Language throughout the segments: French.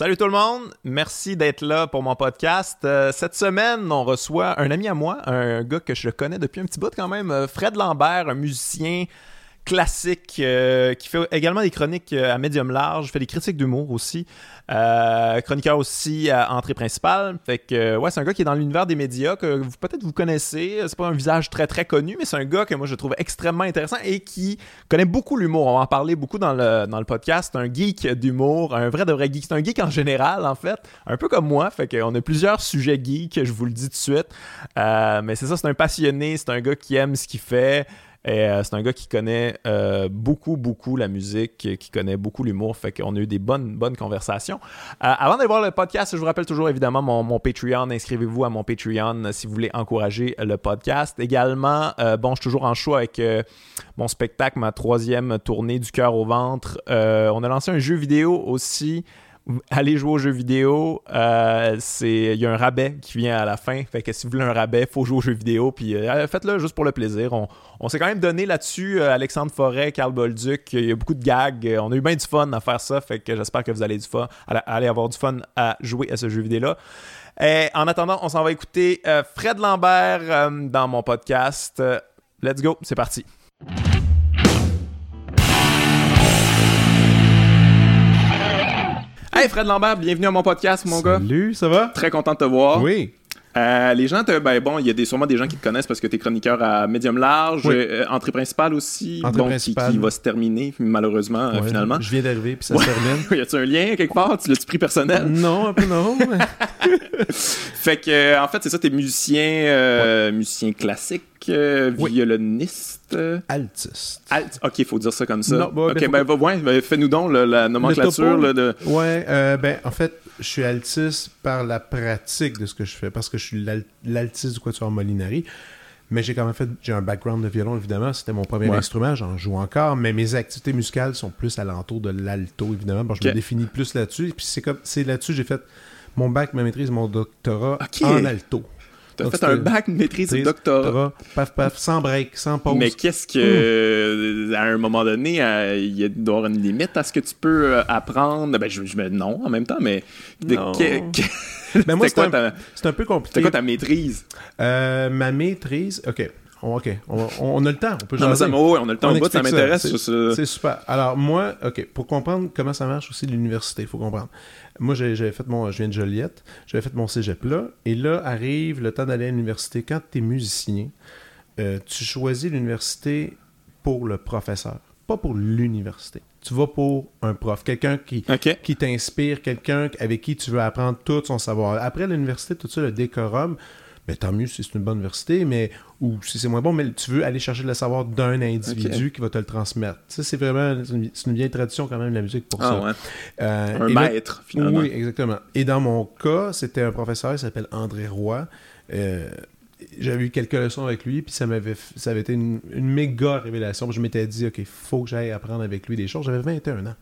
Salut tout le monde, merci d'être là pour mon podcast. Euh, cette semaine, on reçoit un ami à moi, un gars que je connais depuis un petit bout quand même, euh, Fred Lambert, un musicien classique euh, qui fait également des chroniques à médium large, fait des critiques d'humour aussi. Euh, chroniqueur aussi à entrée principale. Fait que, ouais, c'est un gars qui est dans l'univers des médias que vous, peut-être vous connaissez. C'est pas un visage très très connu, mais c'est un gars que moi je trouve extrêmement intéressant et qui connaît beaucoup l'humour. On va en parler beaucoup dans le, dans le podcast. Un geek d'humour, un vrai de vrai geek. C'est un geek en général, en fait. Un peu comme moi. Fait qu'on a plusieurs sujets geeks, je vous le dis tout de suite. Euh, mais c'est ça, c'est un passionné, c'est un gars qui aime ce qu'il fait. Et euh, c'est un gars qui connaît euh, beaucoup, beaucoup la musique, qui connaît beaucoup l'humour. Fait qu'on a eu des bonnes, bonnes conversations. Euh, avant d'aller voir le podcast, je vous rappelle toujours évidemment mon, Patreon. Inscrivez-vous à mon Patreon si vous voulez encourager le podcast. Également, bon, je suis toujours en choix avec mon spectacle, ma troisième tournée du cœur au ventre. on a lancé un jeu vidéo aussi allez jouer aux jeux vidéo. Euh, il y a un rabais qui vient à la fin. Fait que si vous voulez un rabais, faut jouer aux jeux vidéo. Puis euh, faites-le juste pour le plaisir. On, s'est quand même donné là-dessus. Euh, Alexandre Forêt, Carl Bolduc. Il y a beaucoup de gags. On a eu bien du fun à faire ça. Fait que j'espère que vous allez du fun, allez avoir du fun à jouer à ce jeu vidéo-là. en attendant, on s'en va écouter Fred Lambert dans mon podcast. Let's go, c'est parti. Hey Fred Lambert, bienvenue à mon podcast, mon gars. Salut, ça va? Très content de te voir. Oui. Euh, les gens, ben bon, il y a des, sûrement des gens qui te connaissent parce que tu es chroniqueur à médium large, euh, entrée principale aussi, entrée principale. Qui, va se terminer malheureusement euh, finalement. Je viens d'arriver puis ça se termine. y a-tu un lien quelque part? Tu l'as-tu pris personnel? Non, un peu non. fait que en fait c'est ça, t'es musicien, musicien classique, violoniste, altiste. Alt... Ok, il faut dire ça comme ça. Non, ok, ben, ben, fais-nous donc la nomenclature là, de. Ouais, ben en fait je suis altiste par la pratique de ce que je fais, parce que je suis l'altiste du Quatuor Molinari. Mais j'ai quand même fait, j'ai un background de violon, évidemment. C'était mon premier instrument, j'en joue encore. Mais mes activités musicales sont plus alentour de l'alto, évidemment. Bon, je me définis plus là-dessus. Puis c'est comme, c'est là-dessus, j'ai fait mon bac, ma maîtrise, mon doctorat en alto. T'as fait un bac, maîtrise, doctorat. Paf, paf, sans break, sans pause. Mais qu'est-ce que, à un moment donné, il y a doit avoir une limite à ce que tu peux euh, apprendre? Ben, je, me non en même temps, mais. non. Ben, moi, c'est un, un, peu compliqué. C'est quoi ta maîtrise? Euh, ma maîtrise, ok. OK, on, a le temps, on peut non, ça, on a le temps, on ça m'intéresse. C'est super. Alors moi, OK, pour comprendre comment ça marche aussi l'université, il faut comprendre. Moi, j'avais fait mon, je viens de Joliette, j'avais fait mon cégep là, et là arrive le temps d'aller à l'université. Quand tu es musicien, euh, tu choisis l'université pour le professeur, pas pour l'université. Tu vas pour un prof, quelqu'un qui, qui t'inspire, quelqu'un avec qui tu veux apprendre tout son savoir. Après l'université, tout ça, le décorum, ben, tant mieux si c'est une bonne université, mais ou si c'est moins bon, mais tu veux aller chercher le savoir d'un individu qui va te le transmettre. Ça, c'est vraiment c'est une, vieille tradition quand même de la musique pour ah, ça. Ouais. Euh, un maître, finalement. Oui, exactement. Et dans mon cas, c'était un professeur, il s'appelle André Roy. Euh, j'avais eu quelques leçons avec lui, puis ça m'avait ça avait été une, méga révélation. Je m'étais dit, OK, il faut que j'aille apprendre avec lui des choses. J'avais 21 ans.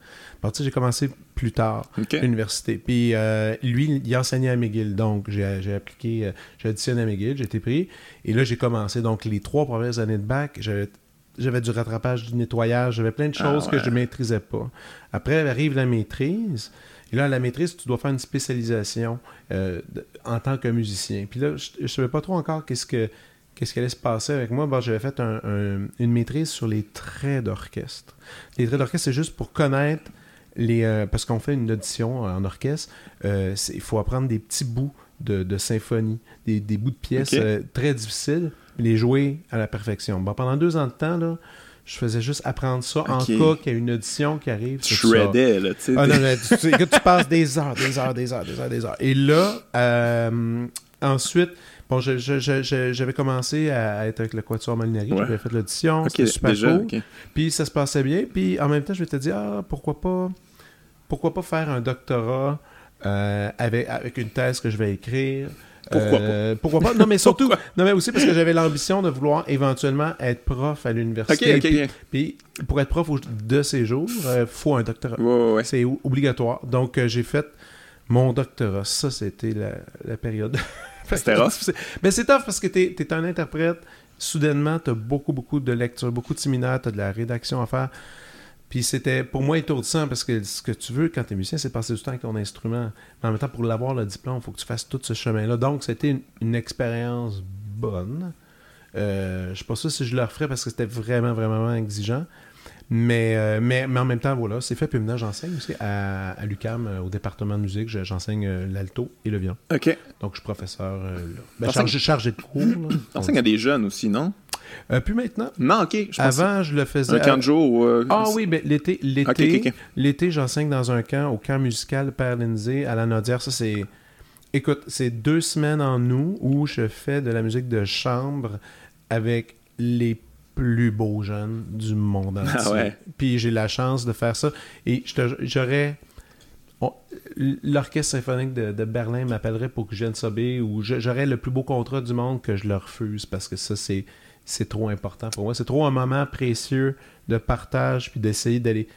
J'ai commencé plus tard l'université. Puis euh, lui, il enseignait à McGill. Donc, j'ai appliqué, euh, j'ai additionné à McGill, j'ai été pris. Et là, j'ai commencé. Donc, les trois premières années de bac, j'avais du rattrapage, du nettoyage, j'avais plein de ah choses que je ne maîtrisais pas. Après, arrive la maîtrise. Et là, à la maîtrise, tu dois faire une spécialisation euh, en tant que musicien. Puis là, je ne savais pas trop encore qu'est-ce que qu'est-ce qui allait se passer avec moi. j'avais fait une maîtrise sur les traits d'orchestre. Les traits d'orchestre, c'est juste pour connaître les... Euh, parce qu'on fait une audition en orchestre, euh, il faut apprendre des petits bouts de, symphonie, des, bouts de pièces très difficiles, les jouer à la perfection. Bon, pendant deux ans de temps, là, je faisais juste apprendre ça en cas qu'il y a une audition qui arrive. Tu shreddais, là, tu sais. Ah non, tu, tu, passes des heures, des heures, des heures, des heures, des heures. Et là, euh, ensuite, bon, j'avais commencé à être avec le Quatuor Malinari, j'avais fait l'audition, c'était super cool. Puis ça se passait bien, puis en même temps, je m'étais dit, ah, pourquoi pas, pourquoi pas faire un doctorat euh, avec, avec une thèse que je vais écrire. Pourquoi pas? Euh, pourquoi pas? Non, mais surtout, non, mais aussi parce que j'avais l'ambition de vouloir éventuellement être prof à l'université. OK, puis, pour être prof de ces jours, il euh, faut un doctorat. C'est obligatoire. Donc, j'ai fait mon doctorat. Ça, c'était la, période. C'était rough. Mais c'est tough parce que tu es, un interprète. Soudainement, tu as beaucoup, beaucoup de lectures, beaucoup de séminaires, tu as de la rédaction à faire Puis c'était pour moi étourdissant parce que ce que tu veux quand tu es musicien, c'est passer du temps avec ton instrument. Mais en même temps, pour l'avoir le diplôme, il faut que tu fasses tout ce chemin-là. Donc, c'était une, une expérience bonne. Euh, je sais pas ça si je le referais parce que c'était vraiment, vraiment exigeant. Mais, euh, mais, mais en même temps, voilà, c'est fait. Puis maintenant, j'enseigne aussi à, à l'UCAM, euh, au département de musique. Je- J'enseigne l'alto et le violon. OK. Donc, je suis professeur euh, là. Ben, chargé, chargé de cours. T'enseignes à des jeunes aussi, non? Euh, puis maintenant, Non, OK. Je avant, je le faisais. un camp de jour ou... euh, Ah oui, ben, l'été, l'été, l'été, j'enseigne dans un camp, au camp musical Père Lindsay à la Nodière. Ça, c'est. Écoute, c'est deux semaines en août où je fais de la musique de chambre avec les plus beaux jeunes du monde entier. Ah ouais. Puis j'ai la chance de faire ça. Et j'aurais. on- L'Orchestre symphonique de, de Berlin m'appellerait pour que je vienne sobber ou j'aurais le plus beau contrat du monde que je le refuse parce que ça, c'est c'est trop important pour moi. C'est trop un moment précieux de partage puis d'essayer d'aller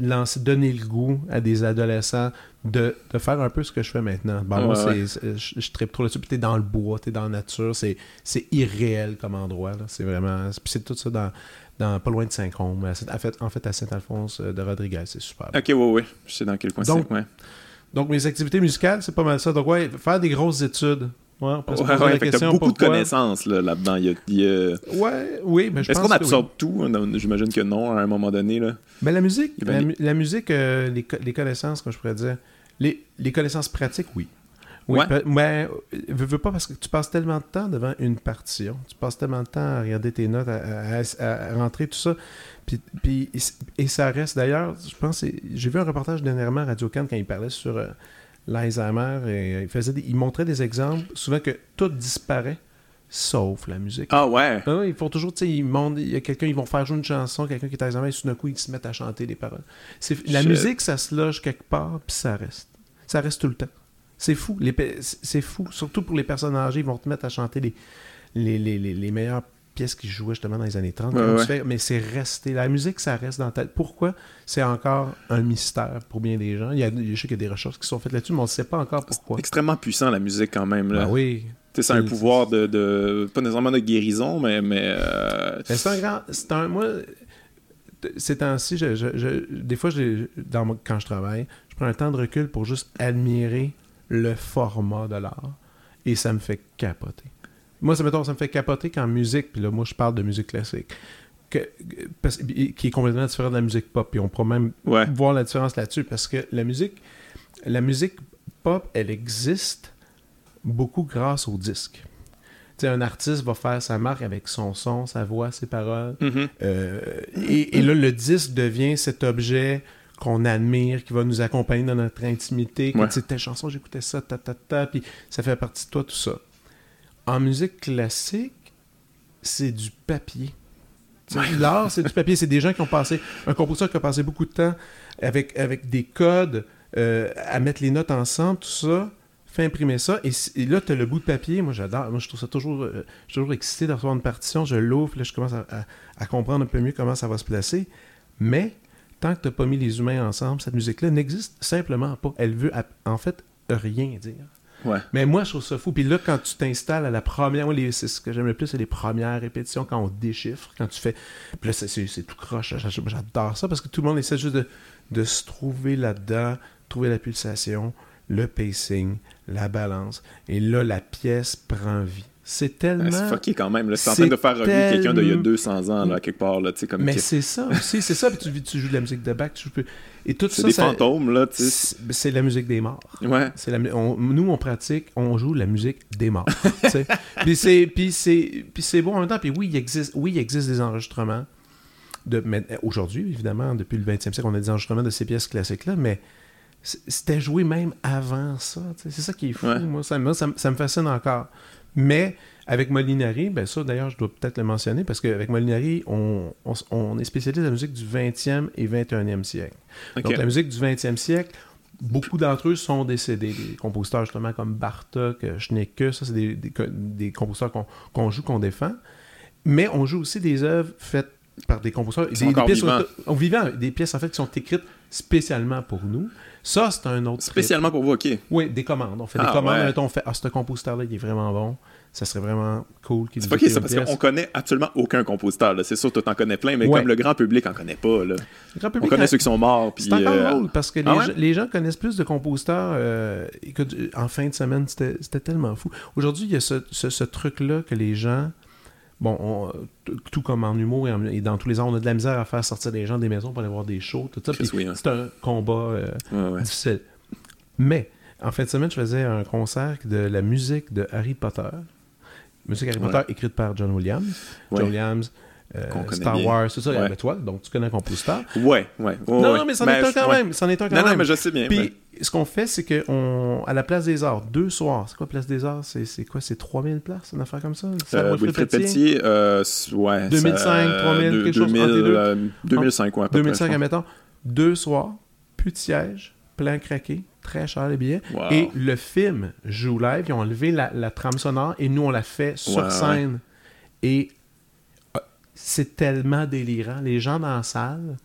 lancer, donner le goût à des adolescents de, de faire un peu ce que je fais maintenant. Moi, Ouais, c'est- c'est- je, je tripe trop là-dessus. Puis t'es dans le bois, t'es dans la nature. C'est, c'est irréel comme endroit. C'est vraiment... Puis c'est tout ça dans, dans pas loin de Saint-Côme. En fait, en fait, à Saint-Alphonse euh, de Rodriguez. C'est super. OK, ouais, ouais. Je sais dans quel coin Donc, c'est. Ouais. Donc, mes activités musicales, c'est pas mal ça. Donc, ouais, faire des grosses études. Ouais, on peut se poser ouais, la question beaucoup de connaissances là, là-dedans. Il y a- il y a- Ouais, oui, mais je Est-ce qu'on oui. absorbe tout? Non, J'imagine que non, à un moment donné. Là. Ben, la musique, la, aller- mu- la musique, euh, les, co- les connaissances, comme je pourrais dire, les, les connaissances pratiques, oui. Oui, Ouais. mais euh, veux, veux pas parce que tu passes tellement de temps devant une partition, tu passes tellement de temps à regarder tes notes, à, à- à- à rentrer tout ça, puis, puis- et ça reste d'ailleurs, je pense, j'ai vu un reportage dernièrement à Radio Cannes quand il parlait sur euh, l'Alzheimer et euh, il faisait, des- il montrait des exemples, souvent que tout disparaît, sauf la musique. Ah ouais. Ah oui, ils font toujours, tu sais, ils montent, il y a quelqu'un, ils vont faire jouer une chanson, quelqu'un qui est l'examen, et tout d'un coup, ils se mettent à chanter les paroles. C'est, la musique, ça se loge quelque part, puis ça reste. Ça reste tout le temps. C'est fou. Les c'est c'est fou. Surtout pour les personnes âgées, ils vont te mettre à chanter les, les, les, les, les meilleures pièces qu'ils jouaient justement dans les années 30. Ouais, Comment tu ouais. fais? Mais c'est resté. La musique, ça reste dans la tête. Pourquoi? C'est encore un mystère pour bien des gens? Il y a, je sais qu'il y a des recherches qui sont faites là-dessus, mais on ne sait pas encore pourquoi. Extrêmement puissant, la musique, quand même. Là. Ben oui. C'est un C'est- pouvoir de, de- Pas nécessairement de guérison, mais. mais euh, Ben, c'est un grand. C'est un. Moi, ces temps-ci, je, je- je- des fois, je, dans mon- quand je travaille, je prends un temps de recul pour juste admirer le format de l'art. Et ça me fait capoter. Moi, ça, mettons, ça me fait capoter qu'en musique, puis là, moi, je parle de musique classique, que, parce- qui est complètement différente de la musique pop. Puis on pourra même Ouais. voir la différence là-dessus parce que la musique, la musique pop, elle existe beaucoup grâce au disque. Tu sais, un artiste va faire sa marque avec son son, sa voix, ses paroles. Mhm. Euh, et, et là, le disque devient cet objet qu'on admire, qui va nous accompagner dans notre intimité. Que, Ouais. Telle chanson, j'écoutais ça, ta, ta, ta, puis ça fait partie de toi, tout ça. En musique classique, c'est du papier. L'art, c'est du papier. C'est des gens qui ont passé, un compositeur qui a passé beaucoup de temps avec, avec des codes, euh, à mettre les notes ensemble, tout ça, fait imprimer ça. Et, là, tu as le bout de papier. Moi, j'adore. Moi, je trouve ça toujours, euh, je suis toujours excité de recevoir une partition. Je l'ouvre, là, je commence à, à- à comprendre un peu mieux comment ça va se placer. Mais, tant que tu n'as pas mis les humains ensemble, cette musique-là n'existe simplement pas. Elle veut, en fait, rien dire. Mais moi, je trouve ça fou. Puis là, quand tu t'installes à la première, c'est ce que j'aime le plus, c'est les premières répétitions quand on déchiffre, quand tu fais. Puis là, c'est- tout croche. J'a- J'adore ça parce que tout le monde essaie juste de, de se trouver là-dedans, trouver la pulsation, le pacing, la balance. Et là, la pièce prend vie. C'est Ah, tellement. C'est fucké quand même. C'est en C'est train de faire revivre quelqu'un d'il y a tellement- 200 ans, là, quelque part. Là, comme Mais c'est ça aussi, c'est ça. Puis tu, tu joues de la musique de tu peux. Et tout c'est des ça- fantômes, là, c'est c'est la musique des morts. Ouais. C'est la on- nous, on pratique, on joue la musique des morts. puis c'est puis c'est c'est en même temps. Puis oui, il existe, oui, il existe des enregistrements. De, aujourd'hui, évidemment, depuis le 20e siècle, on a des enregistrements de ces pièces classiques-là, mais c'était joué même avant ça. C'est ça qui est fou. Ouais. Moi, ça, moi, ça, ça me fascine encore. Mais avec Molinari, ben ça d'ailleurs, je dois peut-être le mentionner, parce qu'avec Molinari, on, on, est spécialiste de la musique du 20e et 21e siècle. Donc la musique du 20e siècle, beaucoup d'entre eux sont décédés. Des compositeurs justement comme Bartok, Schnecke, ça c'est des, des des compositeurs qu'on joue, qu'on défend. Mais on joue aussi des œuvres faites par des compositeurs. Des, des pièces, vivants. au- au vivant, des pièces en fait qui sont écrites spécialement pour nous. Ça, c'est un autre. trip. Spécialement pour vous, ok. Oui, des commandes. On fait des Ah, commandes. ouais. on fait Ah, ce compositeur-là, il est vraiment bon. Ça serait vraiment cool qu'il C'est pas ça, parce qu'on connaît absolument aucun compositeur. là. C'est sûr, tu en connais plein, mais Ouais. comme le grand public en connaît pas. Là. Le grand On public, connaît hein, ceux qui sont morts. Puis, C'est encore euh, drôle parce que les, Ah ouais? gens, les gens connaissent plus de compositeurs. euh, écoute, en fin de semaine, c'était c'était tellement fou. Aujourd'hui, il y a ce, ce- ce truc-là que les gens. Bon, on- tout comme en humour et, en- et dans tous les arts, on a de la misère à faire sortir les gens des maisons pour aller voir des shows, tout ça. Oui, hein. C'est un combat euh, ouais. difficile. Mais, en fin de semaine, je faisais un concert de la musique de Harry Potter. Musique Harry Ouais. Potter écrite par John Williams. Ouais. John Williams, euh, Star bien. Wars, tout ça. Ben, toi, donc tu connais un compositeur. Ouais, ouais. non, non, mais c'en Ben, est un je- quand même. C'en est un quand Non, même. non, mais je sais bien. Puis. Ce qu'on fait, c'est qu'on à la Place des Arts, deux soirs. C'est quoi Place des Arts? C'est quoi? C'est 3000 places, une affaire comme ça? Euh, Wilfrid? Pelletier, euh, ouais. 2005, ça, 3000, deux- quelque chose entre 2000, les deux. euh, 2005, ouais. à peu 2005, près, je admettons. Deux soirs, plus de sièges, plein craqué, très cher les billets. Wow. Et le film joue live. Ils ont enlevé la, la trame sonore et nous, on l'a fait sur scène. Et euh, c'est tellement délirant. Les gens dans la salle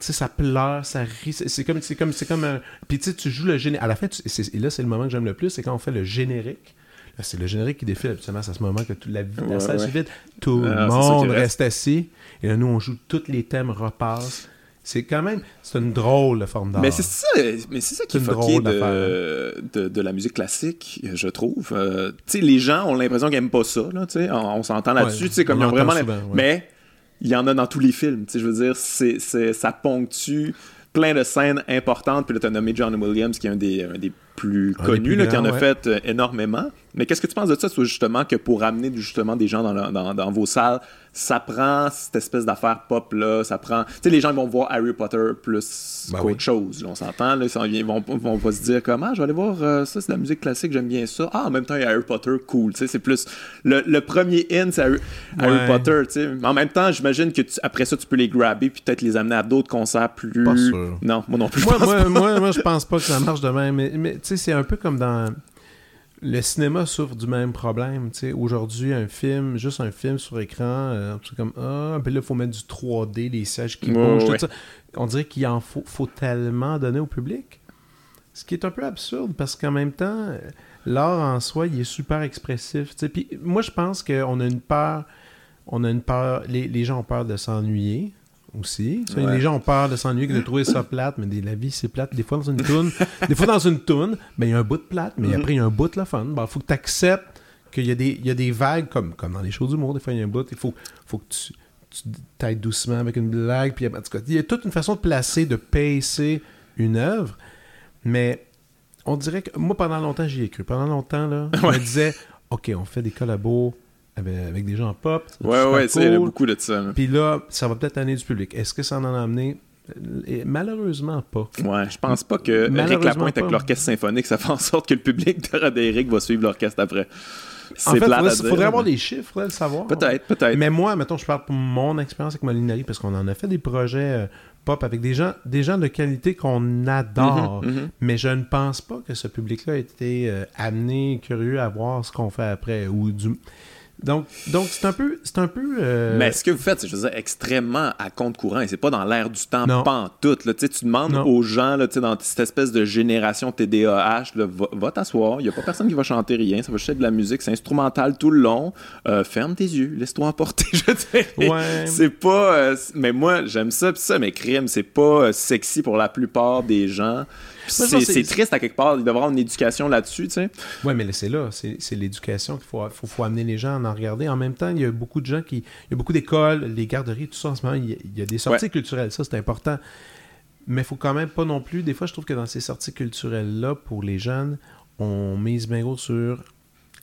sais, ça pleure, ça rit. C'est comme, c'est comme, c'est comme un. Puis tu joues le générique. À la fin, tu- et là, c'est le moment que j'aime le plus, c'est quand on fait le générique. C'est le générique qui défile. Habituellement, c'est à ce moment que toute la, la Ouais, salle ouais. se vide. Tout Ah, le monde reste. assis. Et là, nous, on joue tous les thèmes repassent. C'est quand même. C'est une drôle de forme d'art. Mais c'est ça, mais c'est ça qui est fucké drôle de, de, de la musique classique, je trouve. Euh, tu sais, les gens ont l'impression qu'ils aiment pas ça, là, tu sais. On, on s'entend là-dessus, Ouais, tu sais, comme ils ont vraiment... souvent, ouais. Mais il y en a dans tous les films, tu je veux dire, c'est, ça ponctue plein de scènes importantes. Puis là, t'as nommé John Williams, qui est un des, un des plus Un des connus, plus là, qui en a ouais. fait euh, énormément. Mais qu'est-ce que tu penses de ça, justement, que pour amener justement des gens dans, le- dans, dans vos salles, ça prend cette espèce d'affaire pop-là, ça prend... Tu sais, les gens vont voir Harry Potter plus Ben qu'autre oui. chose, là, on s'entend, là, ils vont, vont pas se dire comment, je vais aller voir euh, ça, c'est de la musique classique, j'aime bien ça. Ah, en même temps, il y a Harry Potter, cool, tu sais, c'est plus... Le, le premier in, c'est Harry. Potter, tu sais. Mais en même temps, j'imagine que tu- après ça, tu peux les grabber puis peut-être les amener à d'autres concerts plus... Pas sûr. Non, moi non plus, je moi, pense moi, pas. moi, moi, je pense pas que ça marche de même. Mais, mais tu sais, c'est un peu comme dans. Le cinéma souffre du même problème. Aujourd'hui, un film, juste un film sur écran, euh, comme Ah, puis là, il faut mettre du 3D, des sièges qui bougent, ouais. tout ça. On dirait qu'il en faut, faut tellement donner au public. Ce qui est un peu absurde parce qu'en même temps, l'art en soi, il est super expressif. Puis moi, je pense qu'on a une peur. On a une peur. Les, les gens ont peur de s'ennuyer aussi. Ça, Ouais. Les gens ont peur de s'ennuyer, de trouver ça plate, mais des- la vie c'est plate. Des fois dans une toune, des fois dans une toune, ben il y a un bout de plate, mais Mhm. après il y a un bout de la fun. Il faut que tu acceptes qu'il y a des y a des vagues comme comme dans les shows d'humour, des fois il y a un bout, il faut faut que tu tu t'aides doucement avec une blague puis en tout cas, il y a toute une façon de placer de pacer une œuvre, mais on dirait que moi pendant longtemps j'y ai cru. Pendant longtemps là, je me disais OK, on fait des collabos avec, avec des gens pop. Ouais, ouais, sais, il y en a cool. beaucoup de ça. Puis là, ça va peut-être amener du public. Est-ce que ça en a amené? Et Malheureusement pas. Ouais, je pense pas que Eric Lapointe avec l'orchestre symphonique, ça fait en sorte que le public de Roderick va suivre l'orchestre après. C'est En fait, faudrait, dire, faudrait avoir des chiffres, faudrait le savoir. Peut-être, peut-être. Mais moi, mettons, je parle pour mon expérience avec Molinari, parce qu'on en a fait des projets euh, pop avec des gens, des gens de qualité qu'on adore. Mhm, mhm. Mais je ne pense pas que ce public-là ait été euh, amené, curieux à voir ce qu'on fait après. Ou du... Donc, donc c'est un peu. C'est un peu euh, Mais ce que vous faites, c'est je veux dire, extrêmement à compte courant et c'est pas dans l'air du temps pantoute. Là. Tu demandes Non. aux gens là, dans cette espèce de génération TDAH, là, va, va t'asseoir, il n'y a pas personne qui va chanter rien, ça va juste être de la musique, c'est instrumental tout le long. Euh, ferme tes yeux, laisse-toi emporter. Je Ouais. c'est pas. euh, mais moi, j'aime ça, pis ça, mais crime, c'est pas sexy pour la plupart des gens. C'est triste à quelque part, il devrait avoir une éducation là-dessus, tu sais. Ouais, mais c'est là, c'est l'éducation qu'il faut, faut, faut amener les gens à en regarder. En même temps, il y a beaucoup de gens qui. Il y a beaucoup d'écoles, les garderies, tout ça en ce moment. Il y a, il y a des sorties culturelles, ça c'est important. Mais il faut quand même pas non plus. Des fois, je trouve que dans ces sorties culturelles-là, pour les jeunes, on mise bien gros sur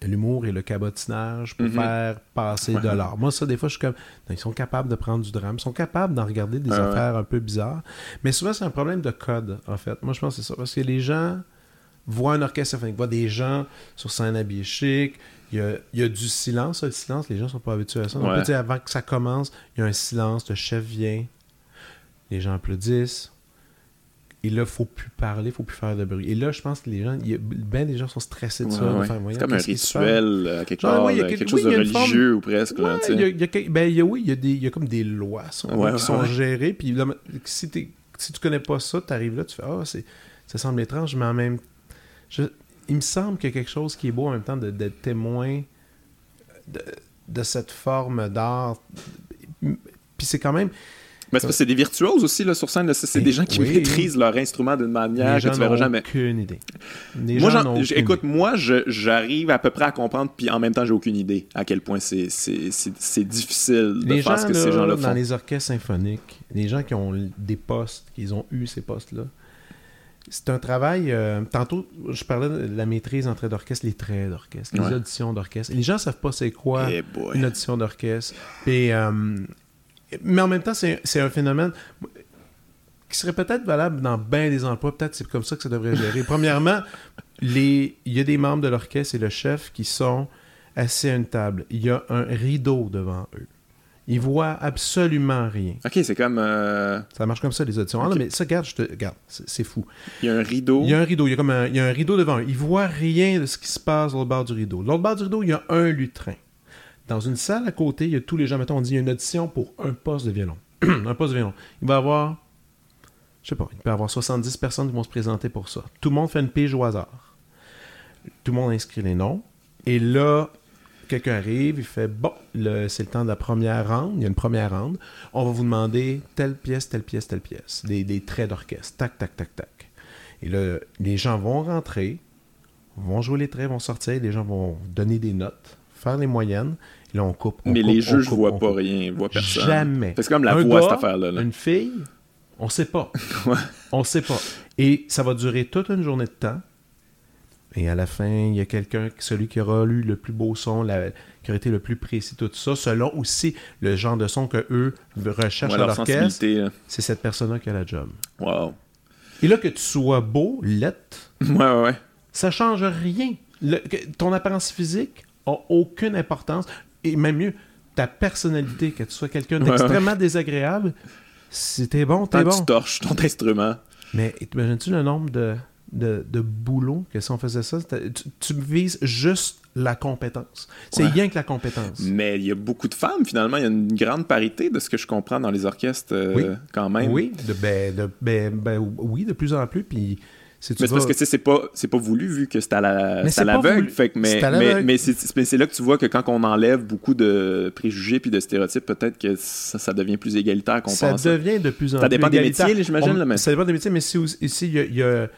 l'humour et le cabotinage pour Mhm. faire passer de l'art. Moi, ça, des fois, je suis comme. non, ils sont capables de prendre du drame, ils sont capables d'en regarder des Ah ouais. affaires un peu bizarres. Mais souvent, c'est un problème de code, en fait. Moi, je pense que c'est ça. Parce que les gens voient un orchestre symphonique, voient des gens sur scène habillés chic. Il y a, il y a du silence. Le silence, les gens sont pas habitués à ça. Donc, Ouais. avant que ça commence, il y a un silence. Le chef vient. Les gens applaudissent. Et là, faut plus parler, faut plus faire de bruit. Et là, je pense que les gens, il y a- ben des gens sont stressés de ça. Ouais, de ouais. C'est comme un rituel, euh, quelque Ouais, part, ouais, il y a euh, quelque- quelque oui, chose il de forme- religieux ou presque. il y a- il y a quel- ben, il y a- oui, il y a, il comme des lois qui sont gérées. Puis là, si, si tu connais pas ça, tu arrives là, tu fais Ah, c'est ça semble étrange, mais en même je- il me semble qu'il y a quelque chose qui est beau en même temps de- d'être témoin de, de cette forme d'art. Puis c'est quand même. Mais c'est parce que c'est des virtuoses aussi là, sur scène. C'est des gens qui Oui. maîtrisent leur instrument d'une manière les que gens tu verras jamais. aucune idée. Les Moi, gens aucune écoute, idée. moi, j'arrive à peu près à comprendre, puis en même temps, j'ai aucune idée à quel point c'est difficile de les faire gens ce que là, ces gens-là dans font. les orchestres symphoniques, les gens qui ont des postes, qui ont eu ces postes-là, c'est un travail. euh, tantôt, je parlais de la maîtrise en traits d'orchestre, les traits d'orchestre, les Ouais. auditions d'orchestre. Les gens savent pas c'est quoi Eh une audition d'orchestre. Puis, euh, mais en même temps, c'est un phénomène qui serait peut-être valable dans bien des emplois. Peut-être c'est comme ça que ça devrait gérer. Premièrement, les- il y a des membres de l'orchestre et le chef qui sont assis à une table. Il y a un rideau devant eux. Ils voient absolument rien. Ok, c'est comme. euh, Ça marche comme ça, les auditions. Ah Ok. non, mais ça, regarde, je te... regarde, c'est fou. Il y a un rideau. Il y a un rideau, il y a comme un, il y a un rideau devant eux. Ils voient rien de ce qui se passe au bord du rideau. L'autre bord du rideau, il y a un lutrin. Dans une salle à côté, il y a tous les gens, mettons, on dit il y a une audition pour un poste de violon. un poste de violon. Il va y avoir, je sais pas, il peut y avoir 70 personnes qui vont se présenter pour ça. Tout le monde fait une pige au hasard. Tout le monde inscrit les noms. Et là, quelqu'un arrive, il fait Bon, c'est le temps de la première ronde. Il y a une première ronde. On va vous demander telle pièce, telle pièce, telle pièce. Des, des traits d'orchestre. Tac, tac, tac, tac. Et là, les gens vont rentrer, vont jouer les traits, vont sortir. Les gens vont donner des notes, faire les moyennes. Là, on coupe. on mais coupe, les juges coupe, voient pas rien, ils voient personne. Jamais. C'est comme la Un voix, gars, cette affaire-là. là. Une fille, on sait pas. On sait pas. Et ça va durer toute une journée de temps. Et à la fin, il y a quelqu'un, celui qui aura lu le plus beau son, la- qui aura été le plus précis, tout ça, selon aussi le genre de son que eux recherchent Ouais, à l'orchestre, c'est cette personne-là qui a la job. Wow. Et là, que tu sois beau, lettre, Ouais, ouais, ouais. ça change rien. Le- que- ton apparence physique a aucune importance. Et même mieux, ta personnalité, que tu sois quelqu'un d'extrêmement désagréable, si t'es bon, t'es bon. tu torches ton instrument. Mais t'imagines-tu le nombre de, de, que si on faisait ça, tu, tu vises juste la compétence. C'est Ouais. rien que la compétence. Mais il y a beaucoup de femmes, finalement. Il y a une grande parité de ce que je comprends dans les orchestres, euh, Oui. quand même. Oui, de, ben, de- ben, ben, oui, de plus en plus. Puis, c'est parce vas- que c'est pas, c'est pas voulu vu que c'est à la, Mais c'est l'aveugle. voulu. Fait que, mais, mais, mais c'est, là que tu vois que quand on enlève beaucoup de préjugés puis de stéréotypes, peut-être que ça, ça devient plus égalitaire qu'on ça pense. devient de plus en Ça plus. dépend des égalitaire. métiers, j'imagine, là, mais- Ça dépend des métiers, mais si ici, il y a, y a-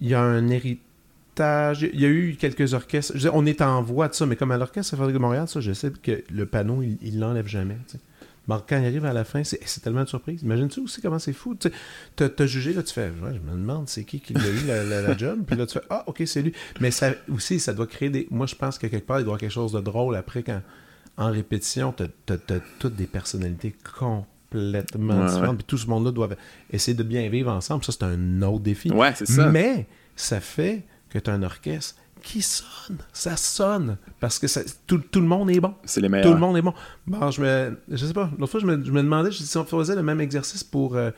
il y a un héritage. Il y a eu quelques orchestres. Je veux dire, on est en voie de ça, mais comme à l'Orchestre Symphonique de Montréal, ça, je sais que le panneau, il- l'enlève jamais. Bon, quand il arrive à la fin, c'est c'est tellement de surprise. Imagine-tu aussi comment c'est fou. Tu sais, t'as- t'as jugé, là, tu fais, Ouais, je me demande c'est qui qui l'a eu, la, la- la job. Puis là, tu fais, ah, ok, c'est lui. Mais ça aussi, ça doit créer des. Moi, je pense que quelque part, il doit y avoir quelque chose de drôle après quand, en répétition, t'as t'as- t'as toutes des personnalités complètement Ouais, différentes. ouais. Puis tout ce monde-là doit essayer de bien vivre ensemble. Ça, c'est un autre défi. Ouais, c'est ça. Mais ça fait que tu as un orchestre qui sonne. Ça sonne. Parce que ça- tout, tout le monde est bon. C'est les meilleurs. Tout le monde est bon. Bon, je me. Je sais pas. L'autre fois, je me, je me demandais si on faisait le même exercice pour euh,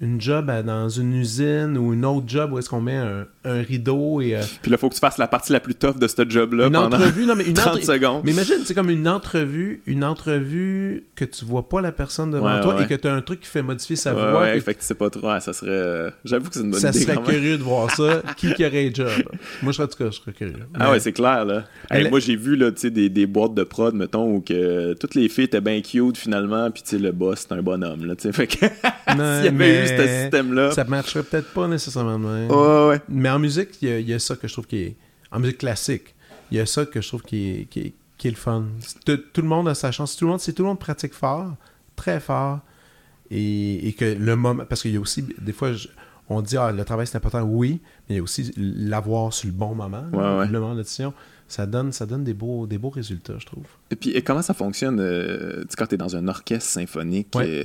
une job à- dans une usine ou une autre job où est-ce qu'on met un, un rideau et. euh, Puis là, faut que tu fasses la partie la plus tough de ce job-là une pendant entrevue. Non, mais une 30 entre- secondes. Mais imagine, c'est comme une entrevue, une entrevue que tu vois pas la personne devant Ouais, toi ouais. et que tu as un truc qui fait modifier sa Ouais, voix. ouais, que- fait que tu sais pas trop. Ça serait. euh, J'avoue que c'est une bonne ça idée serait quand même. curieux de voir ça. qui qui aurait le job? Moi, je serais, en tout cas, je serais curieux. Ah ouais, c'est clair, là. Hey, Elle- Moi, j'ai vu, là, tu sais, des, des boîtes de prod, mettons, où que toutes les filles étaient bien cute, finalement, puis, tu sais, le boss, c'est un bonhomme, là, tu sais. Fait que, Non, eu ce système-là... Ça matcherait peut-être pas nécessairement de même. Ouais, ouais. Mais en musique, il y, a- il y a ça que je trouve qui est. En musique classique, il y a ça que je trouve qui est, qui est, qui est le fun. Tout, tout le monde a sa chance. Tout le monde, si tout le monde pratique fort, très fort, et, et que le moment. Parce qu'il y a aussi, des fois, je- on dit, ah, le travail c'est important, oui, mais il y a aussi l'avoir sur le bon moment, Ouais, là, ouais. le moment d'audition. Ça donne, ça donne des, beaux, des beaux résultats, je trouve. Et puis, et comment ça fonctionne euh, quand tu es dans un orchestre symphonique? Ouais. euh,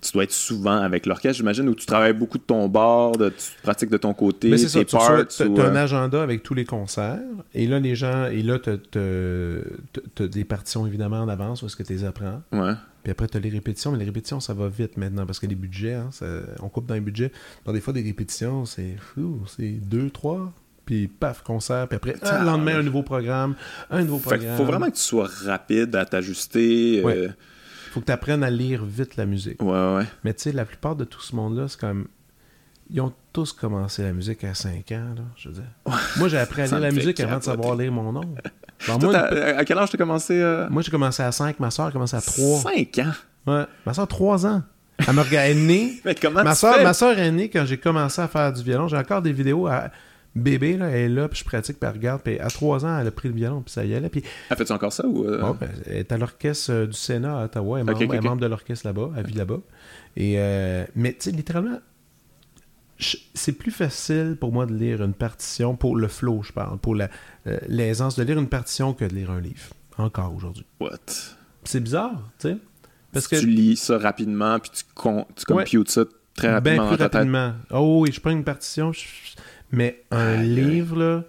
tu dois être souvent avec l'orchestre, j'imagine, où tu travailles beaucoup de ton bord, de, tu pratiques de ton côté, Mais tes tu as, ou, un euh, agenda avec tous les concerts, et là, les gens, et là, tu as, des partitions évidemment en avance, où est-ce que tu les apprends. Ouais. Puis après, tu as les répétitions, mais les répétitions, ça va vite maintenant, parce que les budgets, hein, ça- on coupe dans les budgets. Dans des fois, des répétitions, c'est fou, c'est deux, trois, puis paf, concert, puis après, ah, le lendemain, un nouveau programme, un nouveau Fait programme. faut vraiment que tu sois rapide à t'ajuster. euh, Ouais. faut que tu apprennes à lire vite la musique. ouais, ouais. Mais tu sais, la plupart de tout ce monde-là, c'est comme. Ils ont tous commencé la musique à 5 ans, là, je veux dire. Moi, j'ai appris à lire la fait musique avant de savoir lire mon nom. Bon, Toi, moi, t'as- à quel âge t'as commencé? euh? moi, j'ai commencé à 5, ma soeur a commencé à 3. 5 ans? Ouais. Ma soeur, 3 ans. Elle me est née. Mais comment ma, tu soeur, fais? ma soeur est née quand j'ai commencé à faire du violon. J'ai encore des vidéos à bébé, là, elle est là, puis je pratique, puis elle regarde. Puis à 3 ans, elle a pris le violon, puis ça y allait. Puis Ah, fais-tu encore ça ou... euh? Ben, elle est à l'orchestre euh, du Sénat à Ottawa. Elle est Ok, membre, elle de l'orchestre là-bas. Elle vit là-bas. Et, euh, mais, tu sais, littéralement, c'est plus facile pour moi de lire une partition, pour le flow, je parle, pour la- euh, l'aisance de lire une partition que de lire un livre. Encore aujourd'hui. What? C'est bizarre, tu sais. Parce que. tu lis ça rapidement, puis tu, con- tu Ouais. computes ça très Ben rapidement plus ta tête. rapidement. Oh oui, je prends une partition, je- mais un livre, là,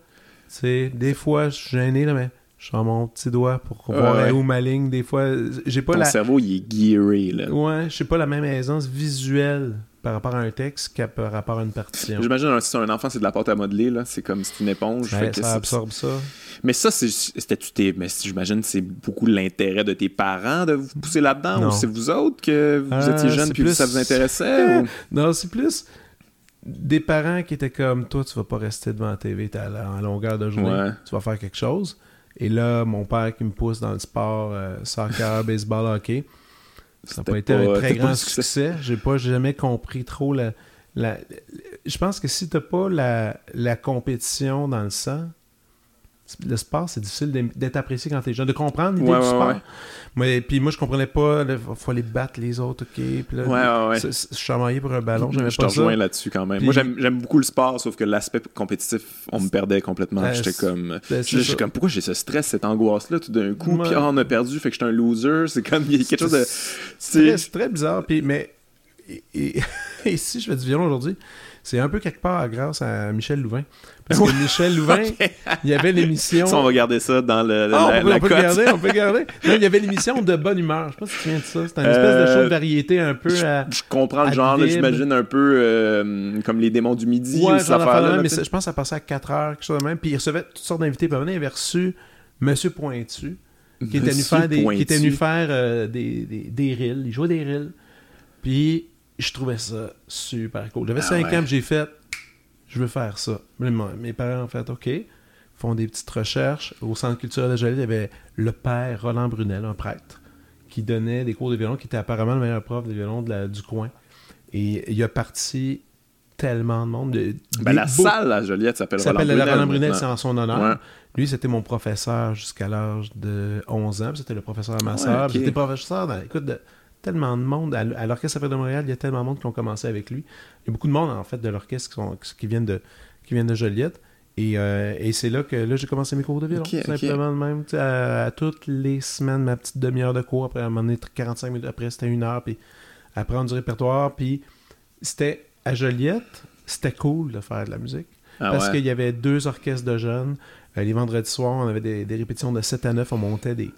tu sais, des fois, je suis gêné, là, mais je sors mon petit doigt pour voir ouais. où ma ligne. Des fois, j'ai pas Ton la. cerveau, il est gearé, là. Ouais, je sais pas la même aisance visuelle par rapport à un texte qu'à par rapport à une partition. J'imagine un- si un enfant, c'est de la pâte à modeler, là. C'est comme c'est une éponge. Ouais, fait que ça absorbe ça. Mais ça, c'est- c'était-tu tes. Mais j'imagine c'est beaucoup l'intérêt de tes parents de vous pousser là-dedans, ou c'est vous autres que vous Ah, étiez jeunes puis plus- ça vous intéressait? ou- Non, c'est plus des parents qui étaient comme toi, tu vas pas rester devant la TV en longueur de journée, Ouais. tu vas faire quelque chose. Et là, mon père qui me pousse dans le sport, euh, soccer, baseball, hockey, ça n'a pas été un pas- très grand succès. J'ai pas jamais compris trop la. la- Je pense que si t'as pas la, la compétition dans le sang, le sport, c'est difficile d'être apprécié quand t'es jeune, de comprendre l'idée Ouais, du ouais, sport. ouais. Mais, puis moi, je comprenais pas, il faut aller battre les autres, ok. Puis là, Ouais, chamaillais pour un ballon, j'aimais Je te pas ça. rejoins là-dessus quand même. Puis- Moi, j'aime beaucoup le sport, sauf que l'aspect compétitif, on me perdait complètement. Ben, J'étais comme. comme, pourquoi j'ai ce stress, cette angoisse-là, tout d'un coup, puis ah, on a perdu, fait que j'étais un loser. C'est comme, il y a quelque chose de. C'est très, C'est. c'est très bizarre. Puis, mais et, et- et si je fais du violon aujourd'hui, c'est un peu quelque part grâce à Michel Louvain. Parce que Michel Louvain, il y avait l'émission. Ça, on va garder ça dans le, Ah, la, on peut, la on peut garder, on peut garder. Non, il y avait l'émission de bonne humeur. Je sais pas si tu te souviens de ça. C'était une espèce de Euh, show de variété un peu Je, à. je comprends le genre, j'imagine un peu euh, comme les démons du midi ou Ouais, cette d'affaire de affaire-là. mais je pense que ça passait à 4 heures, quelque chose de même. Puis il recevait toutes sortes d'invités. Puis il avait reçu Monsieur Pointu, qui était venu faire, des, qui était venu faire euh, des, des, des reels. Il jouait des reels. Puis je trouvais ça super cool. J'avais Ah 5 ouais. ans, j'ai fait, je veux faire ça. Mes, mes parents ont fait, OK, font des petites recherches. Au Centre culturel de Jolie, il y avait le père Roland Brunel, un prêtre, qui donnait des cours de violon, qui était apparemment le meilleur prof de violon de la- du coin. Et il a parti tellement de monde. De, Ben, la beaux- salle à Joliette s'appelle ça Roland s'appelle Brunel. Roland Brunel, c'est en son honneur. Ouais. Lui, c'était mon professeur jusqu'à l'âge de 11 ans. puis C'était le professeur de ma Ouais, soeur. ok. J'étais professeur dans, écoute, de tellement de monde. À, l'Orchestre Symphonique de Montréal, il y a tellement de monde qui ont commencé avec lui. Il y a beaucoup de monde, en fait, de l'orchestre qui, sont- qui viennent de, qui viennent de Joliette. Et, euh, et c'est là que là, j'ai commencé mes cours de violon. Simplement de même. À, à toutes les semaines, ma petite demi-heure de cours. Après, à un moment donné, 45 minutes après, c'était une heure. Puis apprendre du répertoire. Puis c'était à Joliette, c'était cool de faire de la musique. Ah parce ouais. qu'il y avait deux orchestres de jeunes. Euh, les vendredis soirs, on avait des, des répétitions de 7 à 9. On montait des,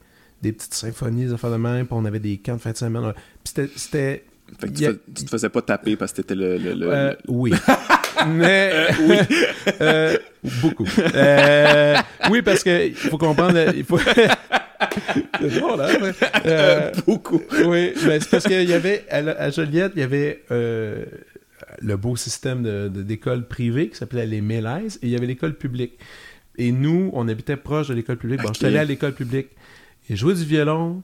des petites symphonies, des affaires de même. Puis on avait des camps de fin de semaine. Puis c'était-. Fait que tu, a- fais- tu te faisais pas taper parce que t'étais le. le, le- euh, oui. Mais. oui. beaucoup. Euh, oui, parce que il faut comprendre. Il faut. C'est drôle, hein? euh, Beaucoup. oui, mais c'est parce qu'il y avait, à, Joliette, il y avait euh, le beau système de- de- d'écoles privées qui s'appelait les Mélèzes, et il y avait l'école publique. Et nous, on habitait proche de l'école publique. Bon, Ok. j'étais allé à l'école publique. Et jouer du violon,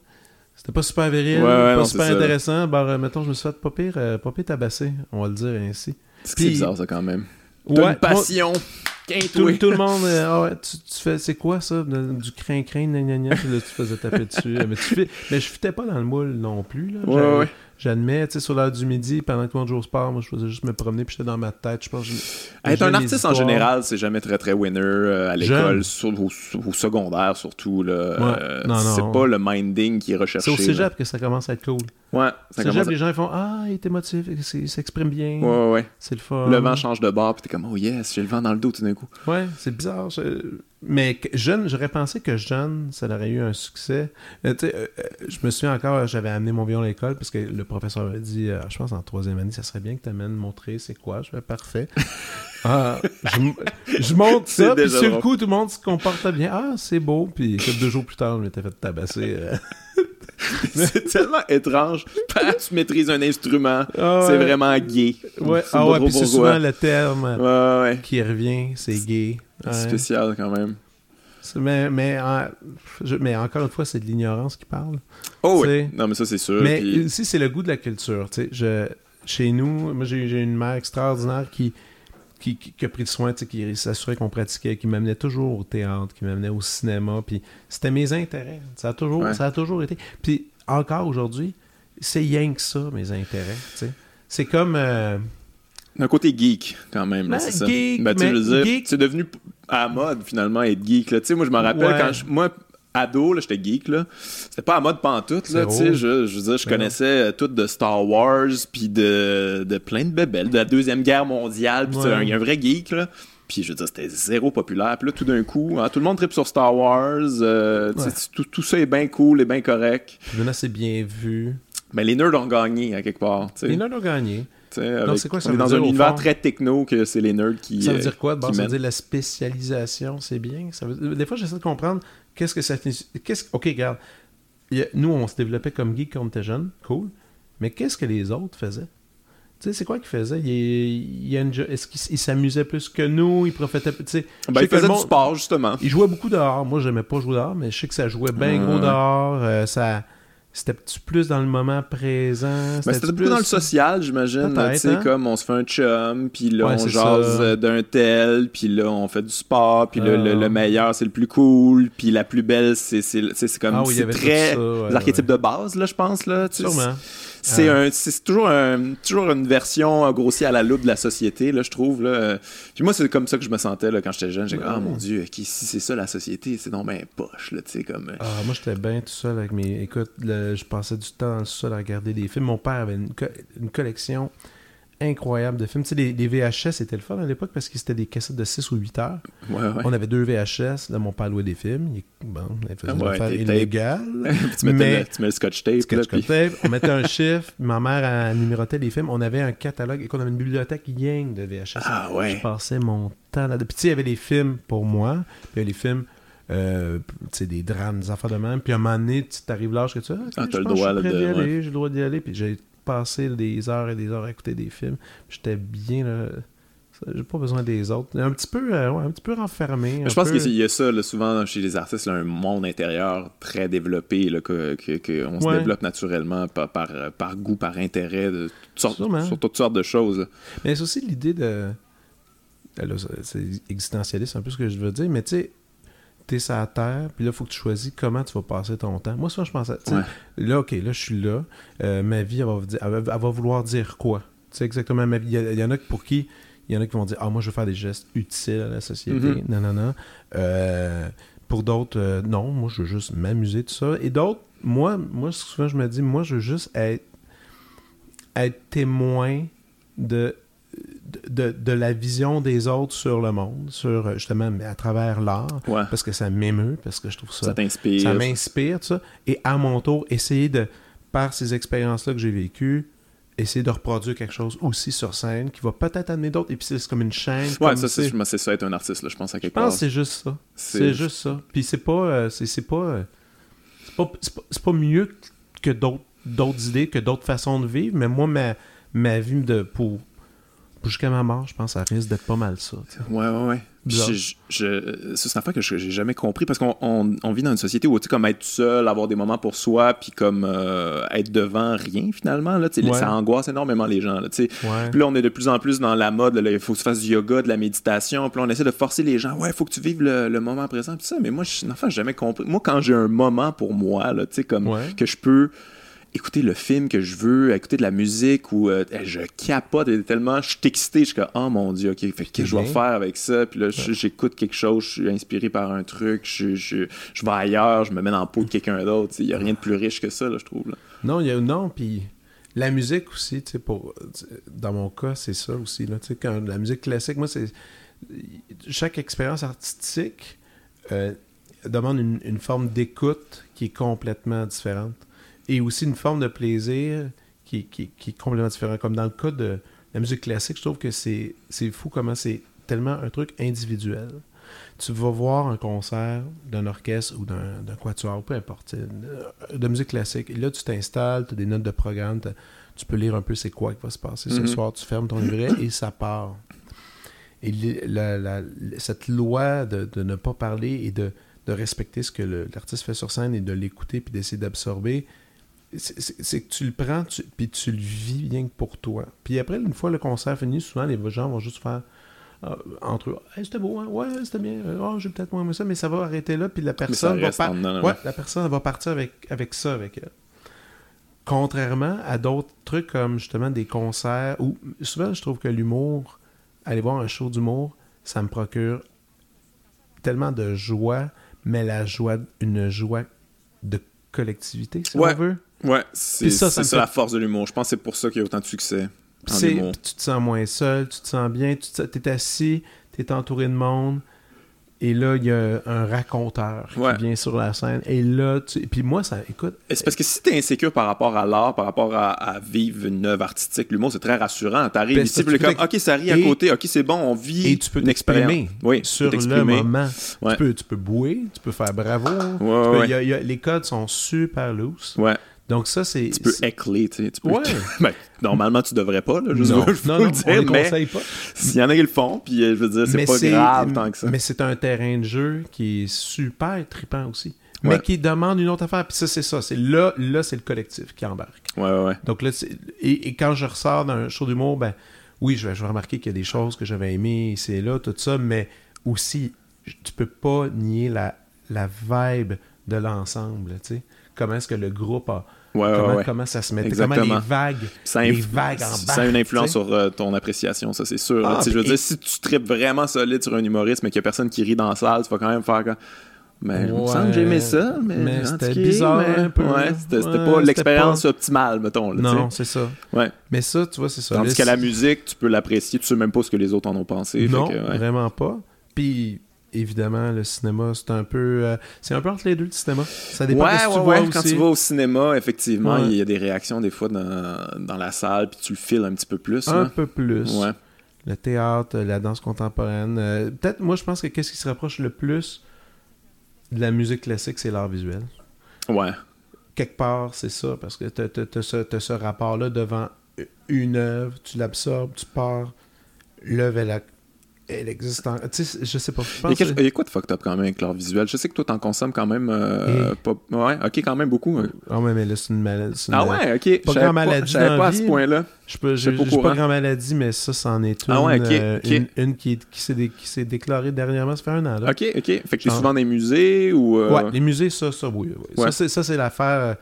c'était pas super viril, Ouais, ouais, pas non, super intéressant. Bon, euh, mettons, je me suis fait pas pire, euh, pas pire tabasser, on va le dire ainsi. C'est Puis- bizarre, ça, quand même. Ouais, tout une passion. tout, Quintoué. tout le monde, euh, ah ouais, tu, tu fais, c'est quoi ça, du crin-crin, gna gna tu faisais taper dessus. Mais, tu fais, mais je fitais pas dans le moule non plus. Là. Ouais, ouais. J'admets, tu sais, sur l'heure du midi, pendant que joue au sport, moi, je faisais juste me promener, puis j'étais dans ma tête. Je pense que Être un artiste en général, c'est jamais très très winner euh, à l'école, au, au secondaire surtout. Là, Ouais. Euh, Non, non. c'est pas le minding qui est recherché. C'est au là. cégep que ça commence à être cool. Ouais, ça Cégep, à- les gens ils font Ah, il est émotif, il s'exprime bien, Ouais, ouais, ouais. c'est le fun. Le vent change de bord, puis t'es comme, oh yes, j'ai le vent dans le dos tout d'un coup. Ouais, c'est bizarre. je- Mais jeune, j'aurais pensé que jeune, ça aurait eu un succès. Euh, euh, euh, je me souviens encore, j'avais amené mon violon à l'école parce que le professeur m'a dit, euh, je pense en troisième année, ça serait bien que tu amènes montrer c'est quoi. Je fais parfait. Ah, je, je montre C'est ça, puis sur le coup, tout le monde se comporte bien. Ah, c'est beau. Puis deux jours plus tard, je m'étais fait tabasser. c'est tellement étrange. Tu maîtrises un instrument, Ah c'est vraiment gay. Ouais, ah ouais, puis c'est souvent le terme ouais. qui revient, c'est gay. Ouais. Spécial quand même. Mais, mais, en- je- mais encore une fois, c'est de l'ignorance qui parle. Oh oui. Non, mais ça, c'est sûr. Mais aussi, c'est le goût de la culture. Je, chez nous, moi, j'ai une mère extraordinaire qui, qui, qui- qui a pris soin, qui s'assurait qu'on pratiquait, qui m'amenait toujours au théâtre, qui m'amenait au cinéma. Puis c'était mes intérêts. Ça a toujours, Ouais. ça a toujours été. Puis encore aujourd'hui, c'est rien que ça, mes intérêts. C'est comme. euh, D'un côté geek, quand même, là, Ben, c'est ça. geek, Ben, tu mais veux dire, c'est devenu à mode, finalement, être geek, là. Tu sais, moi, je me rappelle Ouais. quand je- moi, ado, j'étais geek, là. C'était pas à mode pantoute, là, Zéro. tu sais. Je, je veux dire, je Ben connaissais euh, tout de Star Wars, puis de, de plein de bébelles, de la Deuxième Guerre mondiale, puis Ouais. un- un vrai geek, là. Puis je veux dire, c'était zéro populaire. Puis là, tout d'un coup, hein, tout le monde tripe sur Star Wars. euh, Ouais. tout, tout ça est bien cool et bien correct. Maintenant, c'est bien vu. Mais les nerds ont gagné, à quelque part. Les nerds ont gagné. Avec- c'est quoi ça on est dans un univers fond? très techno que c'est les nerds qui. Ça veut euh, dire quoi de base? Ça veut dire la spécialisation, c'est bien? Ça veut- Des fois, j'essaie de comprendre qu'est-ce que ça. Qu'est-ce... Ok, regarde. Nous, on se développait comme geek quand on était jeune. Cool. Mais qu'est-ce que les autres faisaient? Tu sais, c'est quoi qu'ils faisaient? Il, il Est-ce qu'ils ils s'amusaient plus que nous? Ils profitaient... Tu sais, je Ben, ils faisaient du sport, justement. Ils jouaient beaucoup dehors. Moi, j'aimais pas jouer dehors, mais je sais que ça jouait bien gros dehors. Euh, ça... C'était plus dans le moment présent? Ben, C'était plus- dans le social, j'imagine. Tu sais, hein? comme on se fait un chum, puis là, Ouais, on jase euh, d'un tel, puis là, on fait du sport, puis là, Ah. le, le meilleur, c'est le plus cool, puis la plus belle, c'est comme... Ah oui, c'est très... ouais, ouais. de base, là, je pense, là. Sûrement. C'est Ah. un, c'est toujours, un, toujours une version euh, grossière à la loupe de la société, là, je trouve. Là. Euh, Puis moi, c'est comme ça que je me sentais là, quand j'étais jeune. J'ai dit, ah Ouais. mon Dieu, qui- si c'est ça la société, c'est donc ben poche, là, tu sais, comme... euh, Ah, moi, j'étais bien tout seul avec mes. Écoute, le- je passais du temps sol à regarder des films. Mon père avait une, co- une collection incroyable de films. Tu sais, les, les VHS, c'était le fun à l'époque parce que c'était des cassettes de 6 ou 8 heures. Ouais, ouais. On avait deux VHS. Là, mon père louait des films. Il, bon, il faisait une affaire illégale. tu, mettais Mais- le, tu mets le scotch tape, là, Sketch puis... tape, on mettait un chiffre. Ma mère elle numérotait les films. On avait un catalogue et qu'on avait une bibliothèque yang de VHS. Ah ouais. Je passais mon temps là. Puis tu sais, il y avait les films pour moi. Puis il y avait les films, euh, des drames, des affaires de même. Puis à un moment donné, tu arrives l'âge que tu dis, ah, Ah, je le droit, je suis là, prêt de- d'y aller, ouais. j'ai le droit d'y aller. Puis j'ai passé des heures et des heures à écouter des films. J'étais bien là. J'ai pas besoin des autres. Un petit peu, euh, ouais, un petit peu renfermé. Je pense peu- qu'il y a ça, là, souvent, chez les artistes, là, un monde intérieur très développé, là, que, que- que on se développe naturellement par, par, par goût, par intérêt, de toutes sortes, sur toutes sortes de choses. là. Mais c'est aussi l'idée de. Là, c'est existentialiste, un peu ce que je veux dire, mais tu sais, t'es sur la terre, puis là, il faut que tu choisis comment tu vas passer ton temps. Moi, ça, je pensais. sais, Ouais. Là, ok, là, je suis là. euh, ma vie, elle va, dire- elle va- elle va vouloir dire quoi? Tu sais exactement ma vie. Il y, a- il y en a pour qui. Il y en a qui vont dire Ah, moi, je veux faire des gestes utiles à la société. Mhm. Non, non, non. Euh, pour d'autres, euh, non, moi, je veux juste m'amuser, tout ça. Et d'autres, moi, moi, souvent, je me dis Moi, je veux juste être, être témoin de, de, de la vision des autres sur le monde, sur euh, justement à travers l'art, Ouais. parce que ça m'émeut, parce que je trouve ça Ça t'inspire. ça m'inspire, tout ça. Et à mon tour, essayer de, par ces expériences-là que j'ai vécues, essayer de reproduire quelque chose aussi sur scène qui va peut-être amener d'autres. Et puis c'est comme une chaîne. Ouais, comme ça, c'est- c'est ça être un artiste, là, je pense, à Je quelque pense part. que c'est juste ça. C'est- juste ça. Puis c'est pas, euh, c'est c'est pas, euh, c'est pas, mieux que d'autres d'autres idées, que d'autres façons de vivre. Mais moi, ma, ma vie de pour jusqu'à ma mort, je pense que ça risque d'être pas mal ça. Ouais, ouais, ouais. Je- je- c'est une affaire que je- j'ai jamais compris parce qu'on on, on vit dans une société où, tu sais, comme être seul, avoir des moments pour soi, puis comme euh, être devant rien, finalement, là, Ouais. ça angoisse énormément les gens, là. Puis là, on est de plus en plus dans la mode, il faut que tu fasses du yoga, de la méditation, puis là, on essaie de forcer les gens, ouais, il faut que tu vives le, le moment présent, puis ça, mais moi, je, enfin, j'ai jamais compris. Moi, quand j'ai un moment pour moi, là, tu sais, comme Ouais. que je peux écouter le film que je veux, écouter de la musique ou euh, je capote tellement, je suis excité, je suis comme oh mon dieu, ok, qu'est-ce que je vais faire avec ça, puis là j'écoute quelque chose, je suis inspiré par un truc, je, je, je vais ailleurs, je me mets dans la peau de quelqu'un d'autre, il y a rien de plus riche que ça, là, je trouve. Là. Non, il y a non, puis la musique aussi, tu sais, pour dans mon cas c'est ça aussi là, tu sais, quand la musique classique, moi c'est chaque expérience artistique euh, demande une, une forme d'écoute qui est complètement différente et aussi une forme de plaisir qui, qui, qui, est complètement différente. Comme dans le cas de la musique classique, je trouve que c'est fou comment c'est tellement un truc individuel. Tu vas voir un concert d'un orchestre ou d'un quatuor, peu importe, de musique classique. Et là, tu t'installes, tu as des notes de programme, tu peux lire un peu c'est quoi qui va se passer. Ce mm-hmm. soir, tu fermes ton livret et ça part. Et la, cette loi de, de, ne pas parler et de, de respecter ce que l'artiste fait sur scène et de l'écouter puis d'essayer d'absorber, c'est que tu le prends, puis tu le vis bien que pour toi. Puis après, une fois le concert fini, souvent les gens vont juste faire euh, entre eux c'était beau, hein? ouais, c'était bien, oh, j'ai peut-être moins aimé ça, mais ça va arrêter là, puis la personne va ouais, la personne va partir avec, avec ça, avec elle. Contrairement à d'autres trucs comme justement des concerts, où souvent je trouve que l'humour, aller voir un show d'humour, ça me procure tellement de joie, mais la joie, une joie de collectivité, si on veut. Ouais, c'est ça, la force de l'humour. Je pense que c'est pour ça qu'il y a autant de succès. tu te sens moins seul, tu te sens bien, tu es assis, tu es entouré de monde. Et là, il y a un raconteur qui vient sur la scène. Et là, tu... puis moi, ça, écoute. C'est parce que si t'es insécure par rapport à l'art, par rapport à, vivre une œuvre artistique, l'humour, c'est très rassurant. T'arrives ben, ici, puis comme, ok, ça rit à côté, ok, c'est bon, on vit. Et tu peux t'exprimer oui, sur le moment. Tu, peux, tu peux bouer, tu peux faire bravo. les codes sont super loose. Ouais. Donc ça, c'est... Tu peux écler, tu sais. Tu peux... Ouais. ben, normalement, tu devrais pas, là, je non, veux, non, non, dire, on mais conseille pas. S'il y en a qui le font, puis euh, je veux dire, c'est pas grave tant que ça. Mais c'est un terrain de jeu qui est super tripant aussi. Mais qui demande une autre affaire. Puis ça, c'est ça. C'est là, là c'est le collectif qui embarque. Ouais, ouais, ouais. Donc là, et, et, quand je ressors d'un show d'humour, ben oui, je vais, je vais remarquer qu'il y a des choses que j'avais aimées ici et là, tout ça, mais aussi, tu peux pas nier la, la vibe de l'ensemble, tu sais. Comment est-ce que le groupe a comment, ça se met, comment les vagues, ça les vagues en Ça a une influence sur euh, ton appréciation, ça c'est sûr. Ah, je veux dire, si tu tripes vraiment solide sur un humoriste, mais qu'il n'y a personne qui rit dans la salle, tu vas quand même faire comme... Mais il me semble que j'aimais ça, mais, c'était bizarre un peu. Ouais, c'était pas l'expérience optimale, mettons. non, c'est ça. Ouais. Mais ça, tu vois, c'est ça. Tandis qu'à la musique, tu peux l'apprécier, tu sais même pas ce que les autres en ont pensé. Non, vraiment pas. Puis évidemment, le cinéma, c'est un peu. Euh, c'est un peu entre les deux, le cinéma. Ça dépend ouais, de ce que tu vois Quand tu vas au cinéma, effectivement, il y a des réactions des fois dans, dans la salle, puis tu le files un petit peu plus. Un peu plus. Ouais. Le théâtre, la danse contemporaine. Euh, peut-être, moi, je pense que qu'est-ce qui se rapproche le plus de la musique classique, c'est l'art visuel. Ouais. Quelque part, c'est ça, parce que tu as, ce, ce rapport-là devant une œuvre, tu l'absorbes, tu pars, l'œuvre, elle a elle existe en... Tu sais, je sais pas. il, y a quoi de fucked up quand même avec l'art visuel? Je sais que toi, t'en consommes quand même... Euh, pas... Ouais, ok, quand même beaucoup. Ah ouais, mais là, c'est une maladie. Ah ouais, ok. Pas grand maladie Je savais pas à ce point-là. Je peux, j'ai pas, pas grand maladie, mais ça, c'en est une. Ah ouais, ok. Euh, une, une, qui, qui s'est déclarée dernièrement, ça fait un an. Là. Ok, ok. Fait que tu es souvent dans les musées ou... Euh... Ouais, les musées, ça, ça, oui. oui. Ça, c'est l'affaire...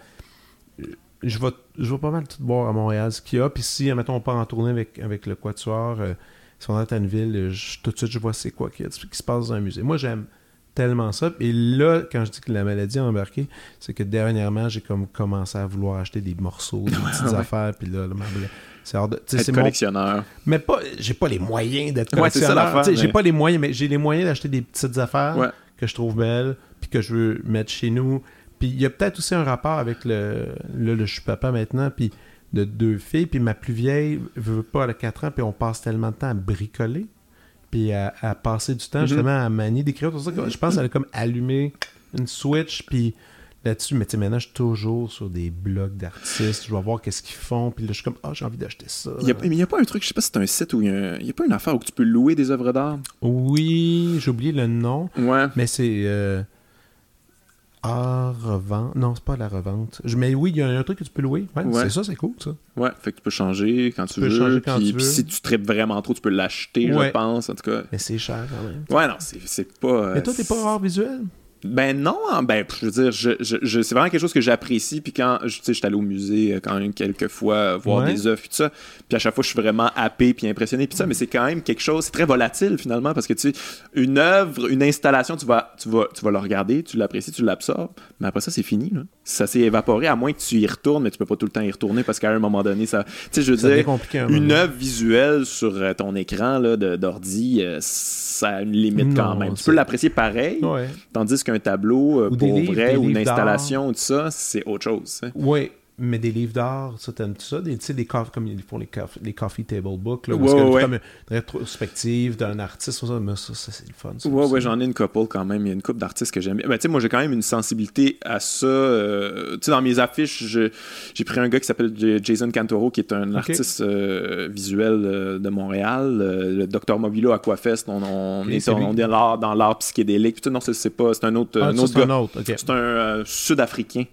Euh, je vais, je vais pas mal tout boire à Montréal, ce qu'il y a. Puis si, mettons, on part en tournée avec, avec le Quatuor... Euh, si on est à une ville, tout de suite, je vois c'est quoi qui, qui, se passe dans un musée. Moi, j'aime tellement ça. Et là, quand je dis que la maladie a embarqué, c'est que dernièrement, j'ai comme commencé à vouloir acheter des morceaux, des petites affaires, puis là, c'est hors de. Être collectionneur. Mais pas, j'ai pas les moyens d'être collectionneur. Ouais, J'ai pas les moyens, mais j'ai les moyens d'acheter des petites affaires que je trouve belles, puis que je veux mettre chez nous. Puis il y a peut-être aussi un rapport avec le. Là, je suis papa maintenant, puis de deux filles, puis ma plus vieille veut pas, à 4 ans, puis on passe tellement de temps à bricoler, puis à, passer du temps mhm. justement à manier d'écrire, tout ça. Je pense qu'elle a comme allumé une switch, puis là-dessus, mais tu sais, maintenant, je suis toujours sur des blogs d'artistes, je vais voir qu'est-ce qu'ils font, puis là, je suis comme, ah, j'ai envie d'acheter ça. mais il n'y a pas un truc, je sais pas si c'est un site où il y, a pas une affaire où tu peux louer des œuvres d'art? Oui, j'ai oublié le nom. Ouais. Mais c'est. Euh, ah, revente. Non, c'est pas la revente. Je... Mais oui, il y a un truc que tu peux louer. Ouais, C'est ça, c'est cool, ça. Ouais, fait que tu peux changer quand tu, tu peux veux. Changer quand tu veux. si tu tripes vraiment trop, tu peux l'acheter, je pense, en tout cas. Mais c'est cher quand même. Ouais, non, c'est pas. Mais toi, t'es pas art visuel? Ben non, hein, ben je veux dire, je, je, c'est vraiment quelque chose que j'apprécie. Puis quand, tu sais, j'étais allé au musée euh, quand même quelques fois euh, voir des œuvres, tout ça. Puis à chaque fois, je suis vraiment happé puis impressionné, puis ça. Mais c'est quand même quelque chose, c'est très volatile finalement, parce que tu sais, une œuvre, une installation, tu vas, tu vas, tu vas le regarder, tu l'apprécies, tu l'absorbes, mais après ça, c'est fini. Là. Ça s'est évaporé, à moins que tu y retournes, mais tu peux pas tout le temps y retourner parce qu'à un moment donné, ça, tu sais, je veux dire, une œuvre visuelle sur euh, ton écran là d'ordi, ça a une limite quand même. Tu peux l'apprécier pareil, tandis que un tableau euh, pour vrai ou une installation ou tout ça, c'est autre chose. Oui, mais des livres d'art, ça, t'aimes tout ça? Des, tu sais, des coffres comme ils font les, coffee, les coffee table books, là, comme une rétrospective d'un artiste, ça, mais ça, c'est le fun. ouais, ouais, j'en ai une couple quand même. Il y a une couple d'artistes que j'aime bien. Ben, tu sais, moi, j'ai quand même une sensibilité à ça. Euh, tu sais, dans mes affiches, j'ai pris un gars qui s'appelle Jason Cantoro, qui est un artiste euh, visuel euh, de Montréal, le Dr Mobilo Aquafest. On, on est, on, est dans l'art psychédélique. non, c'est pas, c'est un autre, ah, un autre gars. C'est un Sud-Africain.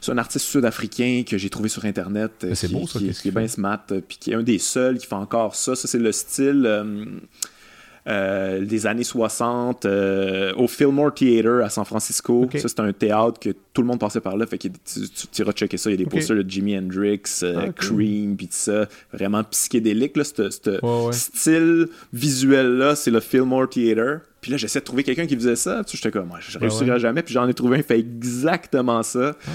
C'est un artiste sud-africain que j'ai trouvé sur Internet. Euh, c'est beau, ça. Qui, qui est bien smart, euh, puis qui est un des seuls qui fait encore ça. Ça, c'est le style. Euh, des années 60 au Fillmore Theater à San Francisco. Ça, c'est un théâtre que tout le monde passait par là. Fait que tu, tu, iras checker ça. Il y a des posters de Jimi Hendrix, ah, Cream, puis tout ça. Vraiment psychédélique. Là, ce style visuel-là, c'est le Fillmore Theater. Puis là, j'essaie de trouver quelqu'un qui faisait ça. Tu sais, j'étais comme, moi, je réussirai jamais. Puis j'en ai trouvé un qui fait exactement ça. Ah,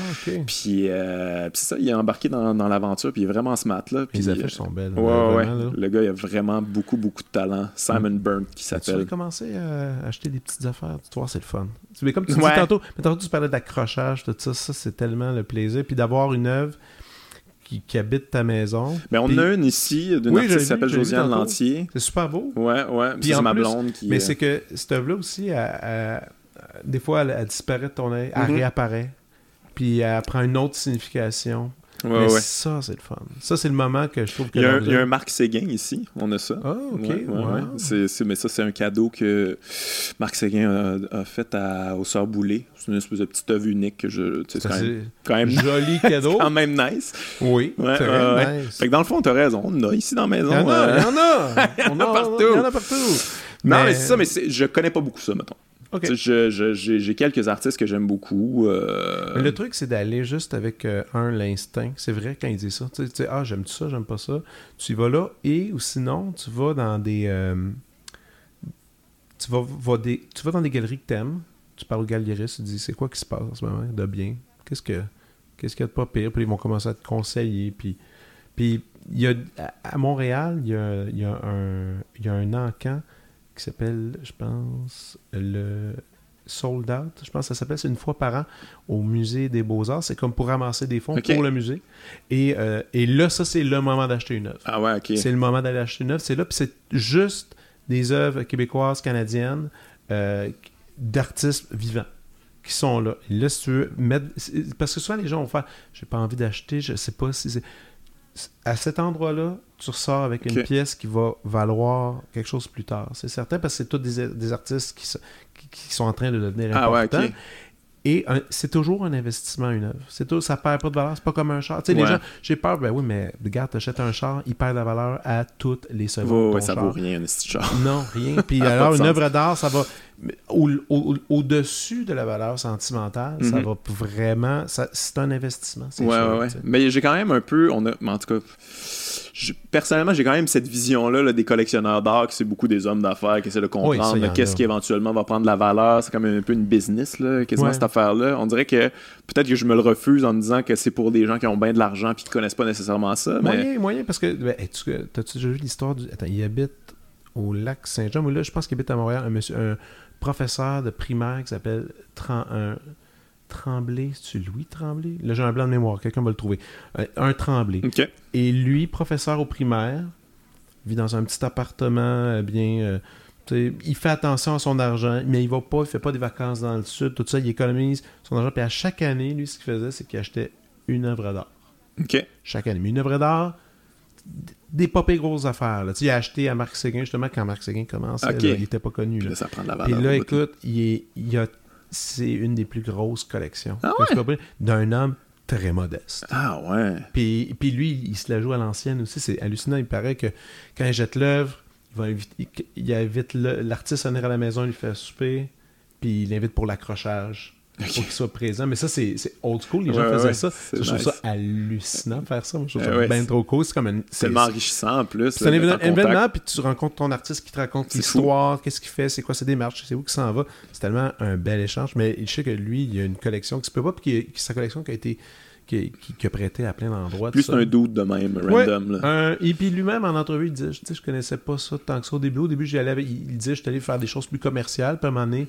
puis, euh, puis ça, il est embarqué dans, dans l'aventure. Puis il est vraiment smart. Là. Puis, les affiches sont belles. Ouais, ouais. Le gars, il a vraiment beaucoup, beaucoup de talent. Simon mm. Burnt, qui s'appelle. Tu commencé à acheter des petites affaires? Tu vois, c'est le fun. Mais comme tu dis tantôt, mais tantôt, tu parlais d'accrochage, tout ça. Ça, c'est tellement le plaisir. Puis d'avoir une œuvre qui, habite ta maison. Mais on a une ici, d'une artiste qui s'appelle Josiane Lantier. C'est super beau. Ouais, ouais. c'est ma blonde qui. Mais c'est que cette œuvre-là aussi, des fois, elle, disparaît de ton œil, elle mm-hmm. réapparaît. Puis elle prend une autre signification. Ouais, mais ça, c'est le fun. Ça, c'est le moment que je trouve que. Il y, a un, il y a un Marc Séguin ici, on a ça. Ah, ok. Ouais, mais ça, c'est un cadeau que Marc Séguin a, fait à, aux Sœurs Boulay. C'est une espèce de petite œuvre unique que je. C'est quand, quand, même. Joli cadeau. quand même nice. Oui. Ouais, nice. Fait que dans le fond, t'as raison. On en a ici dans la maison. Il y en a. Euh. Il y en a. il y en a partout. Il y en a partout. Non, mais, c'est ça, mais je connais pas beaucoup ça, mettons. J'ai quelques artistes que j'aime beaucoup. Euh, le truc, c'est d'aller juste avec euh, un, l'instinct. C'est vrai quand il dit ça. Tu sais, ah, j'aime ça, j'aime pas ça. Tu y vas là, et ou sinon, tu vas dans des. Euh, tu, vas, des tu vas dans des galeries que t'aimes. Tu parles au galeriste, tu dis c'est quoi qui se passe en ce moment de bien? Qu'est-ce que qu'est-ce qu'il y a de pas pire? Puis ils vont commencer à te conseiller. Puis, puis il y a, à Montréal, il y a, il y a un, il y a un encan qui s'appelle, je pense, le Sold Out. Je pense que ça s'appelle, c'est une fois par an au Musée des Beaux-Arts. C'est comme pour ramasser des fonds pour le musée. Et, euh, et là, ça, c'est le moment d'acheter une œuvre. Ah ouais, ok. C'est le moment d'aller acheter une œuvre. C'est là, puis c'est juste des œuvres québécoises, canadiennes, euh, d'artistes vivants qui sont là. Et là, si tu veux mettre. Parce que souvent, les gens vont faire J'ai pas envie d'acheter, je sais pas si c'est à cet endroit-là, tu ressors avec une pièce qui va valoir quelque chose plus tard. C'est certain parce que c'est tous des, artistes qui, qui, sont en train de devenir ah, importants. Et c'est toujours un investissement, une œuvre. C'est tout, ça perd pas de valeur. C'est pas comme un char. Tu sais, les gens, j'ai peur, ben oui, mais regarde, t'achètes un char, il perd de la valeur à toutes les secondes. ouais, ça vaut rien, un petit char. Non, rien. Puis alors, une œuvre d'art, ça va. Au-dessus de la valeur sentimentale, ça mhm. va vraiment. C'est un investissement. Ouais, ouais, ouais. Mais j'ai quand même un peu. On a, en tout cas personnellement, j'ai quand même cette vision-là des collectionneurs d'art, que c'est beaucoup des hommes d'affaires qui essaient de comprendre qu'est-ce qui éventuellement va prendre de la valeur. C'est comme un peu une business, là, quasiment cette affaire-là. On dirait que peut-être que je me le refuse en me disant que c'est pour des gens qui ont bien de l'argent et qui connaissent pas nécessairement ça. Moyen, moyen, parce que. Ben, T'as-tu déjà vu l'histoire du. Attends, il habite au lac Saint-Jean, ou là, je pense qu'il habite à Montréal, un, monsieur, un professeur de primaire qui s'appelle Tremblay, c'est Louis Tremblay? Là, j'ai un blanc de mémoire, quelqu'un va le trouver. Euh, un Tremblay. Et lui, professeur au primaire, vit dans un petit appartement euh, bien. Euh, il fait attention à son argent, mais il va pas, il fait pas des vacances dans le sud, tout ça, il économise son argent. Puis à chaque année, lui, ce qu'il faisait, c'est qu'il achetait une œuvre d'art. Chaque année. Mais une œuvre d'art, des pas grosses affaires. Là. Il a acheté à Marc Séguin, justement, quand Marc Séguin commençait, il était pas connu. Là. ça prend de la valeur. Et là, écoute, il, il a c'est une des plus grosses collections ah d'un homme très modeste. Ah ouais. Puis, puis lui, il se la joue à l'ancienne aussi. C'est hallucinant. Il paraît que quand il jette l'œuvre, il, il invite l'artiste à venir à la maison, il lui fait souper. puis il l'invite pour l'accrochage. Pour qu'il soit présent. Mais ça, c'est old school. Les gens Ouais, faisaient ouais, ça. Je trouve ça hallucinant de faire ça. Je trouve Euh, ça ouais, bien trop cool. C'est comme un. C'est tellement enrichissant en plus. C'est un événement, puis tu rencontres ton artiste qui te raconte l'histoire, qu'est-ce qu'il fait, c'est quoi ses démarches, c'est où qu'il s'en va. C'est tellement un bel échange. Mais je sais que lui, il y a une collection qui se peut pas, puis sa collection qui a été qui, qui, qui a prêté à plein d'endroits. Plus un doute de même, Ouais, random. là. et puis lui-même, en entrevue, il disait, je, je connaissais pas ça tant que ça au début. Au début, j'y allais avec- il, il disait, je suis allé faire des choses plus commerciales. Puis à un moment donné,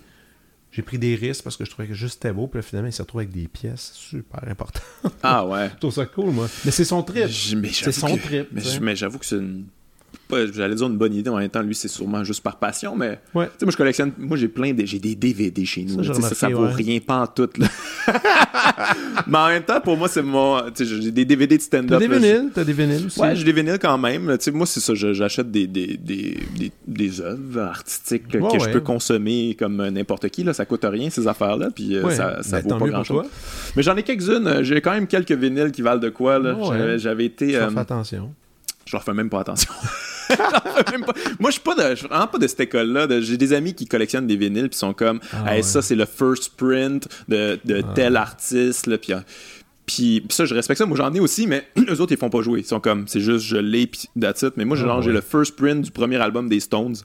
j'ai pris des risques parce que je trouvais que juste c'était beau. Puis là, finalement, il s'est retrouvé avec des pièces super importantes. Ah ouais. je trouve ça cool, moi. Mais c'est son trip. C'est son que- trip. Mais j'avoue que c'est une. J'allais dire une bonne idée, en même temps, lui, c'est sûrement juste par passion, mais. Ouais. Tu sais, moi, je collectionne. Moi, j'ai plein de. J'ai des DVD chez nous. Ça, là, ça, vaut ouais. rien, pas en tout. là. mais en même temps, pour moi, c'est mon. Tu sais, j'ai des DVD de stand-up. T'as des là, vinyles, t'as des vinyles aussi. Ouais, j'ai des vinyles quand même. Tu sais, moi, c'est ça. J'achète des, des, des, des, des œuvres artistiques là, Ouais, que je peux consommer comme n'importe qui. Là. Ça coûte rien, ces affaires-là. Puis euh, ça, ça Ben, vaut pas grand-chose. toi. Mais j'en ai quelques-unes. Euh, J'ai quand même quelques vinyles qui valent de quoi. Là. J'avais- été. Euh, attention. Je leur fais même pas attention. Même pas- Moi, je suis pas de, je suis vraiment pas de cette école-là. de- J'ai des amis qui collectionnent des vinyles puis sont comme, Ah Hey, ouais. ça c'est le first print de, de Ah. tel artiste. Là, puis, puis, ça, je respecte ça. Moi, j'en ai aussi, mais eux autres, ils font pas jouer. Ils sont comme, c'est juste, je l'ai puis that's it. Mais moi, Ah genre, j'ai ouais. le first print du premier album des Stones.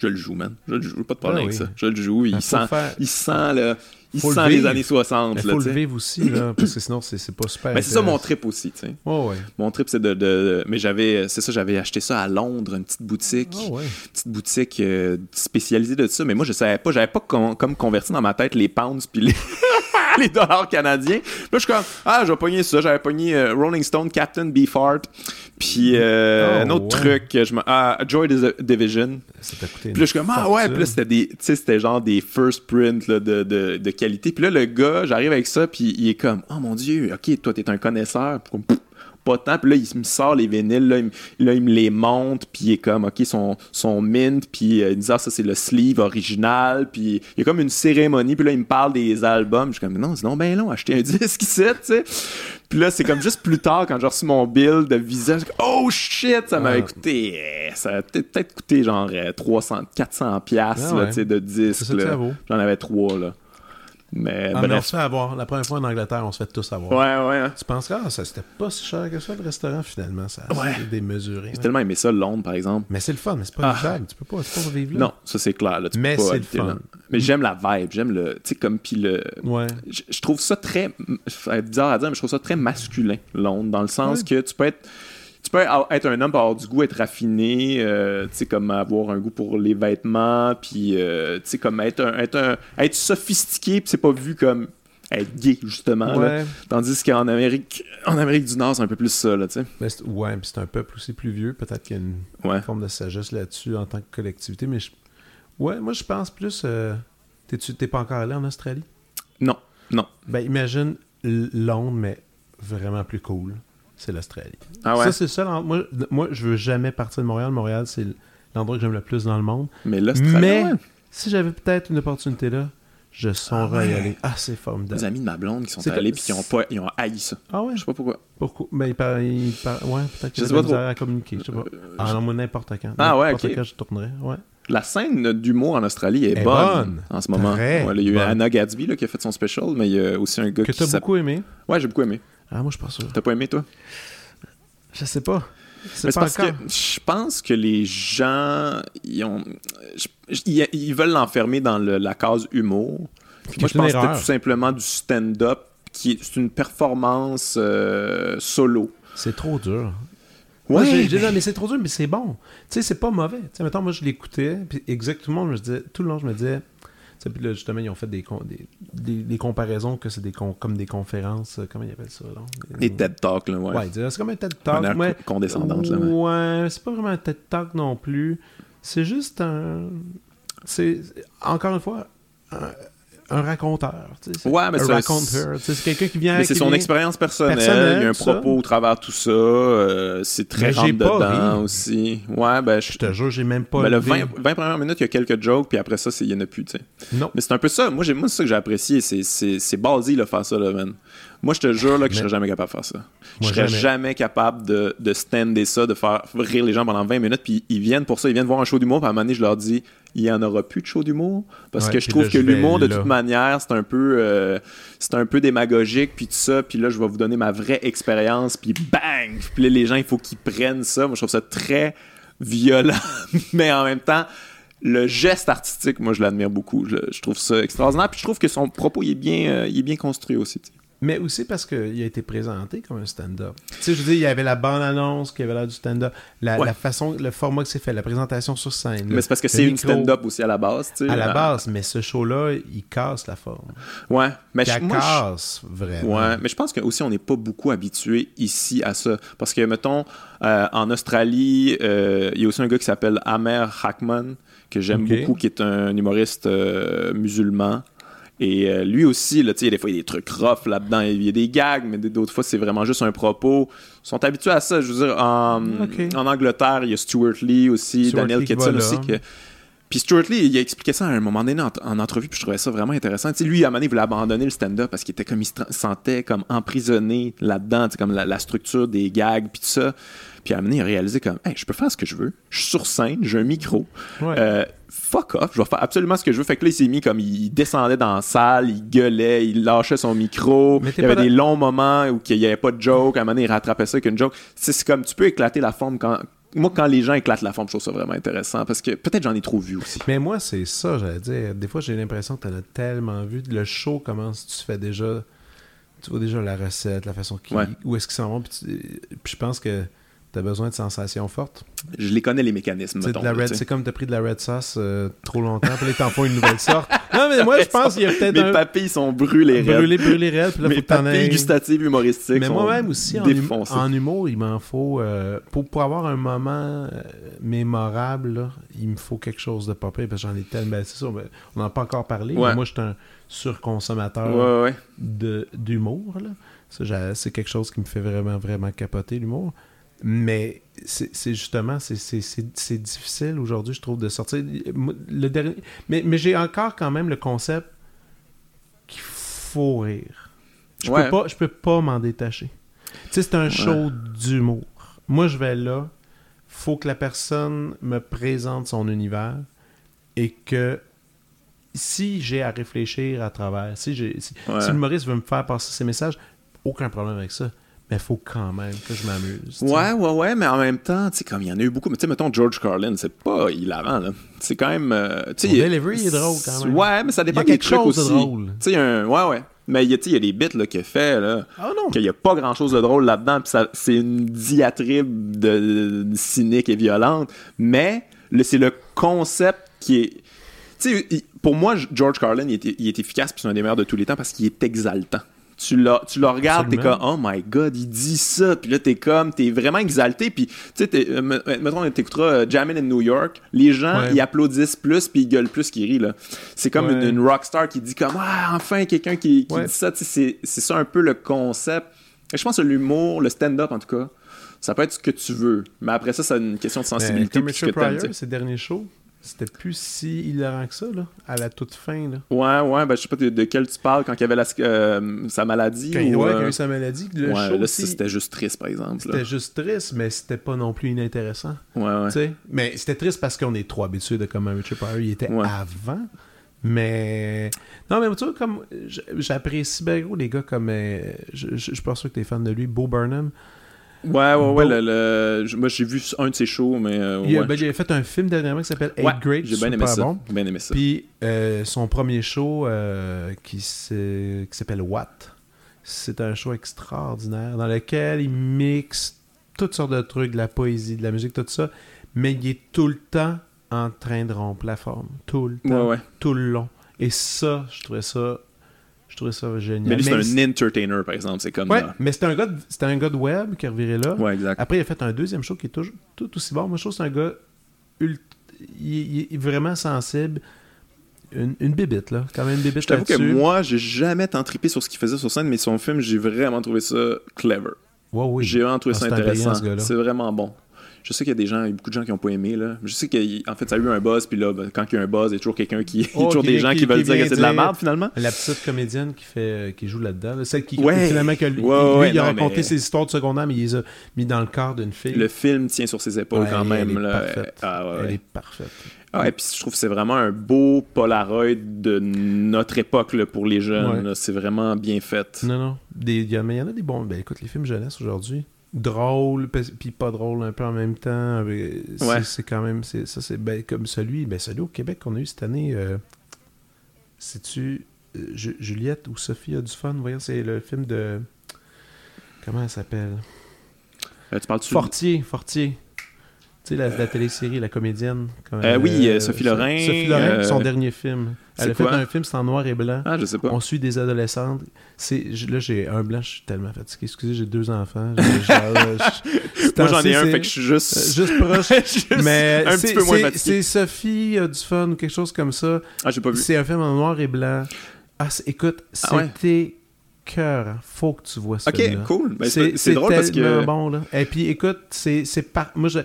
Je le joue, man. Je le joue, pas de problème Ah avec oui. ça. Je le joue. Il Ben, sent, faire- il sent, le, il Faut le sent les années 60. Il faut tu le vivre aussi, là, parce que sinon, c'est pas super. Ben, c'est ça mon trip aussi, tu sais. Ouais, ouais. Mon trip, c'est de, de- Mais j'avais. C'est ça, j'avais acheté ça à Londres, une petite boutique. Ah ouais. Petite boutique euh, spécialisée de ça. Mais moi, je savais pas. J'avais pas con- comme converti dans ma tête les pounds puis les. les dollars canadiens. Puis Là, je suis comme, ah, je vais pogner ça. J'avais pogné euh, Rolling Stone, Captain Beefheart. Puis euh, Oh, un autre ouais. truc, je me... ah, Joy Division. Ça t'a coûté. Puis là, je suis comme, ah ouais, puis là, c'était des, tu sais, c'était genre des first print là, de, de, de qualité. Puis là, le gars, j'arrive avec ça, puis il est comme, oh mon Dieu, ok, toi, t'es un connaisseur. Pas tant. Puis là, il me sort les vinyles, là, il, me- là, il me les monte, puis il est comme, ok, son, son mint, puis euh, il me dit, ah, ça, c'est le sleeve original. Puis il y a comme une cérémonie, puis là, il me parle des albums. Je suis comme, non, c'est non ben long, acheter un disque ici, tu sais. Puis là, c'est comme juste plus tard, quand j'ai reçu mon bill de visa, je suis comme, oh shit, ça m'avait coûté, euh, ça a peut-être coûté genre euh, 300, 400 piastres, Ah ouais. tu sais, de C'est disques. J'en avais trois, là. Mais, Ah, mais on se fait avoir. La première fois en Angleterre, on se fait tous avoir. Ouais, ouais. hein. Tu penses que ah, ça c'était pas si cher que ça le restaurant finalement, ça Ouais. c'est démesuré. J'ai ouais. tellement aimé ça, Londres, par exemple. Mais c'est le fun, mais c'est pas Ah. vivable. Tu peux pas, tu peux pas vivre là. Non, ça c'est clair. Là, tu Mais c'est le fun. là. Mais j'aime la vibe, j'aime le. Tu sais, comme. Puis le. Ouais. Je, trouve ça très. Être bizarre à dire, mais je trouve ça très masculin, Londres, dans le sens Ouais. que tu peux être. Tu peux être un homme, avoir du goût, être raffiné, euh, tu sais, comme avoir un goût pour les vêtements, puis, euh, tu sais, comme être, un, être, un- être sophistiqué, puis c'est pas vu comme être gay, justement. là. Tandis qu'en Amérique, en Amérique du Nord, c'est un peu plus ça, là, tu sais. Ouais, puis c'est un peuple aussi plus vieux. Peut-être qu'il y a une Ouais. forme de sagesse là-dessus en tant que collectivité. Mais je- ouais, moi je pense plus. euh, T'es-tu- T'es pas encore allé en Australie? Non, non. Ben imagine Londres, mais vraiment plus cool. C'est l'Australie. Ah ouais? Ça, c'est ça. Moi, moi, je veux jamais partir de Montréal. Montréal, c'est l'endroit que j'aime le plus dans le monde. Mais l'Australie, Mais ouais. si j'avais peut-être une opportunité là, je songerais y ouais. aller. Ah, c'est Des formidable. amis de ma blonde qui sont allés puis qui ont pas ils ont haï ça. Ah ouais? Je sais pas pourquoi. Pourquoi? Ben, il par... il par- Ouais, peut-être Je que sais j'ai à communiquer. Je sais pas. Ah non, moi, n'importe quand. Ah ouais, N'importe ok. quand, je tournerais. Ouais. La scène d'humour en Australie est, Est bonne, bonne. en ce moment. Ouais, il y a eu. Anna Gadsby là, qui a fait son special, mais il y a aussi un gars Que qui t'as s'appelle- beaucoup aimé. Ouais, j'ai beaucoup aimé. Ah, moi, je pense. T'as pas aimé toi? Je sais pas. Mais parce que je pense que les gens ils ont ils, ils veulent l'enfermer dans le- la case humour. Moi je pense que c'était tout simplement du stand-up qui est c'est une performance euh, solo. C'est trop dur. Ouais, mais- non, mais c'est trop dur, mais c'est bon. Tu sais, c'est pas mauvais. Tu sais, mettons, moi, je l'écoutais, puis exactement, je me disais, tout le long, je me disais, puis là, justement, ils ont fait des, des, des, des comparaisons que c'est des con- comme des conférences, euh, comment ils appellent ça, là? Des TED Talks là, ouais. Ouais, c'est comme un TED De manière Talk. Ouais, co- condescendante là. ouais. ouais, c'est pas vraiment un TED Talk non plus. C'est juste un. C'est, encore une fois, un, un raconteur. Ouais, mais un c'est- quelqu'un qui vient. C'est son vient- expérience personnelle, personnelle, il y a un ça. propos au travers de tout ça, euh, c'est très rentre dedans ri. aussi. Ouais, ben je Je te jure, j'ai même pas. ben, le levé. 20, 20 premières minutes, il y a quelques jokes, puis après ça, il y en a plus, tu sais. Non. Mais c'est un peu ça. Moi, moi c'est ça que j'ai apprécié. C'est, ballsy, là, faire ça, là, man. Moi, je te jure là, que je serais jamais capable de faire ça. je Moi, serais jamais. jamais, capable de, de stander ça, de faire rire les gens pendant 20 minutes, puis ils viennent pour ça. Ils viennent voir un show d'humour, puis à un moment donné, je leur dis il y en aura plus de show d'humour parce Ouais, que je trouve là, que l'humour de toute manière c'est un peu euh, c'est un peu démagogique puis tout ça puis là je vais vous donner ma vraie expérience puis bang! Puis là les gens il faut qu'ils prennent ça. Moi je trouve ça très violent mais en même temps le geste artistique moi je l'admire beaucoup. Je, je trouve ça extraordinaire puis je trouve que son propos il est bien euh, il est bien construit aussi. Mais aussi parce qu'il a été présenté comme un stand-up. Tu sais, je veux dire, il y avait la bande-annonce qui avait l'air du stand-up, la, Ouais. la façon, le format que c'est fait, la présentation sur scène. mais c'est parce que c'est une stand-up aussi à la base tu sais À la Euh, base, mais ce show-là, il casse la forme. ouais mais je- moi, je- casse vraiment. Ouais, mais je pense que aussi on n'est pas beaucoup habitué ici à ça. Parce que, mettons, euh, en Australie, euh, il y a aussi un gars qui s'appelle Amer Hackman, que j'aime beaucoup, qui est un humoriste euh, musulman. Et euh, lui aussi, là, il y a des fois, il y a des trucs rough là-dedans. Il y a des gags, mais d'autres fois, c'est vraiment juste un propos. Ils sont habitués à ça. Je veux dire, en, Angleterre, il y a Stuart Lee aussi, Stuart Daniel Kitson aussi. Que... Puis Stuart Lee, il a expliqué ça à un moment donné en, en entrevue, puis je trouvais ça vraiment intéressant. Sais, lui, à un moment donné, il voulait abandonner le stand-up parce qu'il était comme, il se sentait comme emprisonné là-dedans, comme la, la structure des gags, puis tout ça. Puis à a réalisé comme, hey, je peux faire ce que je veux. Je suis sur scène, j'ai un micro. Ouais. Euh, fuck off, je vais faire absolument ce que je veux. Fait que là, il s'est mis comme, il descendait dans la salle, il gueulait, il lâchait son micro. Il y avait des longs moments où il n'y avait pas de joke. À un moment donné, il rattrapait ça avec une joke. C'est comme, tu peux éclater la forme quand. Moi, quand les gens éclatent la forme, je trouve ça vraiment intéressant parce que peut-être j'en ai trop vu aussi. Mais moi, c'est ça, j'allais dire. Des fois, j'ai l'impression que tu en as tellement vu. Le show commence, tu fais déjà. Tu vois déjà la recette, la façon. Ouais. Où est-ce qu'ils s'en vont. Puis, tu- puis je pense que tu as besoin de sensations fortes? Je les connais, les mécanismes. C'est comme tu as pris de la red sauce euh, trop longtemps, puis là, t'en font une nouvelle sorte. Non, mais moi, je pense qu'il y a peut-être Mes un. papilles sont brûlées, raides. Brûler, brûler raide, puis là, faut Mes que t'en papilles aies. gustatives humoristiques Mais moi-même aussi, en, hum- en humour, il m'en faut. euh, pour, pour avoir un moment euh, mémorable, là, il me faut quelque chose de pire, parce que j'en ai tellement. ben, c'est ça, ben, on n'en a pas encore parlé. Ouais. mais moi, je suis un surconsommateur Ouais, ouais. de- d'humour. là. C'est quelque chose qui me fait vraiment, vraiment capoter, l'humour. Mais c'est justement, c'est- difficile aujourd'hui, je trouve, de sortir. Le dernier... Mais, mais j'ai encore quand même le concept qu'il faut rire. Je Ouais. peux pas, je peux pas m'en détacher. Tu sais, c'est un show d'humour. Moi, je vais là, faut que la personne me présente son univers et que si j'ai à réfléchir à travers, si, j'ai, si, Ouais. si l'humoriste veut me faire passer ses messages, aucun problème avec ça. Mais il faut quand même que je m'amuse. Ouais, ouais, ouais, mais en même temps, tu sais, comme il y en a eu beaucoup, mais tu sais, mettons George Carlin, c'est pas hilarant, là. C'est quand même. euh, tu sais, delivery est drôle, quand même. Ouais, mais ça dépend Il y a des quelque trucs chose de aussi. drôle. Tu sais, un. Ouais, ouais. Mais il y a, tu sais, il y a des bits là, qu'il a fait, là. Ah non! qu'il n'y a pas grand chose de drôle là-dedans, puis c'est une diatribe de, de cynique et violente, mais c'est le concept qui est. Tu sais, pour moi, George Carlin, il est, il est efficace, puis c'est un des meilleurs de tous les temps parce qu'il est exaltant. Tu, l'as- tu le regardes, t'es comme, oh my god, il dit ça, puis là, t'es comme, t'es vraiment exalté, puis tu sais, euh, me- mettons, t'écouteras euh, Jammin' in New York, les gens, Ouais. ils applaudissent plus, puis ils gueulent plus qu'ils rient, là. C'est comme Ouais. une, une rockstar qui dit comme, ah, enfin, quelqu'un qui, qui Ouais. dit ça, c'est- ça un peu le concept. Et je pense que l'humour, le stand-up en tout cas, ça peut être ce que tu veux. Mais après ça, c'est une question de Mais sensibilité. comme Richard t'aimes, Pryor, ses derniers shows, c'était plus si hilarant que ça, là, à la toute fin. Là. Ouais, ouais, ben je sais pas de, de quel tu parles quand il y avait la, euh, sa maladie. Quand ou, ouais, euh, quand il a eu sa maladie, le ouais, show là, c'était juste triste, par exemple. c'était juste triste, mais c'était pas non plus inintéressant. Ouais, ouais. Mais c'était triste parce qu'on est trop habitués de comment Richard Pryor il était Ouais. avant. Mais. Non, mais tu vois, comme. J'apprécie bien gros les gars comme. euh, je, je, je suis pas sûr que t'es fan de lui, Bo Burnham. Ouais, ouais, ouais. Bon. le- le- moi, j'ai vu un de ses shows, mais. euh, Il, a, ouais. ben, il a fait un film dernièrement qui s'appelle Eight Ouais, Grade. j'ai bien aimé ça. bon. Bien aimé ça. Puis euh, son premier show euh, qui s'appelle What, c'est un show extraordinaire dans lequel il mixe toutes sortes de trucs, de la poésie, de la musique, tout ça, mais il est tout le temps en train de rompre la forme. Tout le temps, Ouais, tout le long. Et ça, je trouvais ça, trouvais ça génial. Mais lui, c'est Mais un entertainer, par exemple. C'est comme. Ouais, là. mais c'était un gars de, c'était un gars de web qui reviré là. Ouais, exact. Après, il a fait un deuxième show qui est toujours, tout aussi bon. Moi, je trouve que c'est un gars ult- il, il est vraiment sensible. Une, une bébite, là. Quand même une bébite Je t'avoue que moi, j'ai jamais tant trippé sur ce qu'il faisait sur scène, mais son film, j'ai vraiment trouvé ça clever. Oui. J'ai vraiment trouvé Ah, ça c'est intéressant. ce. C'est vraiment bon. Je sais qu'il y a des gens, il y a beaucoup de gens qui n'ont pas aimé. Là. Je sais qu'en fait, ça a eu un buzz, puis là, ben, quand il y a un buzz, il y a toujours quelqu'un qui. il y a Oh, toujours qui des gens qui, qui- veulent qui dire que c'est de la merde finalement. La petite comédienne qui fait euh, qui joue là-dedans. là. Celle qui, Ouais. finalement, que lui, Ouais, lui, ouais, il a non, raconté mais- ses histoires de secondaire, mais il les a mis dans le corps d'une fille. Le film tient sur ses épaules Ouais, quand elle même. est là. parfaite. Ah, ouais, Elle est parfaite. Ah, et puis je trouve que c'est vraiment un beau Polaroid de notre époque là, pour les jeunes. Ouais. C'est vraiment bien fait. Non, non. Des, il y, a- mais il y en a des bons. Ben écoute, les films jeunesse aujourd'hui, drôles, pe- puis pas drôles un peu en même temps. avec- C'est Ouais. quand même. c'est- Ça, c'est ben, comme celui, ben, celui au Québec qu'on a eu cette année. euh, C'est-tu euh, Ju- Juliette ou Sophie a du fun? Voyons, c'est le film de. Comment elle s'appelle? Euh, tu parles-tu Fortier, Fortier. Tu sais, la, la télésérie, la comédienne. Euh, oui, euh, Sophie So- Lorrain, Sophie Lorrain, euh, son dernier film. Elle a fait un film, c'est en noir et blanc. Ah, je sais pas. On suit des adolescentes. C'est, là, j'ai un blanc, je suis tellement fatigué. Excusez, j'ai deux enfants. Je- Moi, j'en ai un, fait que je suis juste. euh, juste proche. Juste Mais un petit peu moins fatigué. c'est Sophie a du fun ou quelque chose comme ça. Ah, j'ai pas vu. C'est un film en noir et blanc. Ah, c'est- écoute, Ah ouais? c'était cœur. Faut que tu vois ça. Ok, cool. Ben, c'est drôle parce que. bon, là. Et puis, écoute, c'est, c'est par... Moi, je...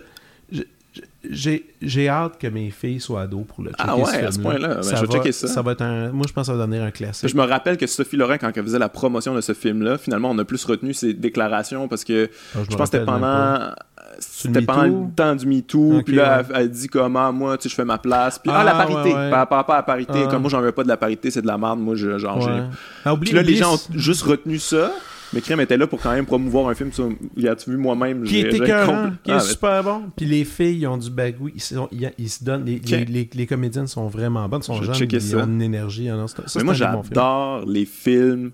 j'ai, j'ai hâte que mes filles soient ados pour le checker Ah ouais, ce à ce point-là. Ben, je vais va, checker ça. va être un... Moi, je pense que ça va devenir un classique. Je me rappelle que Sophie Lorrain, quand elle faisait la promotion de ce film-là, finalement, on a plus retenu ses déclarations parce que Ah, je pense que c'était pendant. C'était pendant le temps du MeToo. Puis là, ouais. elle, elle dit comment, moi, tu sais, je fais ma place. Puis, ah, Ah, la parité. ouais, ouais. Par rapport à la parité. Ah. Comme moi, j'en veux pas de la parité, c'est de la merde. Moi, je, genre, j'ai-. Ah, Puis là, les gens ont juste retenu ça. Mais Crème était là pour quand même promouvoir un film. sur- a-tu vu moi-même? qui est écœurant, compl- qui Ah, est mais- super bon. Puis les filles, ils ont du bagou. Ils, sont- ils, ils se donnent. Les, Ok. les, les, les comédiennes sont vraiment bonnes. Ils sont jeunes. Ils ça. ont une énergie. Alors, ça, ça, Mais moi, j'adore les films